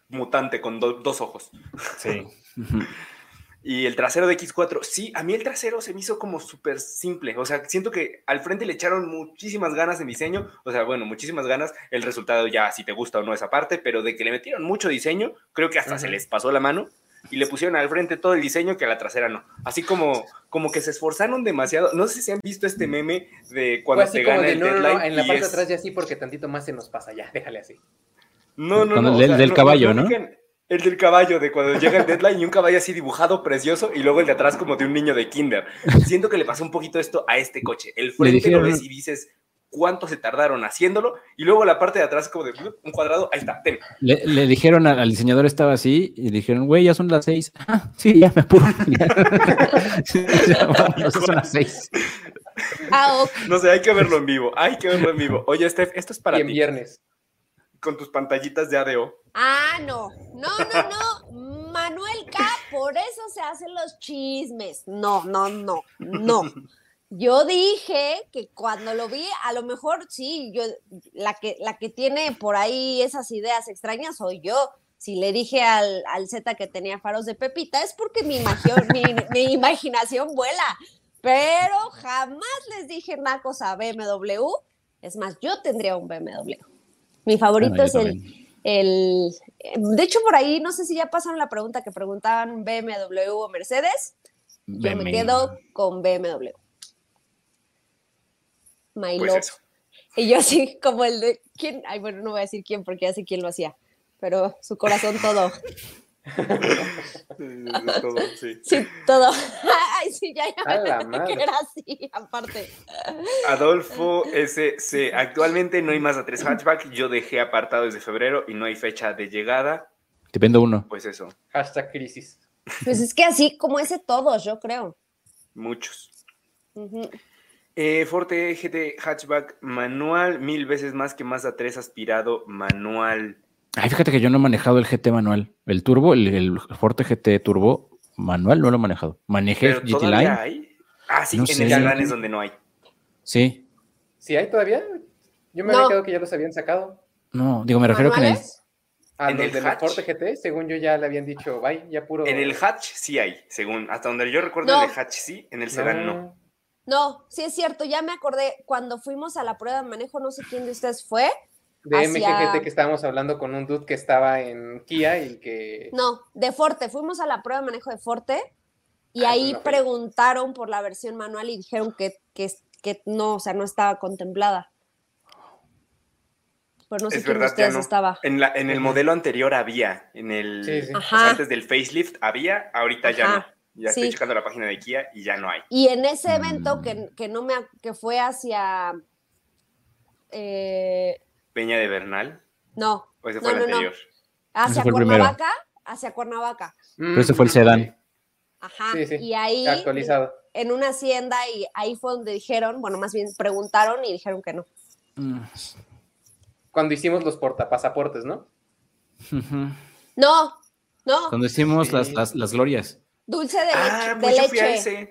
mutante con dos ojos. Sí. [LAUGHS] y el trasero de X4, sí, a mí el trasero se me hizo como súper simple. O sea, siento que al frente le echaron muchísimas ganas en diseño. O sea, bueno, muchísimas ganas. El resultado ya, si te gusta o no esa parte, pero de que le metieron mucho diseño, creo que hasta se les pasó la mano y le pusieron al frente todo el diseño que a la trasera no. Así como, como que se esforzaron demasiado. No sé si han visto este meme de cuando se gana el deadline. en la parte de atrás ya sí, porque tantito más se nos pasa ya, déjale así. No, no, no. El del caballo, ¿no? El del caballo, de cuando llega el deadline y un caballo así dibujado, precioso, y luego el de atrás como de un niño de kinder. Siento que le pasó un poquito esto a este coche. El frente lo ves y dices, cuánto se tardaron haciéndolo, y luego la parte de atrás como de un cuadrado, ahí está, Le, dijeron al, diseñador estaba así, y dijeron, güey, ya son las seis. Ah, sí, ya me apuro. [LAUGHS] [LAUGHS] ya, son las seis. Ah, no sé, hay que verlo en vivo, hay que verlo en vivo. Oye, Steph, esto es para y en viernes. Con tus pantallitas de ADO. Ah, no, no, no, no. Manuel K, por eso se hacen los chismes. No, no, no, no. Yo dije que cuando lo vi, a lo mejor sí, yo la que, la que tiene por ahí esas ideas extrañas soy yo. Si le dije al, al Z que tenía faros de Pepita, es porque mi, mi, imaginación vuela. Pero jamás les dije nacos a BMW. Es más, yo tendría un BMW. Mi favorito es el, el. De hecho, por ahí no sé si ya pasaron la pregunta que preguntaban BMW o Mercedes. Yo me quedo con BMW. My pues Y yo así como el de, ¿quién? Ay, bueno, no voy a decir quién porque ya sé quién lo hacía, pero su corazón todo. [LAUGHS] todo, sí. sí. todo. [LAUGHS] Ay, sí, ya, ya me que era así, aparte. Adolfo SC. Actualmente no hay más de tres hatchback. Yo dejé apartado desde febrero y no hay fecha de llegada. Te vendo uno. Pues eso. Hashtag crisis. Pues es que así como ese todos, yo creo. Muchos. Eh, Forte GT hatchback manual, mil veces más que Mazda 3 aspirado manual. Ay, fíjate que yo no he manejado el GT manual. El turbo, el, Forte GT turbo manual no lo he manejado. Manejé GT Line. Hay? Ah, sí, en el es donde no hay. Sí. ¿Sí hay todavía? Yo me había quedado que ya los habían sacado. No, digo, me refiero que en el... Ah, en el Forte GT, según yo ya le habían dicho, bye, ya puro. En el hatch sí hay, según, hasta donde yo recuerdo, en el hatch sí, en el sedán no. No, sí es cierto, ya me acordé, cuando fuimos a la prueba de manejo, no sé quién de ustedes fue. De MGGT que estábamos hablando con un dude que estaba en Kia y que... No, de Forte, fuimos a la prueba de manejo de Forte y ah, ahí preguntaron por la versión manual y dijeron que, que, que no, o sea, no estaba contemplada. Pues no sé es quién verdad, ustedes estaba. En, la, en el modelo anterior había, en el... antes del facelift había, ahorita ya no. Ya estoy checando la página de Kia y ya no hay. Y en ese evento mm. que, que, no me que fue hacia eh, Peña de Bernal. No. ¿O ese fue el anterior? Hacia Cuernavaca, hacia Cuernavaca. Pero ese fue el sedán. Ajá. Y ahí actualizado. En una hacienda y ahí fue donde dijeron, bueno, más bien preguntaron y dijeron que no. Mm. Cuando hicimos los portapasaportes, ¿no? No, no. Cuando hicimos las, las, las glorias. Dulce de, ah, pues yo Fui a ese.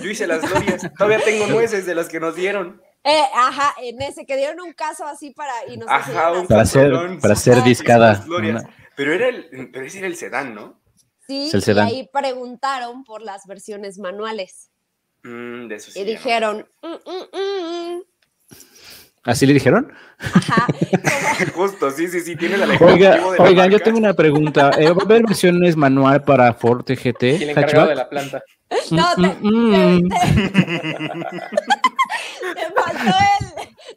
Yo hice las glorias. Todavía tengo [LAUGHS] nueces de las que nos dieron. Eh, ajá, en ese que dieron un caso así para y nos ajá, un para ser para ser discada. Pero era el pero ese era el sedán, ¿no? Sí, y ahí preguntaron por las versiones manuales. Mm, de eso sí y dijeron, mm, mm, ¿Así le dijeron? Ajá. [LAUGHS] Justo, sí, sí, sí, tiene la Oiga, Oigan, yo tengo una pregunta. ¿Va a haber versiones manual para Forte GT? el encargado de la planta. No, te, [LAUGHS] te, faltó él.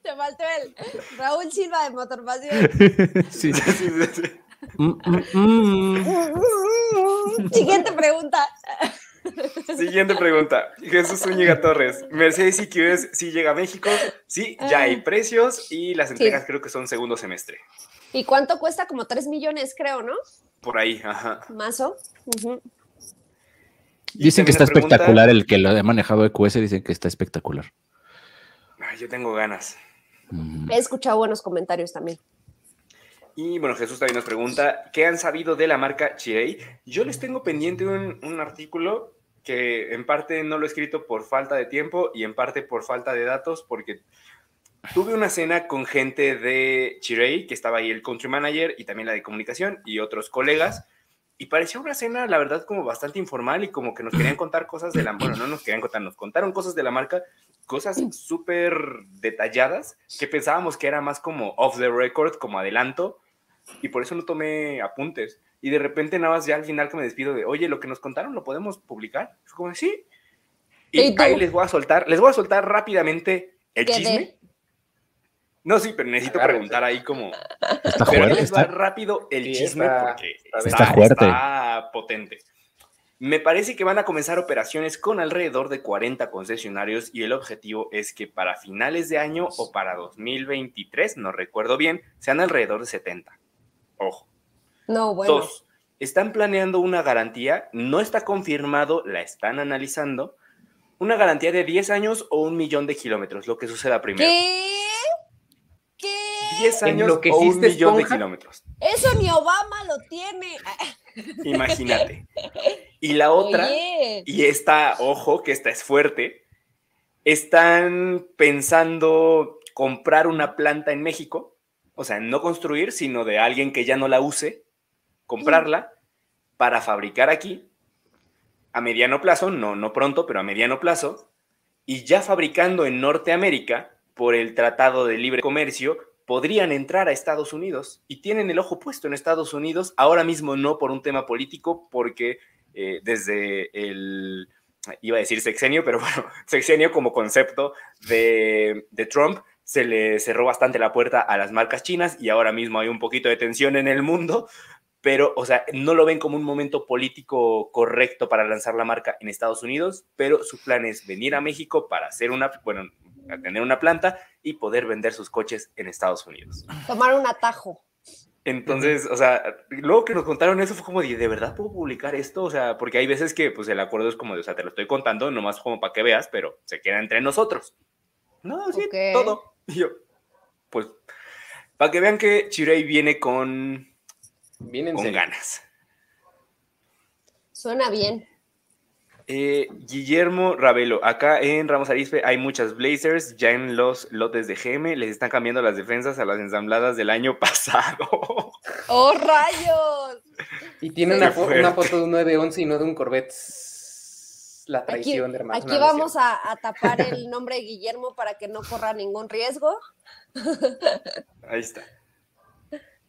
Te faltó él. Raúl Silva de Motorpasión. [LAUGHS] Sí, sí, sí. sí. Siguiente pregunta. Siguiente pregunta. Jesús Zúñiga [LAUGHS] Torres. Mercedes EQS sí llega a México. Sí, ya hay precios y las entregas creo que son segundo semestre. ¿Y cuánto cuesta? Como 3 millones, creo, ¿no? Por ahí, ajá. Mazo. Dicen que está espectacular el que lo ha manejado EQS, dicen que está espectacular. yo tengo ganas. He escuchado buenos comentarios también. Y bueno, Jesús también nos pregunta, ¿qué han sabido de la marca Chirei? Yo les tengo pendiente un, un, artículo que en parte no lo he escrito por falta de tiempo y en parte por falta de datos, porque tuve una cena con gente de Chirei, que estaba ahí el country manager y también la de comunicación y otros colegas, y parecía una cena, la verdad, como bastante informal y como que nos querían contar cosas de la, bueno, no nos querían contar, nos contaron cosas de la marca, cosas súper detalladas que pensábamos que era más como off the record, como adelanto, y por eso no tomé apuntes. Y de repente nada más ya al final que me despido de, oye, lo que nos contaron lo podemos publicar. Es como, sí. Y ahí les voy a soltar, les voy a soltar rápidamente el chisme. No, sí, pero necesito preguntar ahí como... Está pero les va rápido el chisme porque está, fuerte. está potente. Me parece que van a comenzar operaciones con alrededor de 40 concesionarios y el objetivo es que para finales de año o para 2023, no recuerdo bien, sean alrededor de 70. Ojo. No, bueno. Dos, están planeando una garantía, no está confirmado, la están analizando, una garantía de 10 años o un millón de kilómetros, lo que suceda primero. ¿Qué? ¿Qué? 10 años lo que o un millón de kilómetros. Eso ni Obama lo tiene. [LAUGHS] Imagínate. Y la otra, y esta, ojo, que esta es fuerte, están pensando comprar una planta en México o sea, no construir, sino de alguien que ya no la use, comprarla para fabricar aquí a mediano plazo, no, no pronto, pero a mediano plazo, y ya fabricando en Norteamérica por el Tratado de Libre Comercio, podrían entrar a Estados Unidos y tienen el ojo puesto en Estados Unidos, ahora mismo no por un tema político, porque eh, desde el, iba a decir sexenio, pero [LAUGHS] bueno, sexenio como concepto de, de Trump, se le cerró bastante la puerta a las marcas chinas y ahora mismo hay un poquito de tensión en el mundo, pero, o sea, no lo ven como un momento político correcto para lanzar la marca en Estados Unidos, pero su plan es venir a México para hacer una, bueno, tener una planta y poder vender sus coches en Estados Unidos. Tomar un atajo. Entonces, o sea, luego que nos contaron eso fue como de, ¿de verdad puedo publicar esto? O sea, porque hay veces que pues el acuerdo es como de, o sea, te lo estoy contando nomás como para que veas, pero se queda entre nosotros. No, sí, todo. Y yo, pues, para que vean que Chirei viene con, con ganas. Suena bien. Eh, Guillermo Ravelo, acá en Ramos Arispe hay muchas Blazers, ya en los lotes de GM les están cambiando las defensas a las ensambladas del año [LAUGHS] pasado. ¡Oh, rayos! Y tiene una, una, foto de un 911 y no de un Corvette la traición aquí, de Aquí vamos a, tapar el nombre de Guillermo para que no corra ningún riesgo. Ahí está.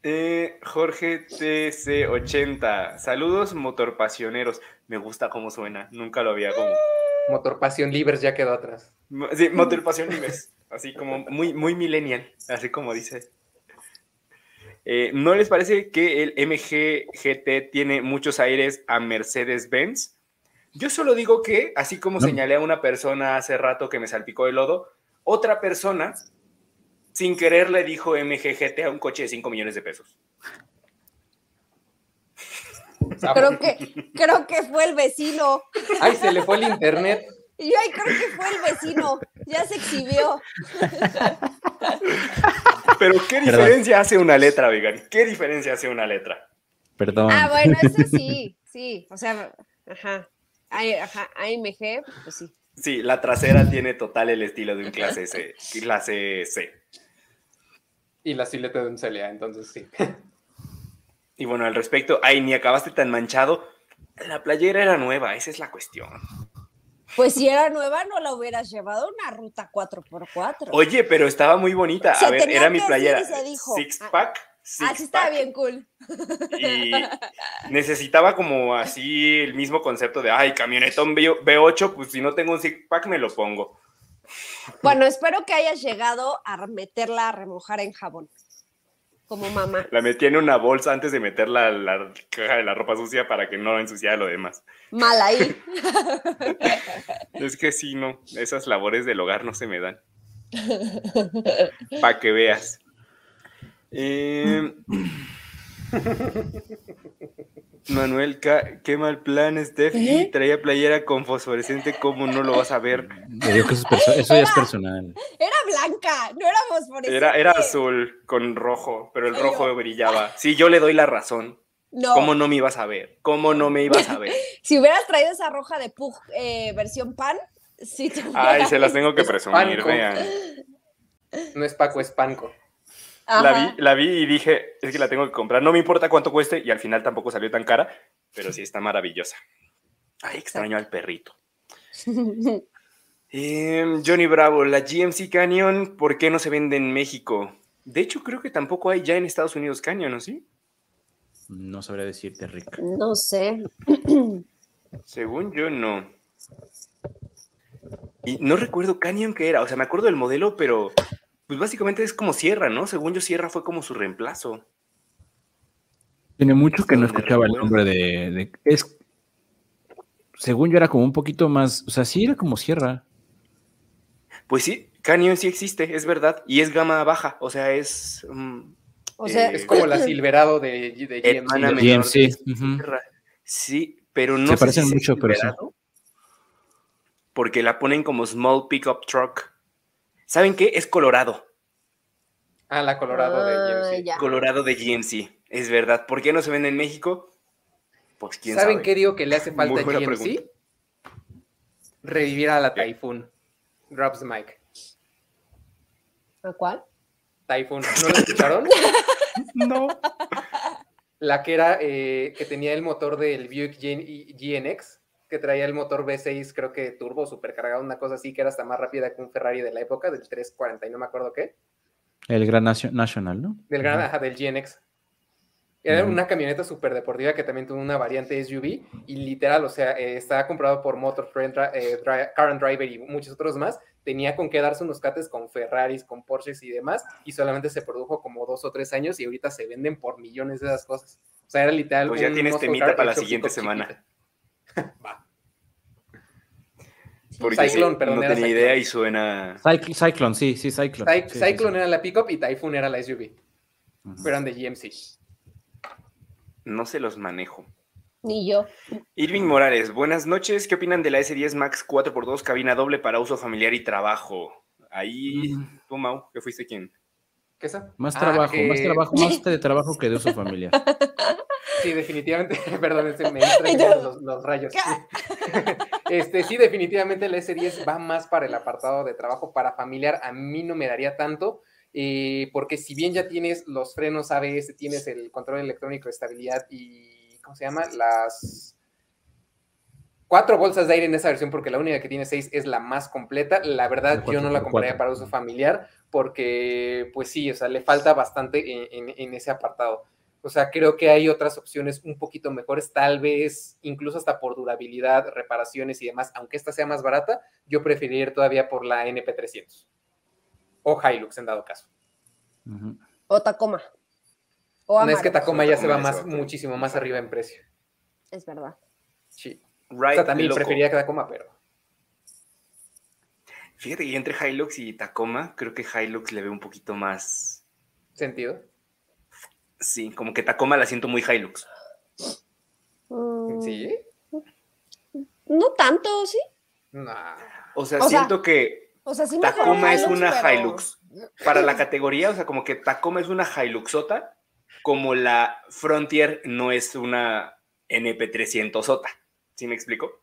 Eh, Jorge TC80. Saludos, motorpasioneros. Me gusta cómo suena. Nunca lo había como. Motorpasión Libres ya quedó atrás. Sí, Motorpasión Libres. Así como muy, muy millennial. Así como dice. Eh, ¿No les parece que el MG GT tiene muchos aires a Mercedes-Benz? Yo solo digo que, así como señalé a una persona hace rato que me salpicó el lodo, otra persona, sin querer, le dijo MGGT a un coche de 5 millones de pesos. [LAUGHS] Creo que, creo que fue el vecino. Ay, se le fue el internet. [LAUGHS] Y ay, creo que fue el vecino. Ya se exhibió. [LAUGHS] Pero ¿qué diferencia hace una letra, vegan? ¿Qué diferencia hace una letra? Perdón. Ah, bueno, eso sí, sí. O sea, ajá. AMG, pues sí. Sí, la trasera tiene total el estilo de un clase C, clase C. Y la silueta de un CLA, entonces sí. [LAUGHS] Y bueno, al respecto, ay, ni acabaste tan manchado. La playera era nueva, esa es la cuestión. Pues si era nueva, no la hubieras llevado una ruta 4x4. Oye, pero estaba muy bonita. a ver, era mi playera. Six ah, pack. Así estaba bien cool. Y [LAUGHS] necesitaba como así el mismo concepto de, ay, camionetón B8, pues si no tengo un six pack me lo pongo. Bueno, espero que hayas llegado a meterla a remojar en jabón como mamá. La metí en una bolsa antes de meterla a la caja de la ropa sucia para que no ensuciara lo demás. Mal ahí. es que sí, no, esas labores del hogar no se me dan. Para que veas. Eh... Manuel, qué mal plan, Steffi. ¿Eh? Traía playera con fosforescente, ¿cómo no lo vas a ver? eso, ya es personal. Era blanca, no era fosforescente. Era, era azul con rojo, pero el rojo brillaba. Sí, yo le doy la razón. No. ¿Cómo no me ibas a ver? ¿Cómo no me ibas a ver? [LAUGHS] si hubieras traído esa roja de Pug eh, versión pan, sí te Ay, se las tengo que presumir, vean. No es Paco, es Panco. La vi, la vi y dije, es que la tengo que comprar. No me importa cuánto cueste y al final tampoco salió tan cara, pero sí está maravillosa. Ay, extraño al perrito. [LAUGHS] Em, Johnny Bravo, la GMC Canyon, ¿por qué no se vende en México? De hecho, creo que tampoco hay ya en Estados Unidos Canyon, ¿no sí? No sabría decirte, Rick. No sé. [CLEARS THROAT] Según yo, no. Y no recuerdo Canyon qué era, o sea, me acuerdo del modelo, pero pues básicamente es como Sierra, ¿no? Según yo, Sierra fue como su reemplazo. Tiene mucho que no escuchaba el nombre de, es, según yo era como un poquito más, o sea, sí era como Sierra. Pues sí, Canyon sí existe, es verdad, y es gama baja, o sea, es... Mm, o sea, es como la Silverado de, de GMC. Sí, pero no Se parecen mucho, pero sí. Porque la ponen como small pickup truck. ¿Saben qué? Es Colorado. Ah, la Colorado de ah, GMC. Colorado de GMC, es verdad. ¿Por qué no se vende en México? Pues quién ¿Saben qué digo que le hace falta a GMC? Revivir a la Typhoon. Drops the mic. ¿A cuál? Typhoon. ¿No lo escucharon? [LAUGHS] no. La que era, eh, que tenía el motor del Buick GNX que traía el motor V6, creo que turbo, supercargado, una cosa así, que era hasta más rápida que un Ferrari de la época, del 340 y no me acuerdo qué. El Gran National, ¿no? Del Gran, ajá, del GNX. Era una camioneta súper deportiva que también tuvo una variante SUV y literal, o sea, eh, estaba comprado por Motor Friend, eh, Car and Driver y muchos otros más. Tenía con qué darse unos cates con Ferraris, con Porsches y demás, y solamente se produjo como dos o tres años y ahorita se venden por millones de esas cosas. O sea, era literal. Pues ya tienes temita para la siguiente semana. Va. Porque Cyclone, perdón, no tenía idea y suena. Cyclone, sí, sí, Cyclone. Cyclone era la pickup y Typhoon era la SUV. Eran de GMC. No se los manejo. Ni yo. Irving Morales, buenas noches. ¿Qué opinan de la S10 Max 4x2 cabina doble para uso familiar y trabajo? Ahí, mm. tú, Mau, ¿qué fuiste quién? ¿Qué es Más trabajo, más trabajo, más [LAUGHS] de trabajo que de uso familiar. Sí, definitivamente, [LAUGHS] perdón, este me los, los, rayos. [LAUGHS] Este, sí, definitivamente la S10 va más para el apartado de trabajo, para familiar, a mí no me daría tanto, eh, porque si bien ya tienes los frenos ABS, tienes el control electrónico de estabilidad y, ¿cómo se llama? Las cuatro bolsas de aire en esa versión, porque la única que tiene seis es la más completa. La verdad, yo no la compraría para uso familiar, porque, pues sí, o sea, le falta bastante en ese apartado. O sea, creo que hay otras opciones un poquito mejores, tal vez incluso hasta por durabilidad, reparaciones y demás, aunque esta sea más barata, yo preferiría ir todavía por la NP300 o Hilux en dado caso. O Tacoma. O no es que Tacoma ya se va más, muchísimo más arriba en precio. Es verdad. Sí. o sea, también preferiría que Tacoma, pero. Fíjate, y entre Hilux y Tacoma, creo que Hilux le ve un poquito más. ¿Sentido? Sí, como que Tacoma la siento muy Hilux. Mm. ¿Sí? No tanto, ¿sí? O sea, siento que Tacoma es una Hilux. Para la categoría, o sea, como que Tacoma es una Hiluxota, como la Frontier no es una NP300 Sota. ¿Sí me explico?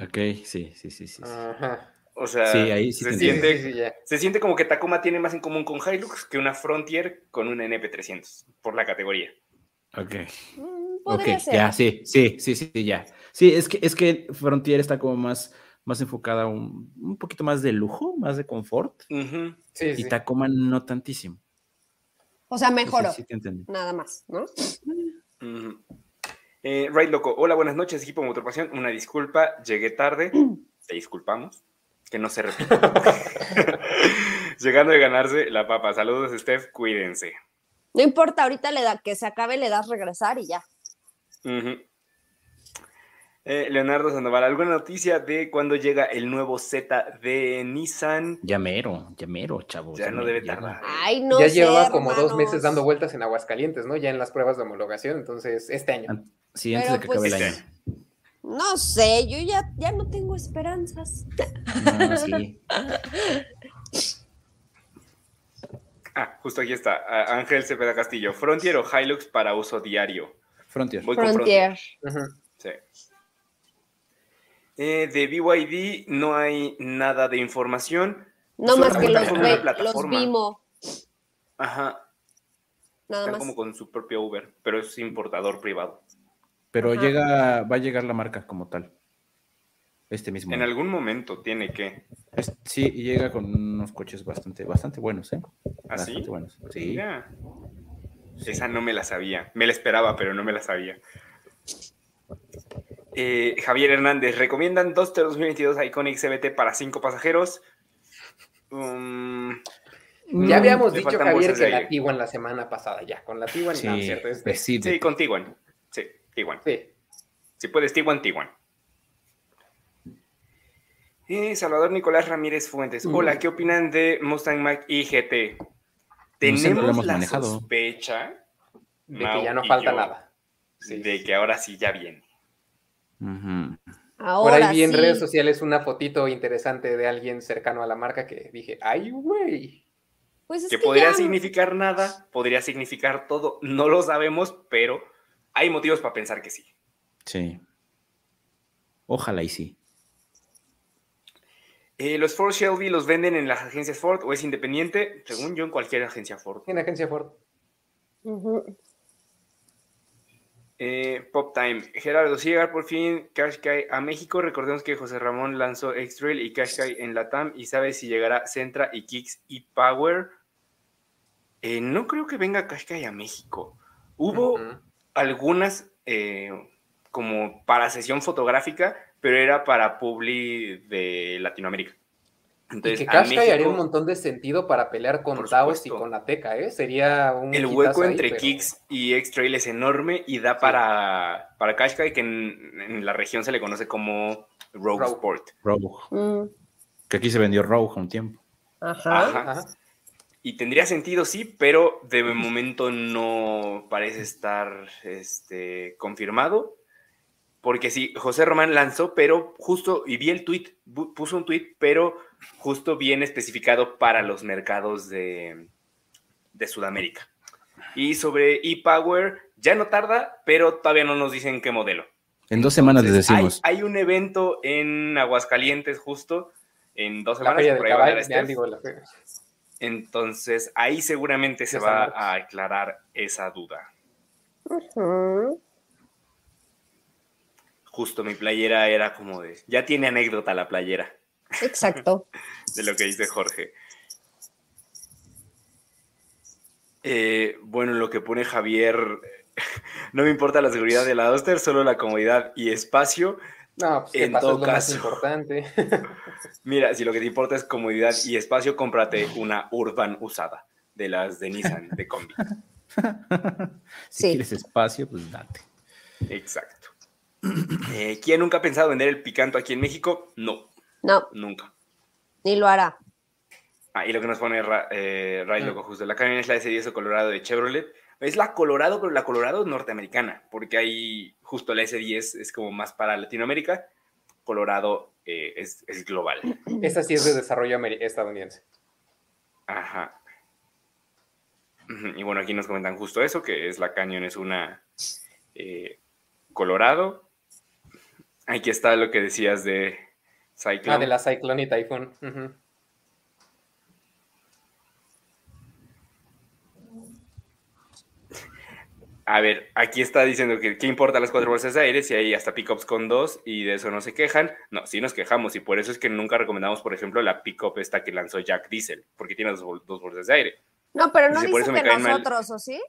Ok, sí, sí, sí, sí. Ajá. O sea, se, siente, se siente como que Tacoma tiene más en común con Hilux que una Frontier con una NP300, por la categoría. Ok. Mm, ok, ya, sí, sí, sí, sí, ya. Sí, es que, es que Frontier está como más, más enfocada un, un poquito más de lujo, más de confort. y Tacoma no tantísimo. O sea, mejoró. Nada más, ¿no? Eh, right Loco, hola, buenas noches, equipo Motorpasión. Una disculpa, llegué tarde, [CLEARS THROAT] te disculpamos, que no se repita. [LAUGHS] Llegando a ganarse la papa. Saludos, Steph, cuídense. No importa, ahorita le da, que se acabe, le das regresar y ya. Eh, Leonardo Sandoval, ¿alguna noticia de cuándo llega el nuevo Z de Nissan? Llamero, llamero, chavos. Ya no debe tardar. Ay, no ya lleva como dos meses dando vueltas en Aguascalientes, ¿no? Ya en las pruebas de homologación, entonces este año. Sí, antes de que acabe el pues, año. No sé, yo ya, ya no tengo esperanzas. No, sí. Ah, justo aquí está. Ángel Cepeda Castillo. ¿Frontier o Hilux para uso diario? Frontier. Frontier. Sí. Eh, de BYD no hay nada de información. No más que los, los Vimo. Ajá. Nada Están como con su propio Uber, pero es importador privado. Pero llega, va a llegar la marca como tal. Este mismo. En algún momento tiene que. sí, y llega con unos coches bastante, bastante buenos, ¿eh? ¿Ah, bastante buenos. Sí. Esa no me la sabía. Me la esperaba, pero no me la sabía. Eh, Javier Hernández, ¿recomiendan Duster 2022 Iconic CBT para cinco pasajeros? Um, ya habíamos dicho, Javier, que la Tiguan la semana pasada, ya, con la Tiguan, sí, ¿cierto? Sí, con Tiguan. Tiguan. Sí. Si puedes, Tiguan, Tiguan. Eh, Salvador Nicolás Ramírez Fuentes. Mm. Hola, ¿qué opinan de Mustang Mach y GT? Tenemos la sospecha de que ya no falta nada. de que ahora sí ya viene. Por ahí vi en redes sociales una fotito interesante de alguien cercano a la marca que dije, ¡ay, güey! Pues que, podría significar nada, podría significar todo, no lo sabemos, pero hay motivos para pensar que sí. Sí. Ojalá y sí. Eh, ¿Los Ford Shelby los venden en las agencias Ford o es independiente? Según yo, en cualquier agencia Ford. En agencia Ford. Eh, Pop Time. Gerardo, si llegar por fin Qashqai a México, recordemos que José Ramón lanzó X-Trail y Qashqai en la TAM y sabe si llegará Centra y Kicks y Power. Eh, no creo que venga Qashqai a México. Hubo algunas eh, como para sesión fotográfica, pero era para Publi de Latinoamérica. Entonces, y que Qashqai haría un montón de sentido para pelear con Taos y con la Teca, ¿eh? Sería un. El hueco entre Kicks y X-Trail es enorme y da para, para Qashqai, que en, la región se le conoce como Rogue, Sport. Rogue. Mm. Que aquí se vendió Rogue un tiempo. Ajá. Y tendría sentido, sí, pero de momento no parece estar este, confirmado. Porque sí, José Román lanzó, pero justo, y vi el tweet, puso un tweet, pero justo bien especificado para los mercados de, de Sudamérica. Y sobre ePower, ya no tarda, pero todavía no nos dicen qué modelo. En dos semanas les decimos. Hay, un evento en Aguascalientes justo, en dos semanas. Entonces, ahí seguramente se va a aclarar esa duda. Justo mi playera era como de, ya tiene anécdota la playera. Exacto. [LAUGHS] de lo que dice Jorge. Eh, bueno, lo que pone Javier, [LAUGHS] no me importa la seguridad de la Duster, solo la comodidad y espacio. No, pues en todo caso, importante. [LAUGHS] mira, si lo que te importa es comodidad y espacio, cómprate una Urban usada, de las de Nissan, de combi. [LAUGHS] si quieres espacio, pues date. Exacto. Eh, ¿Quién nunca ha pensado vender el picanto aquí en México? No. No. Nunca. Ni lo hará. Ah, y lo que nos pone eh, Ray Loco, justo. La camioneta es la S10 Colorado de Chevrolet. Es la Colorado, pero la Colorado norteamericana, porque hay justo la S10 es como más para Latinoamérica. Colorado eh, es, global. Esta sí es de desarrollo estadounidense. Ajá. Y bueno, aquí nos comentan justo eso, que es la Canyon, es una eh, Colorado. Aquí está lo que decías de Cyclone. Ah, de la Cyclone y Typhoon. A ver, aquí está diciendo que qué importa las cuatro bolsas de aire si hay hasta pickups con dos y de eso no se quejan. No, sí nos quejamos y por eso es que nunca recomendamos, por ejemplo, la pickup esta que lanzó Jack Diesel, porque tiene dos, bolsas de aire. No, pero no dice, que nosotros, ¿o sí?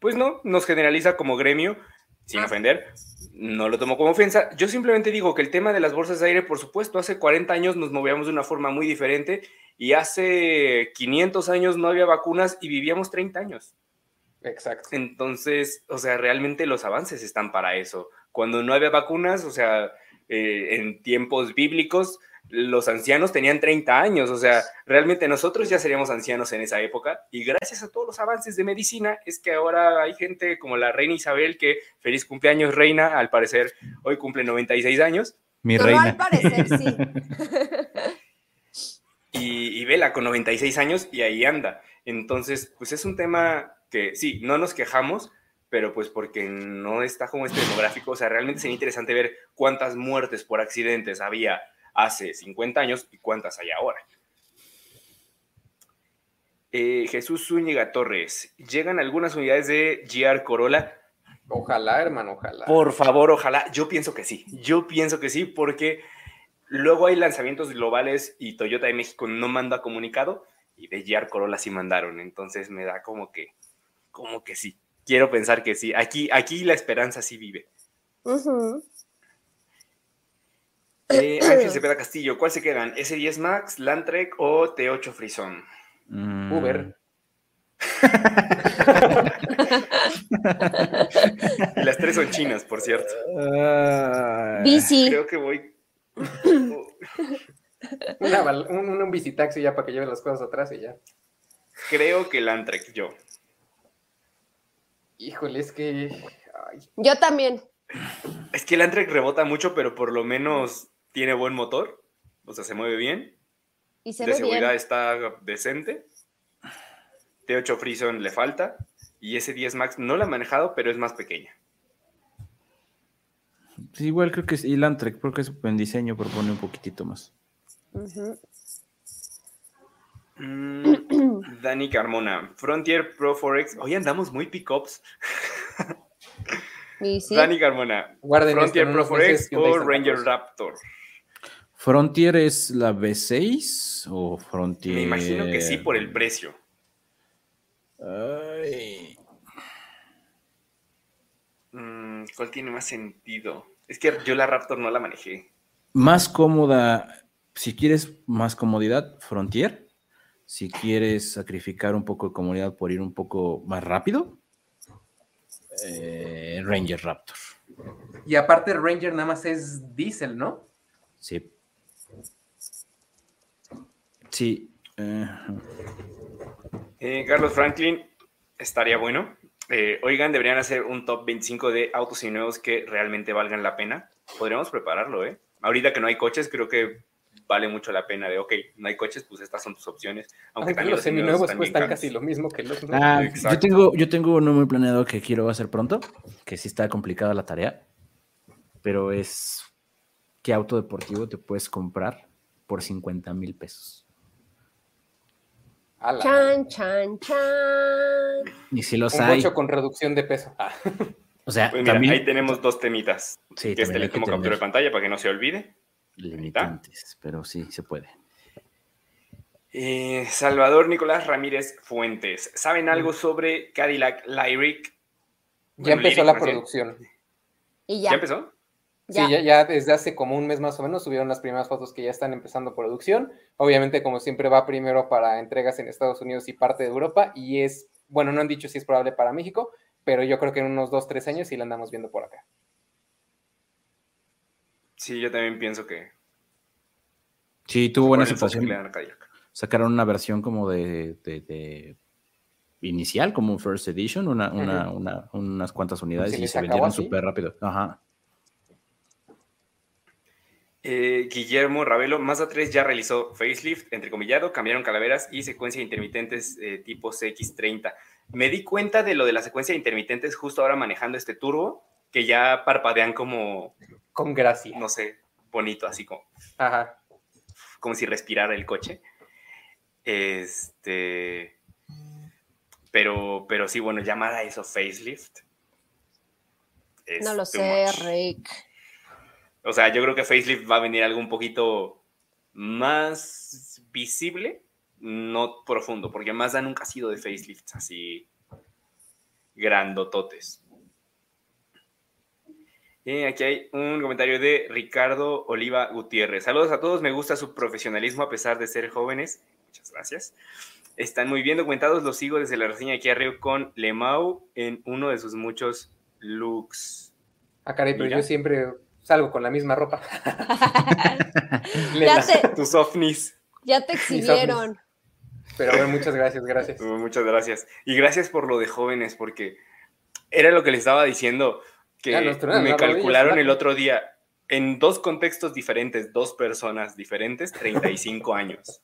Pues no, nos generaliza como gremio, sin ah. ofender. No lo tomo como ofensa. Yo simplemente digo que el tema de las bolsas de aire, por supuesto, hace 40 años nos movíamos de una forma muy diferente y hace 500 años no había vacunas y vivíamos 30 años. Exacto. Entonces, o sea, realmente los avances están para eso. Cuando no había vacunas, o sea, eh, en tiempos bíblicos, los ancianos tenían 30 años, o sea, realmente nosotros ya seríamos ancianos en esa época y gracias a todos los avances de medicina es que ahora hay gente como la reina Isabel que feliz cumpleaños reina, al parecer hoy cumple 96 años. Mi reina. al parecer sí. [LAUGHS] y, y Vela con 96 años y ahí anda. Entonces, pues es un tema que sí, no nos quejamos, pero pues porque no está como este demográfico, o sea, realmente sería interesante ver cuántas muertes por accidentes había hace 50 años y cuántas hay ahora. Eh, Jesús Zúñiga Torres, ¿llegan algunas unidades de GR Corolla? Ojalá, hermano, ojalá. Por favor, ojalá. Yo pienso que sí. Yo pienso que sí, porque luego hay lanzamientos globales y Toyota de México no manda comunicado y de GR Corolla sí mandaron. Entonces me da como que como que sí. Quiero pensar que sí. Aquí, aquí la esperanza sí vive. Eh, Ángel [CLEARS THROAT] Cepeda Castillo, ¿cuál se quedan? ¿S10 Max, Landtrek o T8 Frison? Mm. Uber. [LAUGHS] las tres son chinas, por cierto. Bici. Creo que voy. [LAUGHS] un, un, bicitaxi ya para que lleve las cosas atrás y ya. Creo que Landtrek, yo. Híjole, es que. Yo también. Es que el Antrek rebota mucho, pero por lo menos tiene buen motor. O sea, se mueve bien. Y se de seguridad está decente. T8 Frison le falta. Y ese 10 Max no lo ha manejado, pero es más pequeña. igual creo que es. Y el Antrek, creo que es en diseño propone un poquitito más. Mm, Dani Carmona, Frontier Pro Forex. Hoy andamos muy pickups. Dani Carmona, Frontier Pro Forex o Ranger Raptor. ¿Frontier es la V6 o Frontier? Me imagino que sí por el precio. Mm, ¿Cuál tiene más sentido? Es que yo la Raptor no la manejé. Más cómoda, si quieres más comodidad, Frontier si quieres sacrificar un poco de comunidad por ir un poco más rápido, eh, Ranger Raptor. Y aparte Ranger nada más es diésel, ¿no? Sí. Sí. Eh, Carlos Franklin, estaría bueno. Eh, oigan, deberían hacer un top 25 de autos y nuevos que realmente valgan la pena. Podríamos prepararlo, ¿eh? Ahorita que no hay coches, creo que vale mucho la pena de, ok, no hay coches, pues estas son tus opciones. Aunque también los seminuevos cuestan casi lo mismo que los nuevos. Ah, yo, tengo, yo tengo uno muy planeado que quiero hacer pronto, que sí está complicada la tarea, pero es qué auto deportivo te puedes comprar por 50 mil pesos. Chan, chan, chan. Y si los Un hay. con reducción de peso. Ah. O sea, pues también... ahí tenemos dos temitas. Sí, que este le tomo captura de pantalla para que no se olvide limitantes, pero sí se puede. Eh, Salvador Nicolás Ramírez Fuentes, ¿saben algo mm. sobre Cadillac Lyric? Ya empezó la producción. ¿Y ya? ¿Ya empezó? Sí, ya. desde hace como un mes más o menos subieron las primeras fotos que ya están empezando producción. Obviamente, como siempre, va primero para entregas en Estados Unidos y parte de Europa. Y es, bueno, no han dicho si es probable para México, pero yo creo que en unos dos, tres años sí la andamos viendo por acá. Sí, yo también pienso que. Sí, tuvo buena situación. Sacaron una versión como de, inicial, como First Edition, unas cuantas unidades y se vendieron súper rápido. Ajá. Eh, Guillermo Ravelo, Mazda 3 ya realizó facelift, entrecomillado, cambiaron calaveras y secuencia de intermitentes eh, tipo CX30. Me di cuenta de lo de la secuencia de intermitentes justo ahora manejando este turbo, que ya parpadean como, con gracia. No sé, bonito, así como. Ajá. Como si respirara el coche. Este. Pero, pero sí, bueno, llamar a eso facelift. no lo sé, Rick. O sea, yo creo que facelift va a venir algo un poquito más visible, no profundo, porque Mazda nunca ha sido de facelifts así grandototes. Eh, aquí hay un comentario de Ricardo Oliva Gutiérrez. Saludos a todos, me gusta su profesionalismo a pesar de ser jóvenes. Muchas gracias. Están muy bien documentados, los sigo desde la reseña aquí arriba con Lemau en uno de sus muchos looks. Ah, caray, pero yo siempre salgo con la misma ropa. [LAUGHS] ya te, [LAUGHS] tus ovnis. Ya te exhibieron. Pero bueno, muchas gracias, gracias. [LAUGHS] Muchas gracias. Y gracias por lo de jóvenes, porque era lo que les estaba diciendo que me calcularon el otro día en dos contextos diferentes, dos personas diferentes, 35 [LAUGHS] años.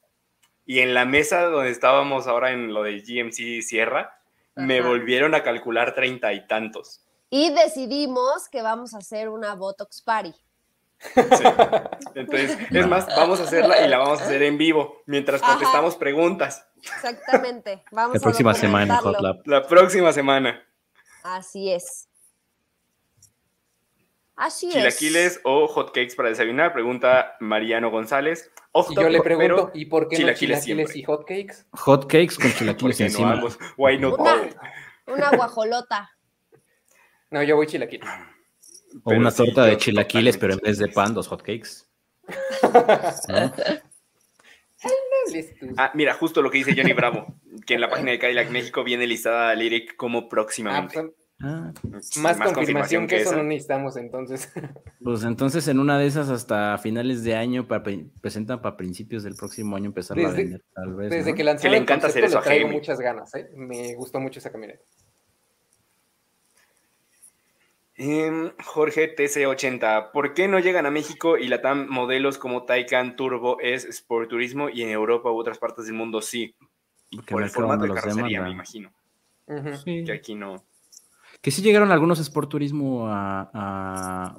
Y en la mesa donde estábamos ahora en lo de GMC Sierra, me volvieron a calcular treinta y tantos. Y decidimos que vamos a hacer una Botox Party. Entonces, [LAUGHS] es más, vamos a hacerla y la vamos a hacer en vivo mientras contestamos preguntas. Exactamente. Vamos la próxima semana, Hot La próxima semana. Así es. Así Chilaquiles o hotcakes para desayunar, pregunta Mariano González. y yo le pregunto, ¿y por qué chilaquiles no chilaquiles y hotcakes? Hotcakes con chilaquiles encima. No una, guajolota. [LAUGHS] No, yo voy chilaquiles. O una torta de chilaquiles, pero en vez de pan, dos hotcakes. [LAUGHS] ah, mira, justo lo que dice Johnny Bravo, que en la página de Cadillac México viene listada Lyric como próximamente. Ah, pues, Ah, más, confirmación, que, eso no necesitamos entonces. [LAUGHS] Pues entonces en una de esas hasta finales de año para, presentan para principios del próximo año empezar a vender, tal vez. Desde que lanzaron le encanta hacer eso traigo muchas ganas, ¿eh? Me gustó mucho esa camioneta. Em, Jorge TC80, ¿por qué no llegan a México y la TAM modelos como Taycan Turbo es Sport Turismo y en Europa u otras partes del mundo sí? Por el formato de carrocería, me imagino. Que aquí no. Que sí llegaron algunos Sport Turismo a,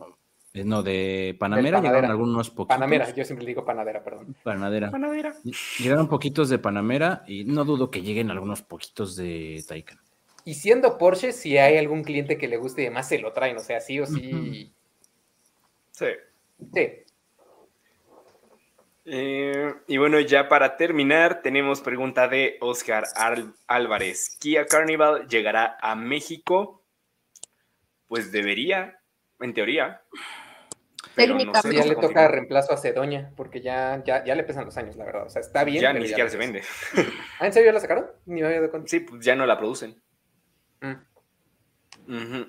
eh, no, de Panamera, llegaron algunos poquitos. Panamera, yo siempre digo Panadera, perdón. Panadera. Panadera. Llegaron poquitos de Panamera y no dudo que lleguen algunos poquitos de Taycan. Y siendo Porsche, si hay algún cliente que le guste y demás, se lo traen, o sea, sí o sí. Sí. Sí. Eh, y bueno, ya para terminar, tenemos pregunta de Oscar Álvarez. ¿Kia Carnival llegará a México? Pues debería, en teoría. Pero no ya le toca reemplazo a Cedoña, porque ya, ya, ya le pesan los años, la verdad. O sea, está bien. Ya ni siquiera se vende. ¿Ah, en serio la sacaron? Ni me Sí, pues ya no la producen. Mm.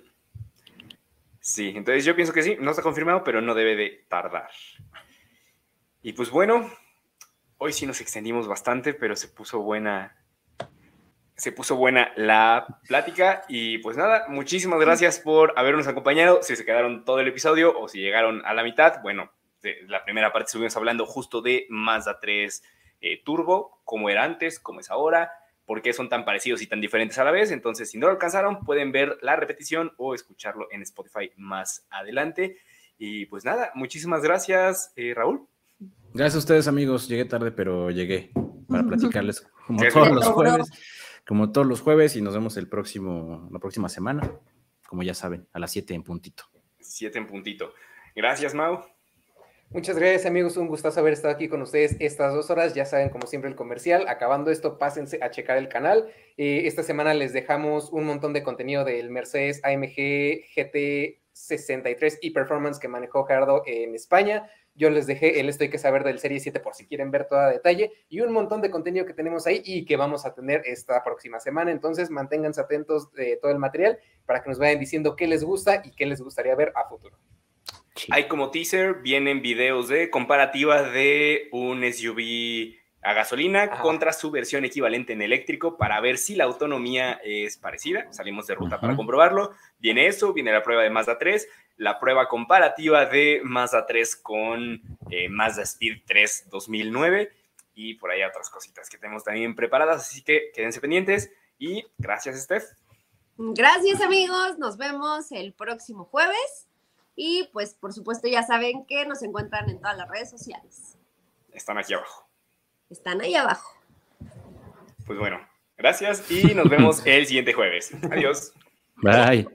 Sí, entonces yo pienso que sí, no está confirmado, pero no debe de tardar. Y pues bueno, hoy sí nos extendimos bastante, pero se puso buena se puso buena la plática y pues nada, muchísimas gracias por habernos acompañado. Si se quedaron todo el episodio o si llegaron a la mitad, bueno, de la primera parte estuvimos hablando justo de Mazda 3 eh, Turbo, cómo era antes, cómo es ahora, por qué son tan parecidos y tan diferentes a la vez. Entonces, si no lo alcanzaron, pueden ver la repetición o escucharlo en Spotify más adelante. Y pues nada, muchísimas gracias, eh, Raúl. Gracias a ustedes, amigos. Llegué tarde, pero llegué para [LAUGHS] platicarles como todos los jueves como todos los jueves, y nos vemos el próximo, la próxima semana, como ya saben, a las 7 en puntito. 7 en puntito. Gracias, Mau. Muchas gracias amigos, un gustazo haber estado aquí con ustedes estas dos horas. Ya saben, como siempre, el comercial. Acabando esto, pásense a checar el canal. Eh, esta semana les dejamos un montón de contenido del Mercedes AMG GT 63 y Performance que manejó Gerardo en España. Yo les dejé el esto hay que saber del Serie 7 por si quieren ver todo a detalle y un montón de contenido que tenemos ahí y que vamos a tener esta próxima semana. Entonces, manténganse atentos de todo el material para que nos vayan diciendo qué les gusta y qué les gustaría ver a futuro. Hay como teaser, vienen videos de comparativa de un SUV a gasolina contra su versión equivalente en eléctrico para ver si la autonomía es parecida. Salimos de ruta para comprobarlo. Viene eso, viene la prueba de Mazda 3, la prueba comparativa de Mazda 3 con eh, Mazda Speed 3 2009 y por ahí otras cositas que tenemos también preparadas. Así que quédense pendientes y gracias, Steph. Gracias, amigos. Nos vemos el próximo jueves. Y pues, por supuesto, ya saben que nos encuentran en todas las redes sociales. Están aquí abajo están ahí abajo. Pues bueno, Gracias y nos vemos [LAUGHS] el siguiente jueves. Adiós. Bye.